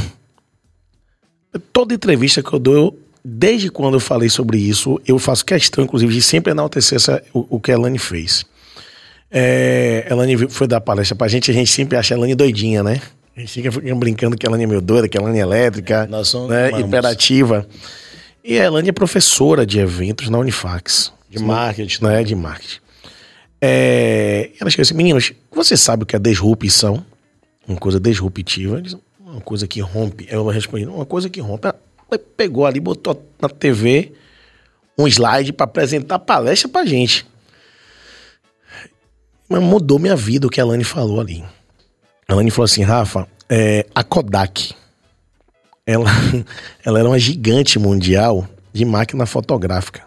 Toda entrevista que eu dou, desde quando eu falei sobre isso, eu faço questão, inclusive, de sempre enaltecer essa, o, o que a Elane fez. É, Elane foi dar palestra pra gente, a gente sempre acha a Elane doidinha, né? A gente fica, fica brincando que a Elane é meio doida, que a Elane é elétrica, somos- né? hiperativa. E a Elane é professora de eventos na Unifax. De marketing. Né? De marketing. É, ela chegou assim, meninos, você sabe o que é disrupção? Uma coisa disruptiva. Eles, Uma coisa que rompe. Eu respondi, uma coisa que rompe. Ela pegou ali, botou na TV um slide para apresentar a palestra pra gente. Mas mudou minha vida o que a Lani falou ali. A Lani falou assim, Rafa, é, a Kodak, ela, ela era uma gigante mundial de máquina fotográfica.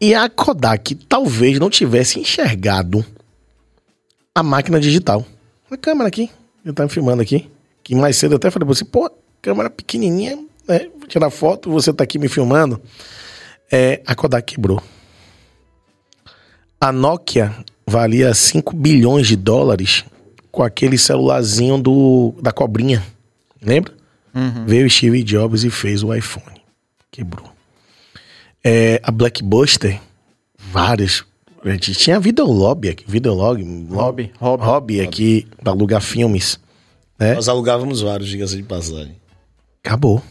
E a Kodak talvez não tivesse enxergado a máquina digital. A câmera aqui, tá me filmando aqui. Que mais cedo eu até falei pra você, pô, câmera pequenininha, né? Vou tirar foto, você tá aqui me filmando. É, a Kodak quebrou. A Nokia valia 5 bilhões de dólares com aquele celularzinho do, da cobrinha. Lembra? Veio o Steve Jobs e fez o iPhone. Quebrou. É, a Blackbuster, várias. A gente tinha Videolog aqui, Videolog, Hobby, hobby. hobby aqui para alugar filmes. Né? Nós alugávamos vários, diga-se de passagem. Acabou.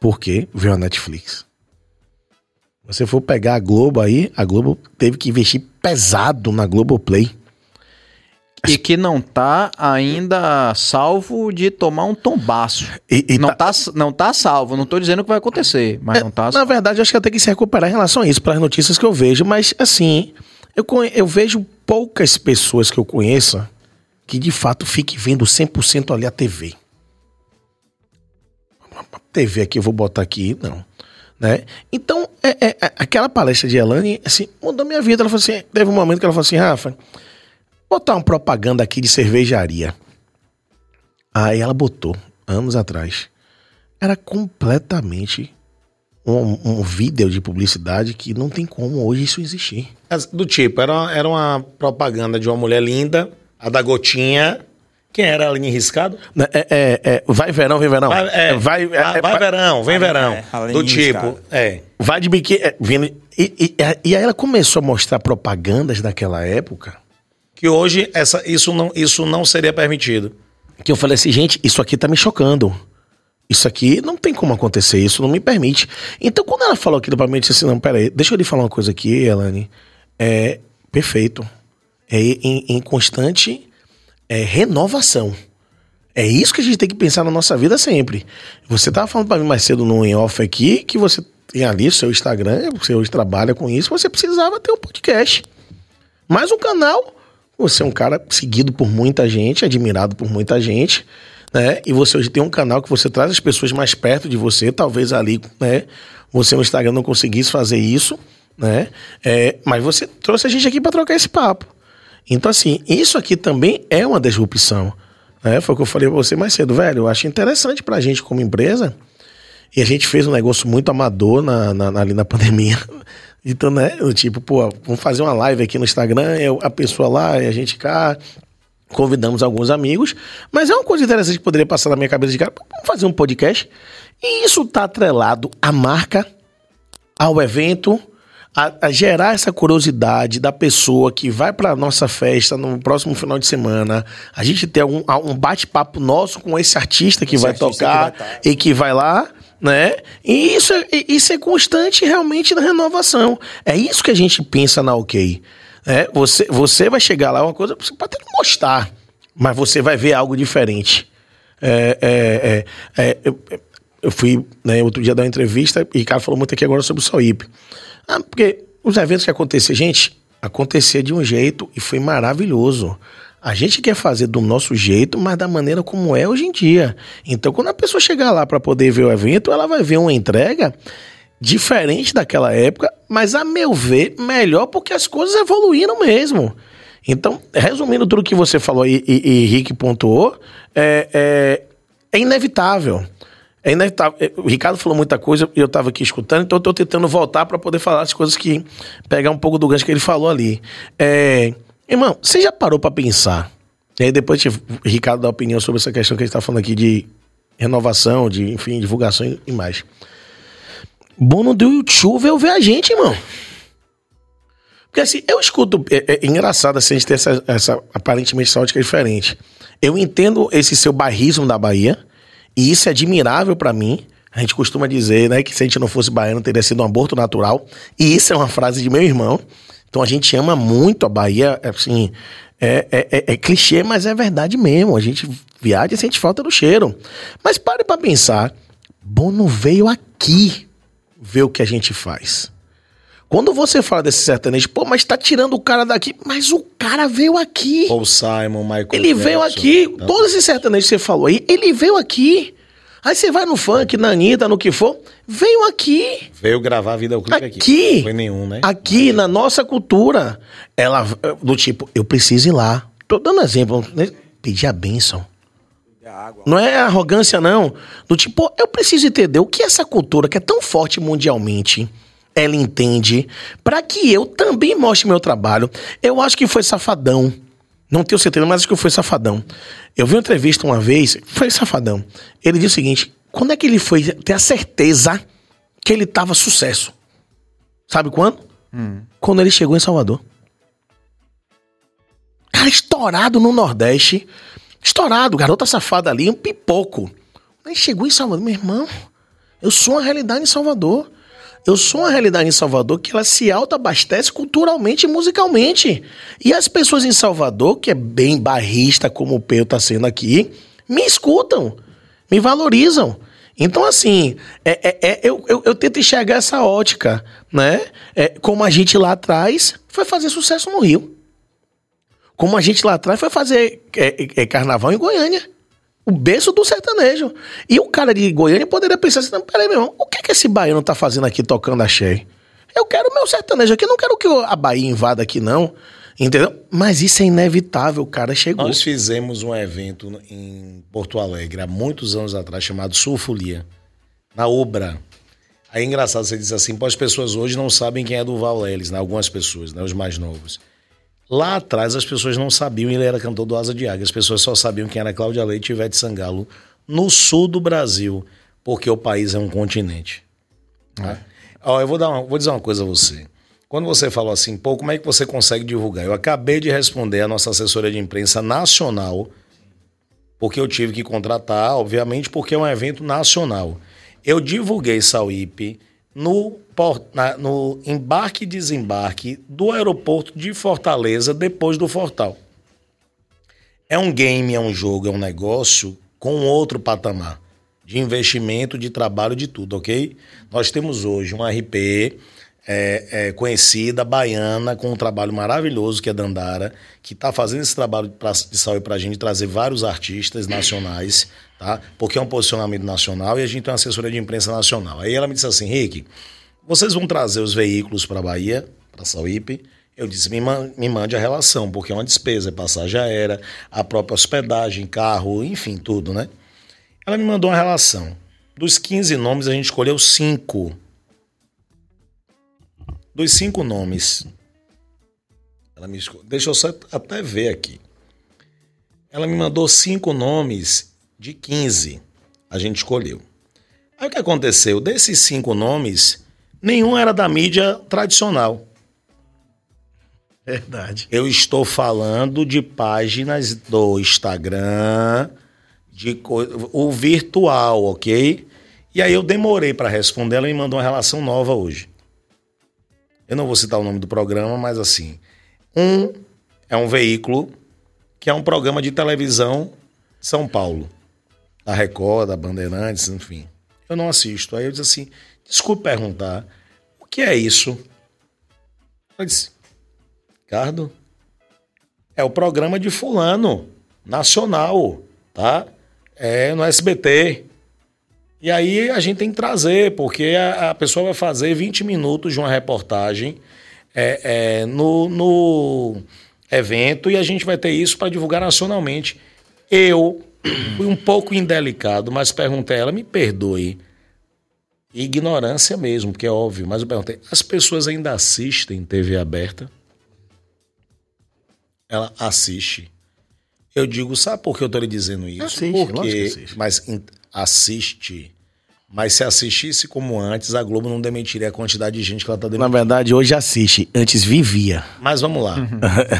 Por quê? Veio a Netflix. Você for pegar a Globo aí, a Globo teve que investir pesado na Globoplay. E que não tá ainda salvo de tomar um tombaço. E, e não, tá- tá... não tá salvo. Não tô dizendo que vai acontecer, mas não tá Na verdade, eu acho que tem que se recuperar em relação a isso, pelas notícias que eu vejo. Mas, assim, eu, eu vejo poucas pessoas que eu conheça que de fato fiquem vendo 100% ali a TV. TV aqui, eu vou botar aqui, não. Né? Então, é, é, é, aquela palestra de Elane, assim, mudou minha vida. Ela falou assim, teve um momento que ela falou assim, Rafa, botar uma propaganda aqui de cervejaria. Aí ela botou, anos atrás. Era completamente um, um vídeo de publicidade que não tem como hoje isso existir. Do tipo, era, era uma propaganda de uma mulher linda, a da gotinha. Quem era a linha riscado? É, é, é, vai verão, vem verão. Vai, é, vai, é, vai, vai verão, vem verão. É, do tipo, é. Vai de biquíni. É, e, e, e, aí ela começou a mostrar propagandas daquela época. Que hoje essa, isso, não, isso não seria permitido. Que eu falei assim, gente, isso aqui tá me chocando. Isso aqui não tem como acontecer, isso não me permite. Então, quando ela falou aquilo pra mim, eu disse assim: não, peraí, deixa eu lhe falar uma coisa aqui, Elane. É perfeito. É em, em constante é, renovação. É isso que a gente tem que pensar na nossa vida sempre. Você tava falando para mim mais cedo no em off aqui que você tem ali o seu Instagram, você hoje trabalha com isso, você precisava ter um podcast. Mais um canal. Você é um cara seguido por muita gente, admirado por muita gente né? E você hoje tem um canal que você traz as pessoas mais perto de você, talvez ali, né? Você no Instagram não conseguisse fazer isso, né? É, mas você trouxe a gente aqui para trocar esse papo. Então, assim, isso aqui também é uma disrupção. Né? Foi o que eu falei pra você mais cedo, velho. Eu acho interessante pra gente como empresa. E a gente fez um negócio muito amador na, na, ali na pandemia. Então, né? Tipo, pô, vamos fazer uma live aqui no Instagram, eu, a pessoa lá e a gente cá, Convidamos alguns amigos, mas é uma coisa interessante que poderia passar na minha cabeça de cara. Vamos fazer um podcast. E isso está atrelado à marca, ao evento, a, a, gerar essa curiosidade da pessoa que vai para nossa festa no próximo final de semana. A gente ter um, um bate-papo nosso com esse artista que esse vai artista tocar que vai tá. e que vai lá né? E isso é, isso é constante realmente na renovação. É isso que a gente pensa na OK. É, você, você vai chegar lá, uma coisa, você pode até não gostar, mas você vai ver algo diferente. É, é, é, é eu, eu, fui, né, outro dia dar uma entrevista e o cara falou muito aqui agora sobre o Soip. Ah, porque os eventos que aconteciam, gente, acontecia de um jeito e foi maravilhoso. A gente quer fazer do nosso jeito, mas da maneira como é hoje em dia. Então, quando a pessoa chegar lá para poder ver o evento, ela vai ver uma entrega diferente daquela época, mas a meu ver, melhor porque as coisas evoluíram mesmo. Então, resumindo tudo que você falou e, e, e Rick pontuou, é, é, é, inevitável. É inevitável. É, o Ricardo falou muita coisa e eu estava aqui escutando, então eu estou tentando voltar para poder falar as coisas que. pegar um pouco do gancho que ele falou ali. É, irmão, você já parou para pensar? E aí depois o Ricardo dá opinião sobre essa questão que a gente está falando aqui de renovação, de, enfim, divulgação e mais. Bono do YouTube veio ver a gente, irmão. Porque assim, eu escuto. É, é engraçado assim, a gente ter essa, essa aparentemente essa ótica diferente. Eu entendo esse seu barrismo da Bahia, e isso é admirável para mim. A gente costuma dizer, né, que se a gente não fosse baiano teria sido um aborto natural. E isso é uma frase de meu irmão. Então a gente ama muito a Bahia, assim, é, é, é, é clichê, mas é verdade mesmo. A gente viaja e sente falta do cheiro. Mas pare para pensar, Bono veio aqui ver o que a gente faz. Quando você fala desse sertanejo, pô, mas tá tirando o cara daqui. Mas o cara veio aqui. Paul Simon, Michael Ele Jackson, veio aqui. Tá? Todos esses sertanejos que você falou aí, ele veio aqui. Aí você vai no funk, na Anitta, no que for, veio aqui. Veio gravar a vida clipe aqui. Aqui. Não foi nenhum, né? Aqui, na nossa cultura. Ela, do tipo, eu preciso ir lá. Tô dando exemplo, né? pedir a bênção. Não é arrogância, não. Do tipo, eu preciso entender o que essa cultura, que é tão forte mundialmente, ela entende, para que eu também mostre meu trabalho. Eu acho que foi safadão. Não tenho certeza, mas acho que foi safadão. Eu vi uma entrevista uma vez, foi safadão. Ele disse o seguinte: quando é que ele foi ter a certeza que ele tava sucesso? Sabe quando? Hum. Quando ele chegou em Salvador. Cara, estourado no Nordeste. Estourado, garota safada ali, um pipoco. Aí chegou em Salvador, meu irmão, eu sou uma realidade em Salvador. Eu sou uma realidade em Salvador que ela se autoabastece culturalmente e musicalmente. E as pessoas em Salvador, que é bem barrista como o Peu está sendo aqui, me escutam, me valorizam. Então, assim, é, é, é eu, eu, eu, tento enxergar essa ótica, né? É, como a gente lá atrás foi fazer sucesso no Rio. Como a gente lá atrás foi fazer é, é, carnaval em Goiânia. O berço do sertanejo. E o cara de Goiânia poderia pensar assim: peraí, meu irmão, o que, que esse baiano tá fazendo aqui tocando axé? Eu quero meu sertanejo aqui, não quero que a Bahia invada aqui, não. Entendeu? Mas isso é inevitável, cara chegou. Nós fizemos um evento em Porto Alegre há muitos anos atrás chamado Sulfolia, na Obra. Aí é engraçado, você diz assim, pô, as pessoas hoje não sabem quem é Duval Leles, né? algumas pessoas, né? os mais novos. Lá atrás as pessoas não sabiam, ele era cantor do Asa de Águia, as pessoas só sabiam quem era Cláudia Leite e Ivete Sangalo no sul do Brasil, porque o país é um continente. Né? Ó, eu vou, dar uma, vou dizer uma coisa a você. Quando você falou assim, pô, como é que você consegue divulgar? Eu acabei de responder a nossa assessoria de imprensa nacional, porque eu tive que contratar, obviamente, porque é um evento nacional. Eu divulguei Sauípe no, na, no embarque e desembarque do aeroporto de Fortaleza depois do Fortal. É um game, é um jogo, é um negócio com outro patamar de investimento, de trabalho, de tudo, ok? Nós temos hoje um RP é, é, conhecida, baiana, com um trabalho maravilhoso que é Dandara, que está fazendo esse trabalho pra, de saúde para a gente trazer vários artistas nacionais, tá? Porque é um posicionamento nacional e a gente tem uma assessoria de imprensa nacional. Aí ela me disse assim, Rick, vocês vão trazer os veículos para a Bahia, para Sauípe? Eu disse, me, me mande a relação, porque é uma despesa, é passagem aérea, a própria hospedagem, carro, enfim, tudo, né? Ela me mandou uma relação. Dos 15 nomes, a gente escolheu cinco dos cinco nomes. Ela me deixa eu só até ver aqui. Ela me mandou cinco nomes de 15. A gente escolheu. Aí o que aconteceu? Desses cinco nomes, nenhum era da mídia tradicional. Verdade. Eu estou falando de páginas do Instagram, de o virtual, ok? E aí eu demorei para responder, ela me mandou uma relação nova hoje. Eu não vou citar o nome do programa, mas assim, um é um veículo que é um programa de televisão São Paulo, da Record, da Bandeirantes, enfim. Eu não assisto. Aí eu disse assim: desculpe perguntar, o que é isso? Eu disse: Ricardo, é o programa de Fulano, nacional, tá? É no SBT. E aí a gente tem que trazer, porque a, a pessoa vai fazer 20 minutos de uma reportagem é, é, no, no evento e a gente vai ter isso para divulgar nacionalmente. Eu fui um pouco indelicado, mas perguntei a ela, me perdoe. Ignorância mesmo, porque é óbvio, mas eu perguntei: as pessoas ainda assistem TV aberta? Ela assiste. Eu digo, sabe por que eu estou lhe dizendo isso? Assiste, porque, assiste. mas assiste. Mas se assistisse como antes, a Globo não demitiria a quantidade de gente que ela está demitindo. Na verdade, hoje assiste. Antes vivia. Mas vamos lá.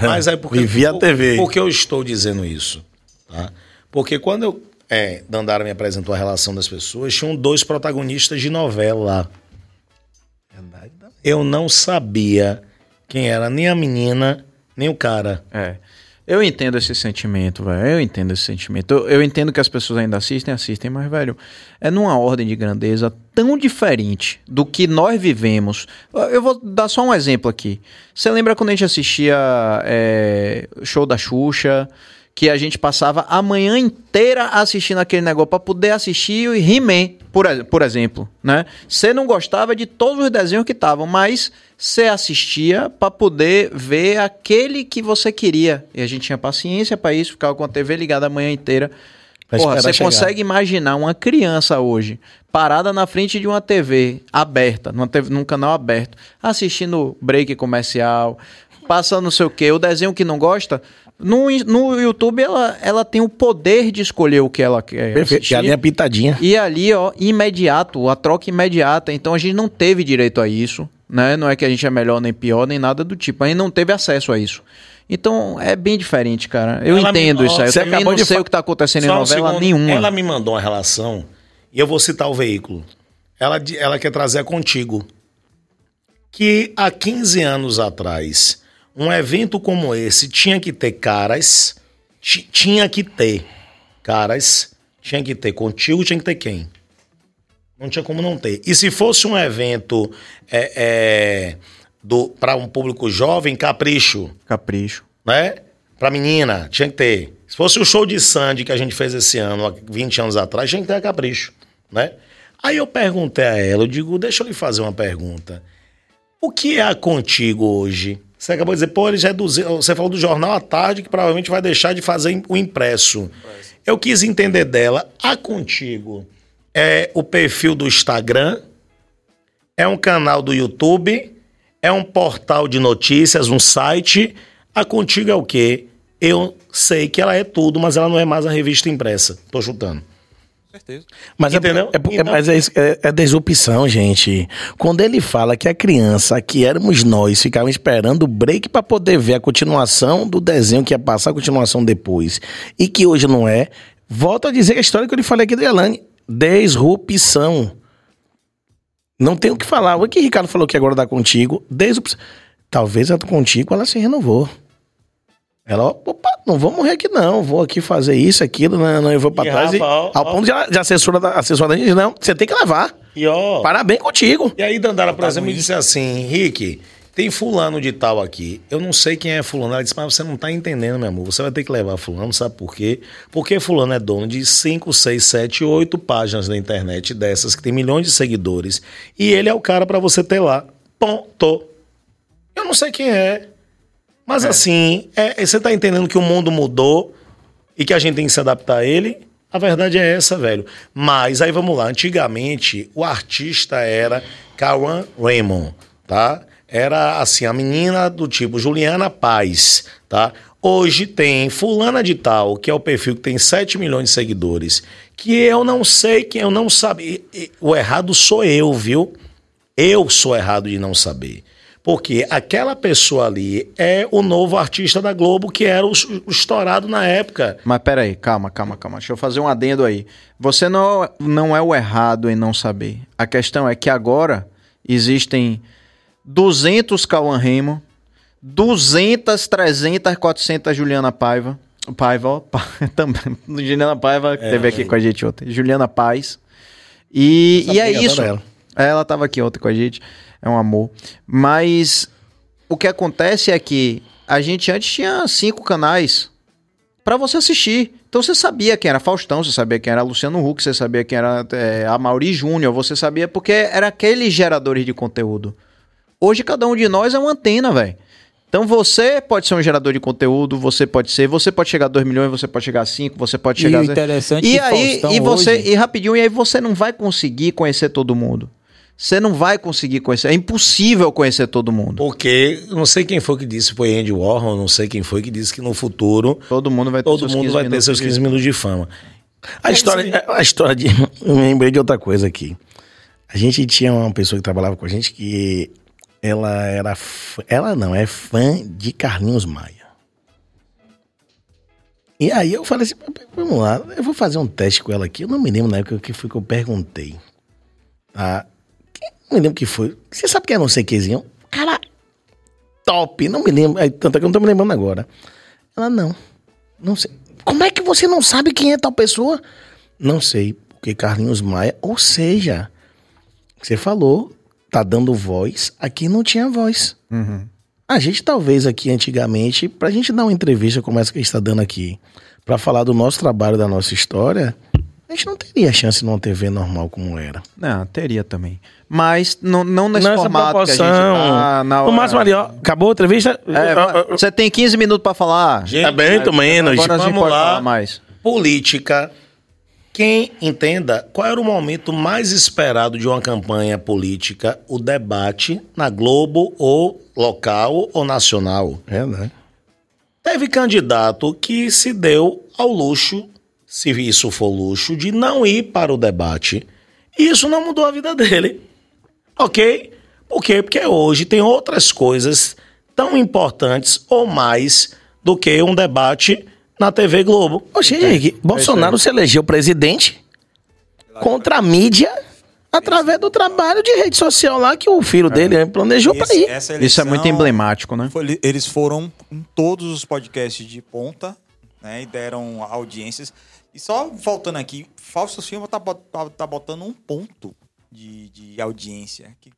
Mas aí porque, vivia a TV. Por que eu estou dizendo isso? Tá? Porque quando eu, é, Dandara me apresentou a relação das pessoas, tinham dois protagonistas de novela. Eu não sabia quem era nem a menina, nem o cara. É. Eu entendo esse sentimento, velho. Eu entendo esse sentimento. Eu, eu, entendo que as pessoas ainda assistem, assistem, mas, velho, é numa ordem de grandeza tão diferente do que nós vivemos. Eu vou dar só um exemplo aqui. Você lembra quando a gente assistia é, show da Xuxa? Que a gente passava a manhã inteira assistindo aquele negócio para poder assistir o He-Man, por, por exemplo, né? Você não gostava de todos os desenhos que estavam, mas você assistia para poder ver aquele que você queria. E a gente tinha paciência para isso, ficava com a TV ligada a manhã inteira. Porra, você chegar. consegue imaginar uma criança hoje parada na frente de uma TV aberta, numa TV, num canal aberto, assistindo break comercial, passando não sei o que, o desenho que não gosta, no, no YouTube ela, ela tem o poder de escolher o que ela quer. Perfeito. Assistir. E ali é pitadinha. E ali, ó, imediato, a troca imediata. Então a gente não teve direito a isso né? Não é que a gente é melhor nem pior, nem nada do tipo. A gente não teve acesso a isso. Então é bem diferente, cara. Eu ela entendo me... isso aí. Eu também não sei fa... o que está acontecendo Só em novela um nenhuma. Ela me mandou uma relação, e eu vou citar o veículo. Ela, ela quer trazer contigo. Que há 15 anos atrás, um evento como esse tinha que ter caras. Tinha que ter caras. Tinha que ter contigo, tinha que ter quem? Não tinha como não ter. E se fosse um evento é, é, para um público jovem, capricho. Capricho. Né? Pra menina, tinha que ter. Se fosse o show de Sandy que a gente fez esse ano, há 20 anos atrás, tinha que ter a capricho, né? Aí eu perguntei a ela, eu digo, deixa eu lhe fazer uma pergunta. O que é a Contigo hoje? Você acabou de dizer, pô, eles reduziram. Você falou do jornal à tarde que provavelmente vai deixar de fazer o impresso. Eu quis entender dela. A Contigo é o perfil do Instagram, é um canal do YouTube, é um portal de notícias, um site. A Contigo é o quê? Eu sei que ela é tudo, mas ela não é mais a revista impressa. Tô chutando. Certeza. Mas, Entendeu? É, é, é, Então- mas é, é, é desopção, gente. Quando ele fala que a criança, que éramos nós, ficava esperando o break pra poder ver a continuação do desenho que ia passar a continuação depois, e que hoje não é, volto a dizer a história que eu lhe falei aqui do Elane: desrupção. Não tem o que falar. O que o Ricardo falou que agora dá contigo, desrupção. Talvez a contigo ela se renovou. Ela, opa, não vou morrer aqui não, vou aqui fazer isso, aquilo, não, não eu vou pra E, trás. e- Rafa, ó, ao ó. ponto de, de assessora da assessora da gente, não, você tem que levar. E ó. Parabéns contigo. E aí, Dandara, por Tá exemplo, me disse assim: Rick, tem fulano de tal aqui. Eu não sei quem é fulano. Ela disse, mas você não tá entendendo, meu amor. Você vai ter que levar fulano, sabe por quê? Porque fulano é dono de 5, 6, 7, 8 páginas na internet dessas que tem milhões de seguidores. E ele é o cara pra você ter lá. Ponto. Eu não sei quem é. Mas assim, é, você tá entendendo que o mundo mudou e que a gente tem que se adaptar a ele? A verdade é essa, velho. Mas aí vamos lá. Antigamente, o artista era Kawan Raymond, tá? Era assim, a menina do tipo Juliana Paz, tá? Hoje tem fulana de tal, que é o perfil que tem 7 milhões de seguidores, que eu não sei quem, eu não sabia. O errado sou eu, viu? Eu sou errado de não saber. Porque aquela pessoa ali é o novo artista da Globo, que era o, o estourado na época. Mas peraí, calma, calma, calma. Deixa eu fazer um adendo aí. Você não, não é o errado em não saber. A questão é que agora existem 200 Cauã Raymond, 200, 300, 400 Juliana Paiva. Paiva, também. Juliana Paiva, que teve aqui com a gente ontem. Juliana Paz. E, e é isso. adoro Ela tava aqui ontem com a gente. É um amor. Mas o que acontece é que a gente antes tinha cinco canais pra você assistir. Então você sabia quem era Faustão, você sabia quem era Luciano Huck, você sabia quem era é, a Mauri Júnior, você sabia porque era aqueles geradores de conteúdo. Hoje cada um de nós é uma antena, velho. Então você pode ser um gerador de conteúdo, você pode ser, você pode chegar a 2 milhões, você pode chegar a 5, você pode E chegar o a zero. interessante E aí, Faustão e você, hoje- e rapidinho, e aí você não vai conseguir conhecer todo mundo. Você não vai conseguir conhecer, é impossível conhecer todo mundo. Porque, não sei quem foi que disse, foi Andy Warhol, não sei quem foi que disse que no futuro Todo mundo vai ter todo seus mundo 15 vai ter minutos seus de- 15 minutos de fama. A história, a história de. Eu me lembrei de outra coisa aqui. A gente tinha uma pessoa que trabalhava com a gente que ela era. fã- Ela não, é fã de Carlinhos Maia. E aí eu falei assim, vamos lá, eu vou fazer um teste com ela aqui. Eu não me lembro na época o que foi que eu perguntei. Tá? Que- Não me lembro o que foi. Você sabe que é não sei quezinho? Cara, top. Não me lembro. Tanto é que eu não tô me lembrando agora. Ela, não. Não sei. Como é que você não sabe quem é tal pessoa? Não sei. Porque Carlinhos Maia, ou seja, você falou, tá dando voz, aqui não tinha voz. Uhum. A gente talvez aqui antigamente, pra gente dar uma entrevista como essa que a gente tá dando aqui, pra falar do nosso trabalho, da nossa história, a gente não teria chance numa TV normal como era. Não, teria também. Mas não, não nesse Nessa formato que a gente proporção. tá na No hora. máximo ali, ó, acabou a entrevista? É, Ó, ó, você tem 15 minutos pra falar. Gente, Tá bem, tô menos. Agora vamos lá. falar mais. Política. Quem entenda qual era o momento mais esperado de uma campanha política, o debate na Globo ou local ou nacional. É, né? Teve candidato que se deu ao luxo, se isso for luxo, de não ir para o debate. E isso não mudou a vida dele. Ok? Por quê? Porque hoje tem outras coisas tão importantes ou mais do que um debate na TV Globo. Oxe, Henrique, Bolsonaro se elegeu presidente contra a mídia através do trabalho de rede social lá que o filho dele planejou pra Esse- ir. Isso é muito emblemático, né? foi- eles foram em todos os podcasts de ponta, né? E deram audiências. E só voltando aqui, Fausto Silva tá, tá- tá botando um ponto de, de audiência. Que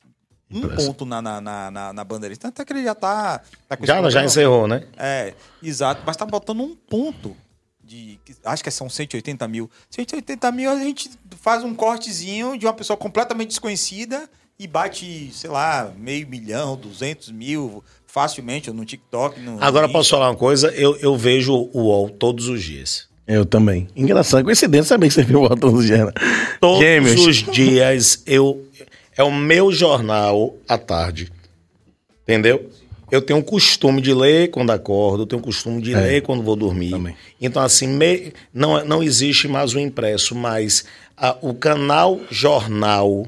um ponto na, na, na, na, na bandeirista. Até que ele já tá. tá Já, já encerrou, né? É, exato. Mas tá botando um ponto de. Acho que são 180 mil. 180 mil a gente faz um cortezinho de uma pessoa completamente desconhecida e bate, sei lá, meio milhão, 200 mil facilmente no TikTok. No Agora Insta. posso falar uma coisa? Eu, eu vejo o UOL todos os dias. Eu também. Engraçado, coincidência saber que você viu o botão do Gênero. Todos Gêmeos. os dias eu. É o meu jornal à tarde. Entendeu? Eu tenho o costume de ler quando acordo, eu tenho o costume de É. ler quando vou dormir. Também. Então, assim, me- não, não existe mais o impresso, mas a- o canal jornal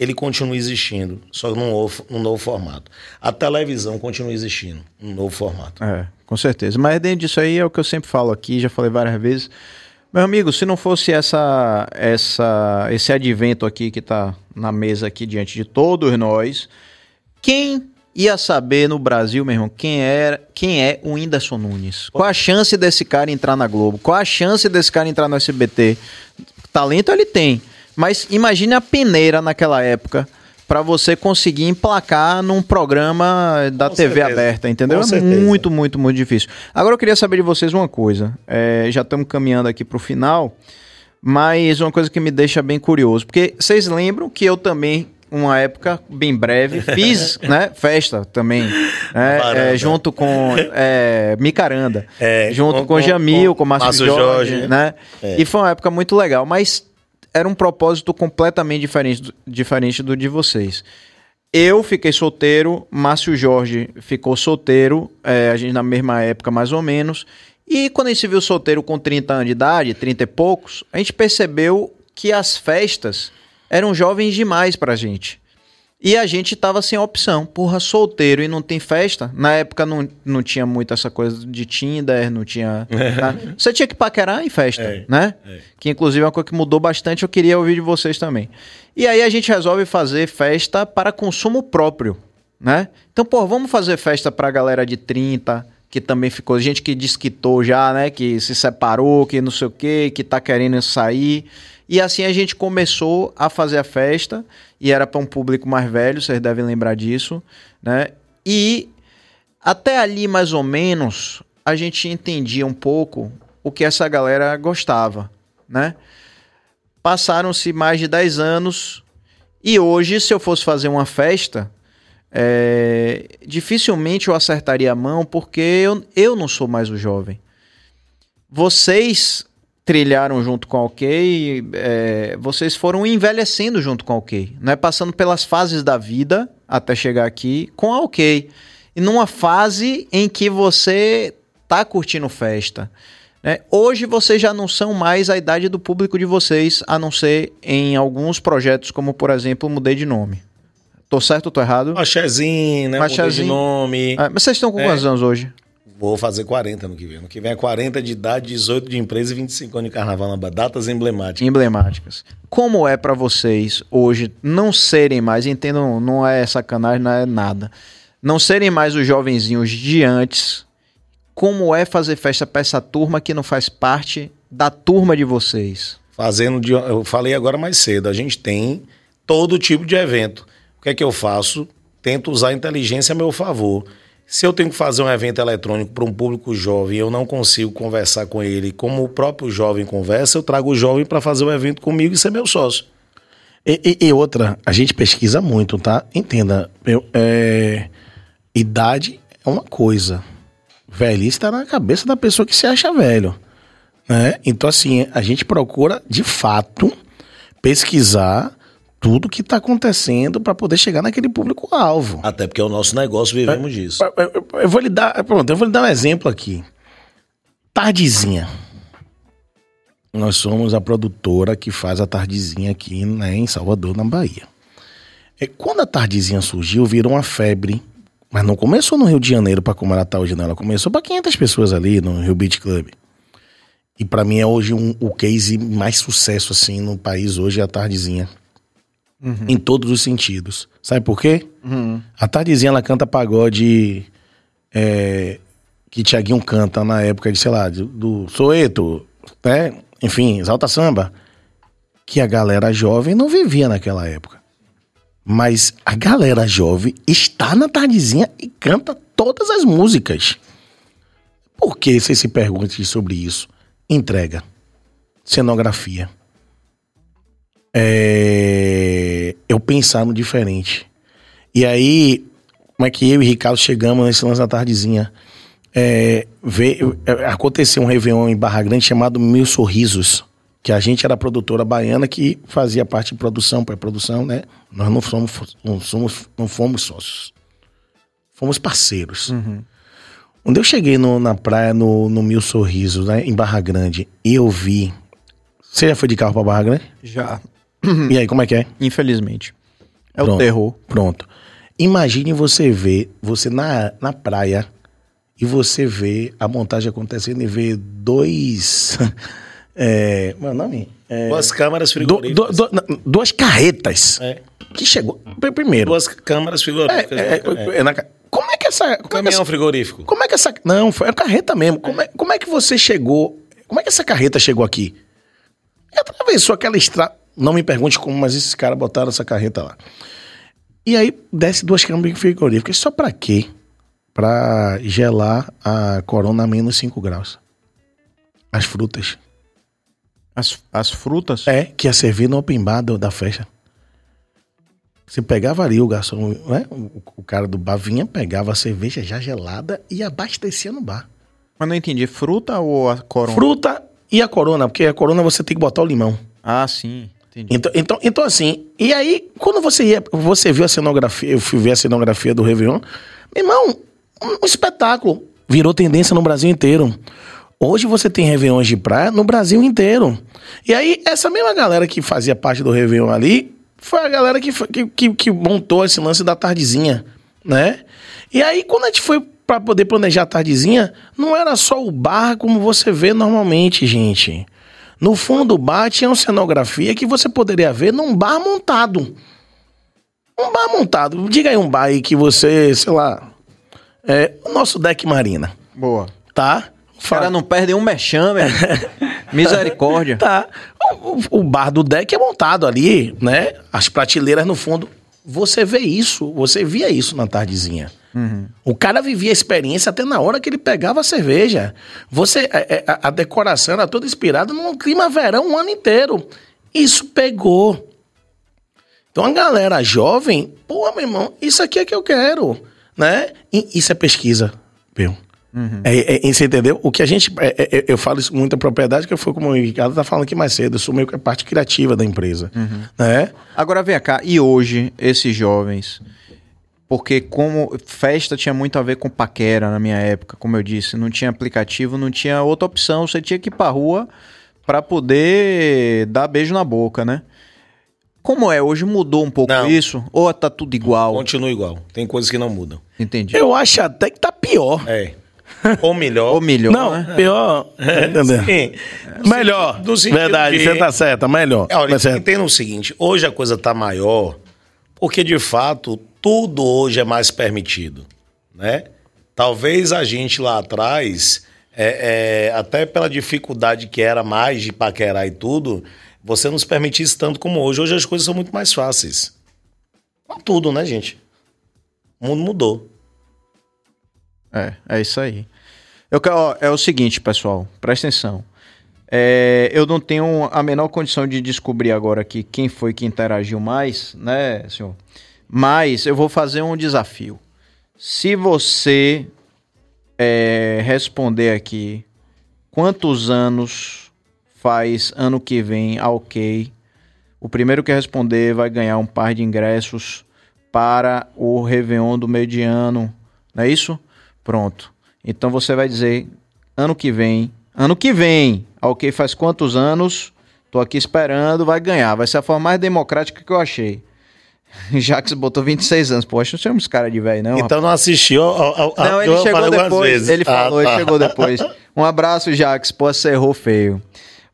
ele continua existindo, só num novo, num novo formato. A televisão continua existindo, num novo formato. É, com certeza. Mas dentro disso aí é o que eu sempre falo aqui, já falei várias vezes. Meu amigo, se não fosse essa, essa, esse advento aqui que tá na mesa aqui diante de todos nós, quem ia saber no Brasil, meu irmão, quem era, quem é o Whindersson Nunes? Qual a chance desse cara entrar na Globo? Qual a chance desse cara entrar no SBT? Talento ele tem, mas imagine a peneira naquela época pra você conseguir emplacar num programa da Com TV certeza. aberta, entendeu? Com É certeza. muito, muito, muito difícil. Agora eu queria saber de vocês uma coisa. É, já estamos caminhando aqui pro final, mas uma coisa que me deixa bem curioso, porque vocês lembram que eu também uma época bem breve fiz, né, festa também, né, é, junto com é, Micaranda, É, junto com- com, Jamil, com com Márcio Márcio Jorge, Jorge. né? É. E foi uma época muito legal, mas era um propósito completamente diferente do, diferente do de vocês. Eu fiquei solteiro, Márcio Jorge ficou solteiro, é, a gente na mesma época mais ou menos. E quando a gente se viu solteiro com 30 anos de idade, 30 e poucos, a gente percebeu que as festas eram jovens demais pra gente. E a gente tava sem opção. Porra, solteiro e não tem festa. Na época não, não tinha muito essa coisa de Tinder, não tinha. tá? Você tinha que paquerar em festa, É, né? é. Que inclusive é uma coisa que mudou bastante, eu queria ouvir de vocês também. E aí a gente resolve fazer festa para consumo próprio, né? Então, pô, vamos fazer festa pra galera de 30, que também ficou, gente que desquitou já, né? Que se separou, que não sei o quê, que tá querendo sair. E assim a gente começou a fazer a festa, e era para um público mais velho, vocês devem lembrar disso, né? E até ali, mais ou menos, a gente entendia um pouco o que essa galera gostava, né? Passaram-se mais de 10 anos e hoje, se eu fosse fazer uma festa, é, dificilmente eu acertaria a mão porque eu, eu não sou mais o jovem. Vocês trilharam junto com a OK, é, vocês foram envelhecendo junto com a OK, né? Passando pelas fases da vida até chegar aqui com a OK. E numa fase em que você tá curtindo festa. né? Hoje vocês já não são mais a idade do público de vocês, a não ser em alguns projetos, como por exemplo, mudei de nome. Tô certo ou tô errado? Machezinho, né? Mudei de Machezinho. nome. Ah, mas vocês estão com É. quantos anos hoje? Vou fazer 40 no que vem. No que vem é 40 de idade, 18 de empresa e 25 anos de carnaval na. Datas emblemáticas. emblemáticas. Como é pra vocês hoje não serem mais, entendam, não é sacanagem, não é nada. Não serem mais os jovenzinhos de antes. Como é fazer festa pra essa turma que não faz parte da turma de vocês? Fazendo de, eu falei agora mais cedo, a gente tem todo tipo de evento. O que é que eu faço? Tento usar a inteligência a meu favor. Se eu tenho que fazer um evento eletrônico para um público jovem e eu não consigo conversar com ele como o próprio jovem conversa, eu trago o jovem para fazer o evento comigo e ser meu sócio. E, e- e outra, a gente pesquisa muito, tá? Entenda, eu, é, idade é uma coisa. Velhice tá na cabeça da pessoa que se acha velho. Né? Então, assim, a gente procura, de fato, pesquisar tudo que tá acontecendo para poder chegar naquele público-alvo. Até porque é o nosso negócio, vivemos disso. Eu, eu- eu vou lhe dar, pronto, eu vou lhe dar um exemplo aqui. Tardezinha. Nós somos a produtora que faz a Tardezinha aqui né, em Salvador, na Bahia. É, quando a Tardezinha surgiu, virou uma febre. Mas não começou no Rio de Janeiro para como ela tá hoje, não. Ela começou para 500 pessoas ali no Rio Beach Club. E para mim é hoje um- o case mais sucesso assim no país hoje é a Tardezinha. Em todos os sentidos. Sabe por quê? A Tardezinha ela canta pagode é, que Tiaguinho canta na época de, sei lá, do, do Soeto, né? Enfim, Exalta Samba. Que a galera jovem não vivia naquela época. Mas a galera jovem está na tardezinha e canta todas as músicas. Por que você se pergunte sobre isso? Entrega. Cenografia. É... Eu pensar no diferente. E aí, como é que eu e Ricardo chegamos nesse lance da tardezinha? É, veio, é, aconteceu um Réveillon em Barra Grande chamado Mil Sorrisos, que a gente era produtora baiana que fazia parte de produção, pré-produção, né? Nós não somos, não somos, não fomos sócios. Fomos parceiros. Uhum. Quando eu cheguei no- na praia, no, no Mil Sorrisos, né, em Barra Grande, eu vi. Você já foi de carro pra Barra Grande? Já. E aí, como é que é? Infelizmente. É o Pronto. terror. Pronto. Imagine você ver, você na, na praia, e você ver a montagem acontecendo e ver dois. é, meu nome? É, Duas câmaras du- frigoríficas. du- du- duas carretas. É. Que chegou. pr- Primeiro. Duas câmaras É, frigoríficas. é, É. é, na ca- como é que essa. Como é que Caminhão essa, frigorífico. como é que essa. Não, foi a carreta mesmo. Como é, como é que você chegou. Como é que essa carreta chegou aqui? E atravessou aquela estrada. Não me pergunte como, mas esses caras botaram essa carreta lá. E aí desce duas câmeras frigoríficas. Só pra quê? Pra gelar a corona a menos 5 graus. As frutas. As, as frutas. É, que ia servir no open bar do- da festa. Você pegava ali o garçom, né? O, o cara do bar vinha, pegava a cerveja já gelada e abastecia no bar. Mas não entendi. Fruta ou a corona? Fruta e a corona, porque a corona você tem que botar o limão. Ah, sim. Entendi. Então, então, então assim, e aí, quando você ia, você viu a cenografia, eu fui ver a cenografia do Réveillon, meu irmão, um, espetáculo. Virou tendência no Brasil inteiro. Hoje você tem Réveillons de praia no Brasil inteiro. E aí, essa mesma galera que fazia parte do Réveillon ali, foi a galera que, que, que, montou esse lance da tardezinha, né? E aí, quando a gente foi pra poder planejar a tardezinha, não era só o bar como você vê normalmente, gente. No fundo do bar tinha uma cenografia que você poderia ver num bar montado. Um bar montado. Diga aí um bar aí que você, sei lá. É o nosso deck marina, Boa. tá? Os caras não perdem um mexame. Misericórdia. Tá. O, o- o bar do deck é montado ali, né? As prateleiras no fundo. Você vê isso, você via isso na tardezinha. O cara vivia a experiência até na hora que ele pegava a cerveja. Você, é, é, a, a decoração era toda inspirada num clima verão o ano inteiro. Isso pegou. Então a galera jovem, pô, meu irmão, isso aqui é que eu quero, né? E isso é pesquisa, viu? É, é, é, você entendeu? O que a gente. é, é, é, eu falo isso com muita propriedade, que foi como o Ricardo tá falando aqui mais cedo. Eu sou meio que a parte criativa da empresa. Né? Agora vem cá, e hoje, esses jovens? Porque como festa tinha muito a ver com paquera na minha época, como eu disse, não tinha aplicativo, não tinha outra opção, você tinha que ir pra rua pra poder dar beijo na boca, né? Como é? Hoje mudou um pouco Não. isso? Ou tá tudo igual? Continua igual. Tem coisas que não mudam. Entendi. Eu acho até que tá pior. É. Ou melhor. Ou melhor, Não, né? pior. entendeu? Sim. Melhor. No sentido Verdade, de- você tá certa, melhor. É, olha, Tá certo. entenda o seguinte: hoje a coisa tá maior, porque de fato tudo hoje é mais permitido, né? Talvez a gente lá atrás, é, é, até pela dificuldade que era mais de paquerar e tudo, você não se permitisse tanto como hoje. Hoje as coisas são muito mais fáceis. Com tudo, né, gente? O mundo mudou. É, é isso aí. Eu, ó, é o seguinte, pessoal, presta atenção. É, eu não tenho a menor condição de descobrir agora aqui quem foi que interagiu mais, né, senhor? Mas eu vou fazer um desafio. Se você é, responder aqui quantos anos faz ano que vem OK, o primeiro que responder vai ganhar um par de ingressos para o Réveillon do meio de ano. Não é isso? Pronto. Então você vai dizer ano que vem. Ano que vem. OK faz quantos anos? Tô aqui esperando, vai ganhar. Vai ser a forma mais democrática que eu achei. Jax botou 26 anos. Poxa, não somos cara de velho, não. Então não assistiu ao, ao, Não, ele eu chegou falei algumas depois. Ele Ah, falou, ele tá. chegou depois. Um abraço, Jax. Pô, você errou feio.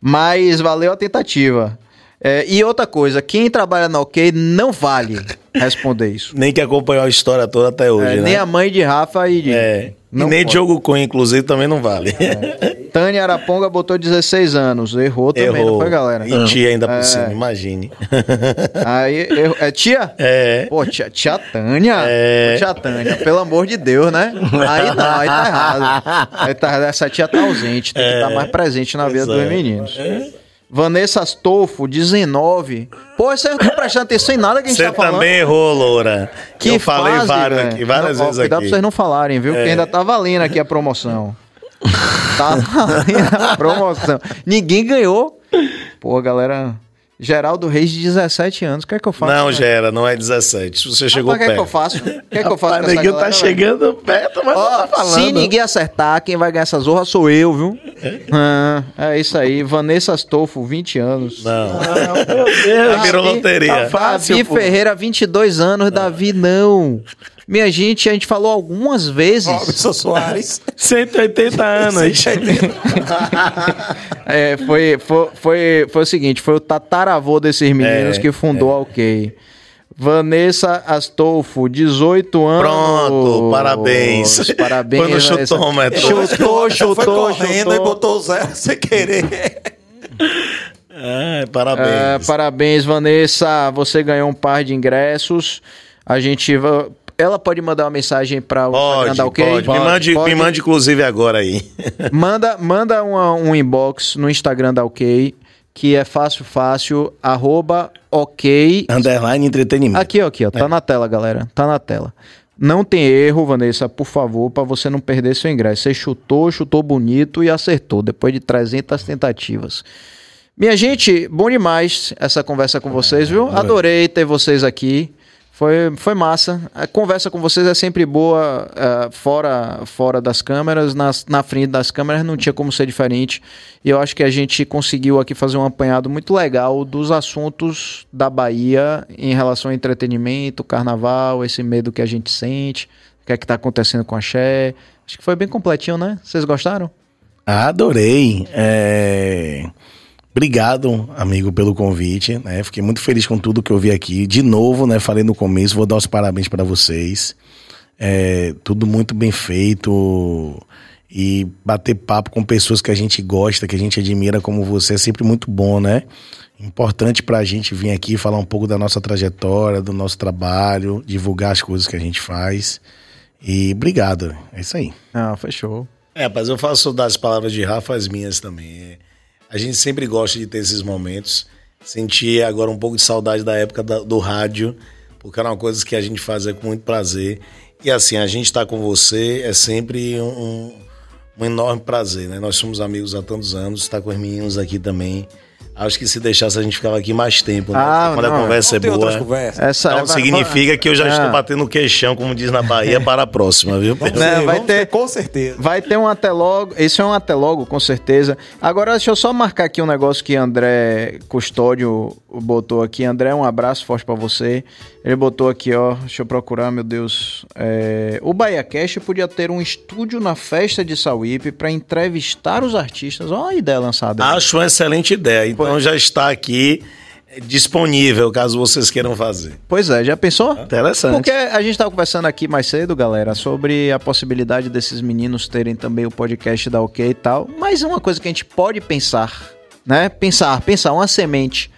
Mas valeu a tentativa. É, e outra coisa, quem trabalha na OK não vale responder isso. Nem que acompanhou a história toda até hoje, É, né? nem a mãe de Rafa e de. É. Não e nem pode. Diogo Cunha, inclusive, também não vale. É. Tânia Araponga botou 16 anos. Errou também, Errou. não foi, galera? E tia ainda por é. cima, imagine. Aí, eu, é tia? É. Pô, tia, tia Tânia? É. tia Tânia, pelo amor de Deus, né? Aí não, aí tá errado. Aí tá, essa tia tá ausente, tem que estar tá é. mais presente na vida dos meninos. É. Vanessa Astolfo, 19. Pô, você não tá prestando atenção em nada que a gente Você tá falando. Você também errou, Loura. Que eu falei fase, várias, aqui, várias não, vezes ó, cuidado aqui. pra vocês não falarem, viu? É. Porque ainda tá valendo aqui a promoção. tá valendo a promoção. Ninguém ganhou. Pô, galera... Geraldo Reis de 17 anos, o que é que eu faço? Não, né? Gera, não é 17. Você chegou perto. O que é que eu faço? O que é que eu faço? Rapaz, ninguém tá chegando perto, mas Ó, tá falando. Se ninguém acertar, quem vai ganhar essa zorra sou eu, viu? É, ah, é isso aí. Vanessa Astolfo, 20 anos. Não. Ah, meu Deus. Virou loteria. Tá fácil, Davi pô. Ferreira, 22 anos. Davi, não. Minha gente, a gente falou algumas vezes. Robson Soares. 180 anos. 180. é, foi, foi, foi, foi o seguinte: foi o tataravô desses meninos é, que fundou é. a OK. Vanessa Astolfo, 18 anos. Pronto, parabéns. Parabéns. Foi no chutômetro. Chutou, chutou, foi correndo chutou. e botou zero sem querer. É, parabéns. É, parabéns, Vanessa. Você ganhou um par de ingressos. A gente ela pode mandar uma mensagem para o pode, Instagram da OK? Pode. pode. Me, mande, pode. me mande, inclusive, agora aí. manda manda uma, um inbox no Instagram da OK, que é fácil, fácil, arroba OK... Underline entretenimento. Aqui, aqui, ó. Tá é. na tela, galera. Tá na tela. Não tem erro, Vanessa, por favor, para você não perder seu ingresso. Você chutou, chutou bonito e acertou, depois de 300 tentativas. Minha gente, bom demais essa conversa com vocês, viu? Adorei ter vocês aqui. Foi, foi massa. A conversa com vocês é sempre boa uh, fora, fora das câmeras. Nas, na frente das câmeras não tinha como ser diferente. E eu acho que a gente conseguiu aqui fazer um apanhado muito legal dos assuntos da Bahia em relação ao entretenimento, carnaval, esse medo que a gente sente, o que é que está acontecendo com a Xé. Acho que foi bem completinho, né? Vocês gostaram? Adorei. É... Obrigado, amigo, pelo convite. Né? Fiquei muito feliz com tudo que eu vi aqui. De novo, né? Falei no começo, vou dar os parabéns para vocês. É, tudo muito bem feito. E bater papo com pessoas que a gente gosta, que a gente admira como você, é sempre muito bom, né? Importante para a gente vir aqui falar um pouco da nossa trajetória, do nosso trabalho, divulgar as coisas que a gente faz. E obrigado. É isso aí. Ah, fechou. É, mas eu faço das palavras de Rafa as minhas também. A gente sempre gosta de ter esses momentos. Senti agora um pouco de saudade da época da, do rádio, porque era uma coisa que a gente fazia com muito prazer. E assim, a gente estar tá com você é sempre um, um, enorme prazer, né? Nós somos amigos há tantos anos, estar tá com os meninos aqui também. Acho que se deixasse a gente ficava aqui mais tempo, né? Ah, Quando não, a conversa é boa. Essa então é, significa que eu já estou batendo o queixão, como diz na Bahia, para a próxima, viu? Vamos não, vai ter, com certeza. Vai ter um até logo. Esse é um até logo, com certeza. Agora, deixa eu só marcar aqui um negócio que André Custódio botou aqui. André, um abraço forte para você. Ele botou aqui, ó. Deixa eu procurar, meu Deus. É, o Bahia Cash podia ter um estúdio na festa de Sauípe para entrevistar os artistas. Olha a ideia lançada. Acho uma excelente ideia. Então já está aqui disponível caso vocês queiram fazer. Pois é, já pensou? Interessante. Porque a gente estava conversando aqui mais cedo, galera, sobre a possibilidade desses meninos terem também o podcast da OK e tal. Mas uma coisa que a gente pode pensar, né? Pensar, pensar uma semente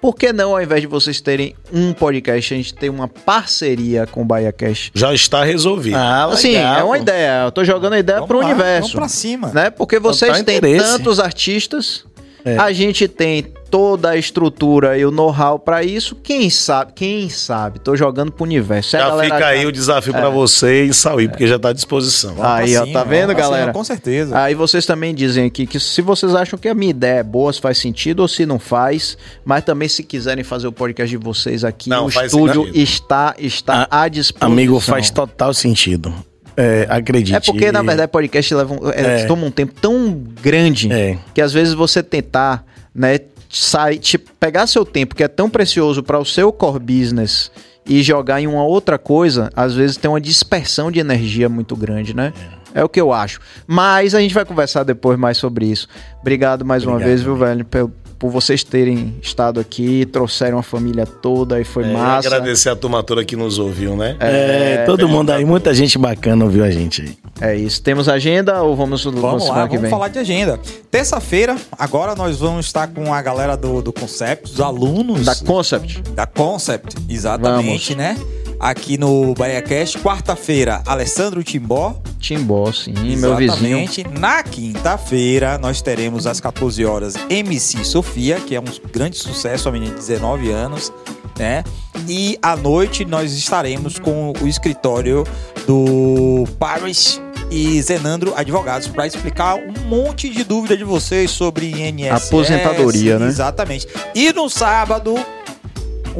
por que não, ao invés de vocês terem um podcast, a gente ter uma parceria com o Bahia Cash? Já está resolvido. Ah, assim, é uma ideia. Eu tô jogando a ideia para o universo. Vamos pra cima. Né? Porque vocês têm tantos artistas, é. a gente tem toda a estrutura e o know-how para isso, quem sabe, quem sabe, tô jogando pro universo. Já fica aí o desafio é. para você e sair, é. porque já tá à disposição. aí, ó, tá vendo, galera? Cima, com certeza. Aí vocês também dizem aqui que se vocês acham que a minha ideia é boa, se faz sentido ou se não faz, mas também se quiserem fazer o podcast de vocês aqui, não, o estúdio sentido. está, está a, à disposição. Amigo, faz total sentido. É, acredite. É porque, na verdade, podcast leva, é, é. toma um tempo tão grande é. que às vezes você tentar, né, sai, tipo, pegar seu tempo, que é tão precioso para o seu core business, e jogar em uma outra coisa, às vezes tem uma dispersão de energia muito grande, né? É. é o que eu acho. Mas a gente vai conversar depois mais sobre isso. Obrigado mais Obrigado, uma vez, viu, velho, por, por vocês terem estado aqui, trouxeram a família toda e foi é, massa. Agradecer a turma toda que nos ouviu, né? É, é todo mundo aí, muita gente bacana ouviu a gente aí. É isso. Temos agenda ou vamos Vamos semana lá, que vamos vem? falar de agenda. Terça-feira, agora nós vamos estar com a galera do, do Concept, os alunos Da Concept. da Concept, exatamente, né? Aqui no BahiaCast. Quarta-feira, Alessandro Timbó. Timbó, sim, meu vizinho. Exatamente. Na quinta-feira, nós teremos às 14 horas MC Sofia, que é um grande sucesso, a menina de 19 anos, né? E à noite nós estaremos com o escritório do Paris e Zenandro Advogados para explicar um monte de dúvida de vocês sobre INSS. Aposentadoria, né? Exatamente. E no sábado,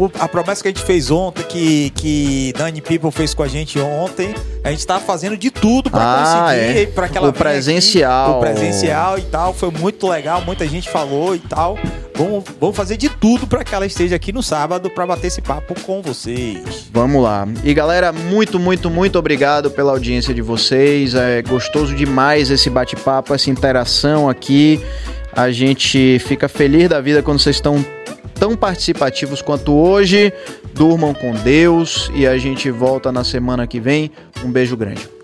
o- a promessa que a gente fez ontem, que, que Dani People fez com a gente ontem, a gente tá fazendo de tudo para Ah, conseguir, é. para que ela O venha aqui, presencial. o presencial e tal, foi muito legal, muita gente falou e tal. Vamos, vamos fazer de tudo para que ela esteja aqui no sábado para bater esse papo com vocês. Vamos lá. E galera, muito, muito, muito obrigado pela audiência de vocês. É gostoso demais esse bate-papo, essa interação aqui. A gente fica feliz da vida quando vocês estão tão participativos quanto hoje. Durmam com Deus e a gente volta na semana que vem. Um beijo grande.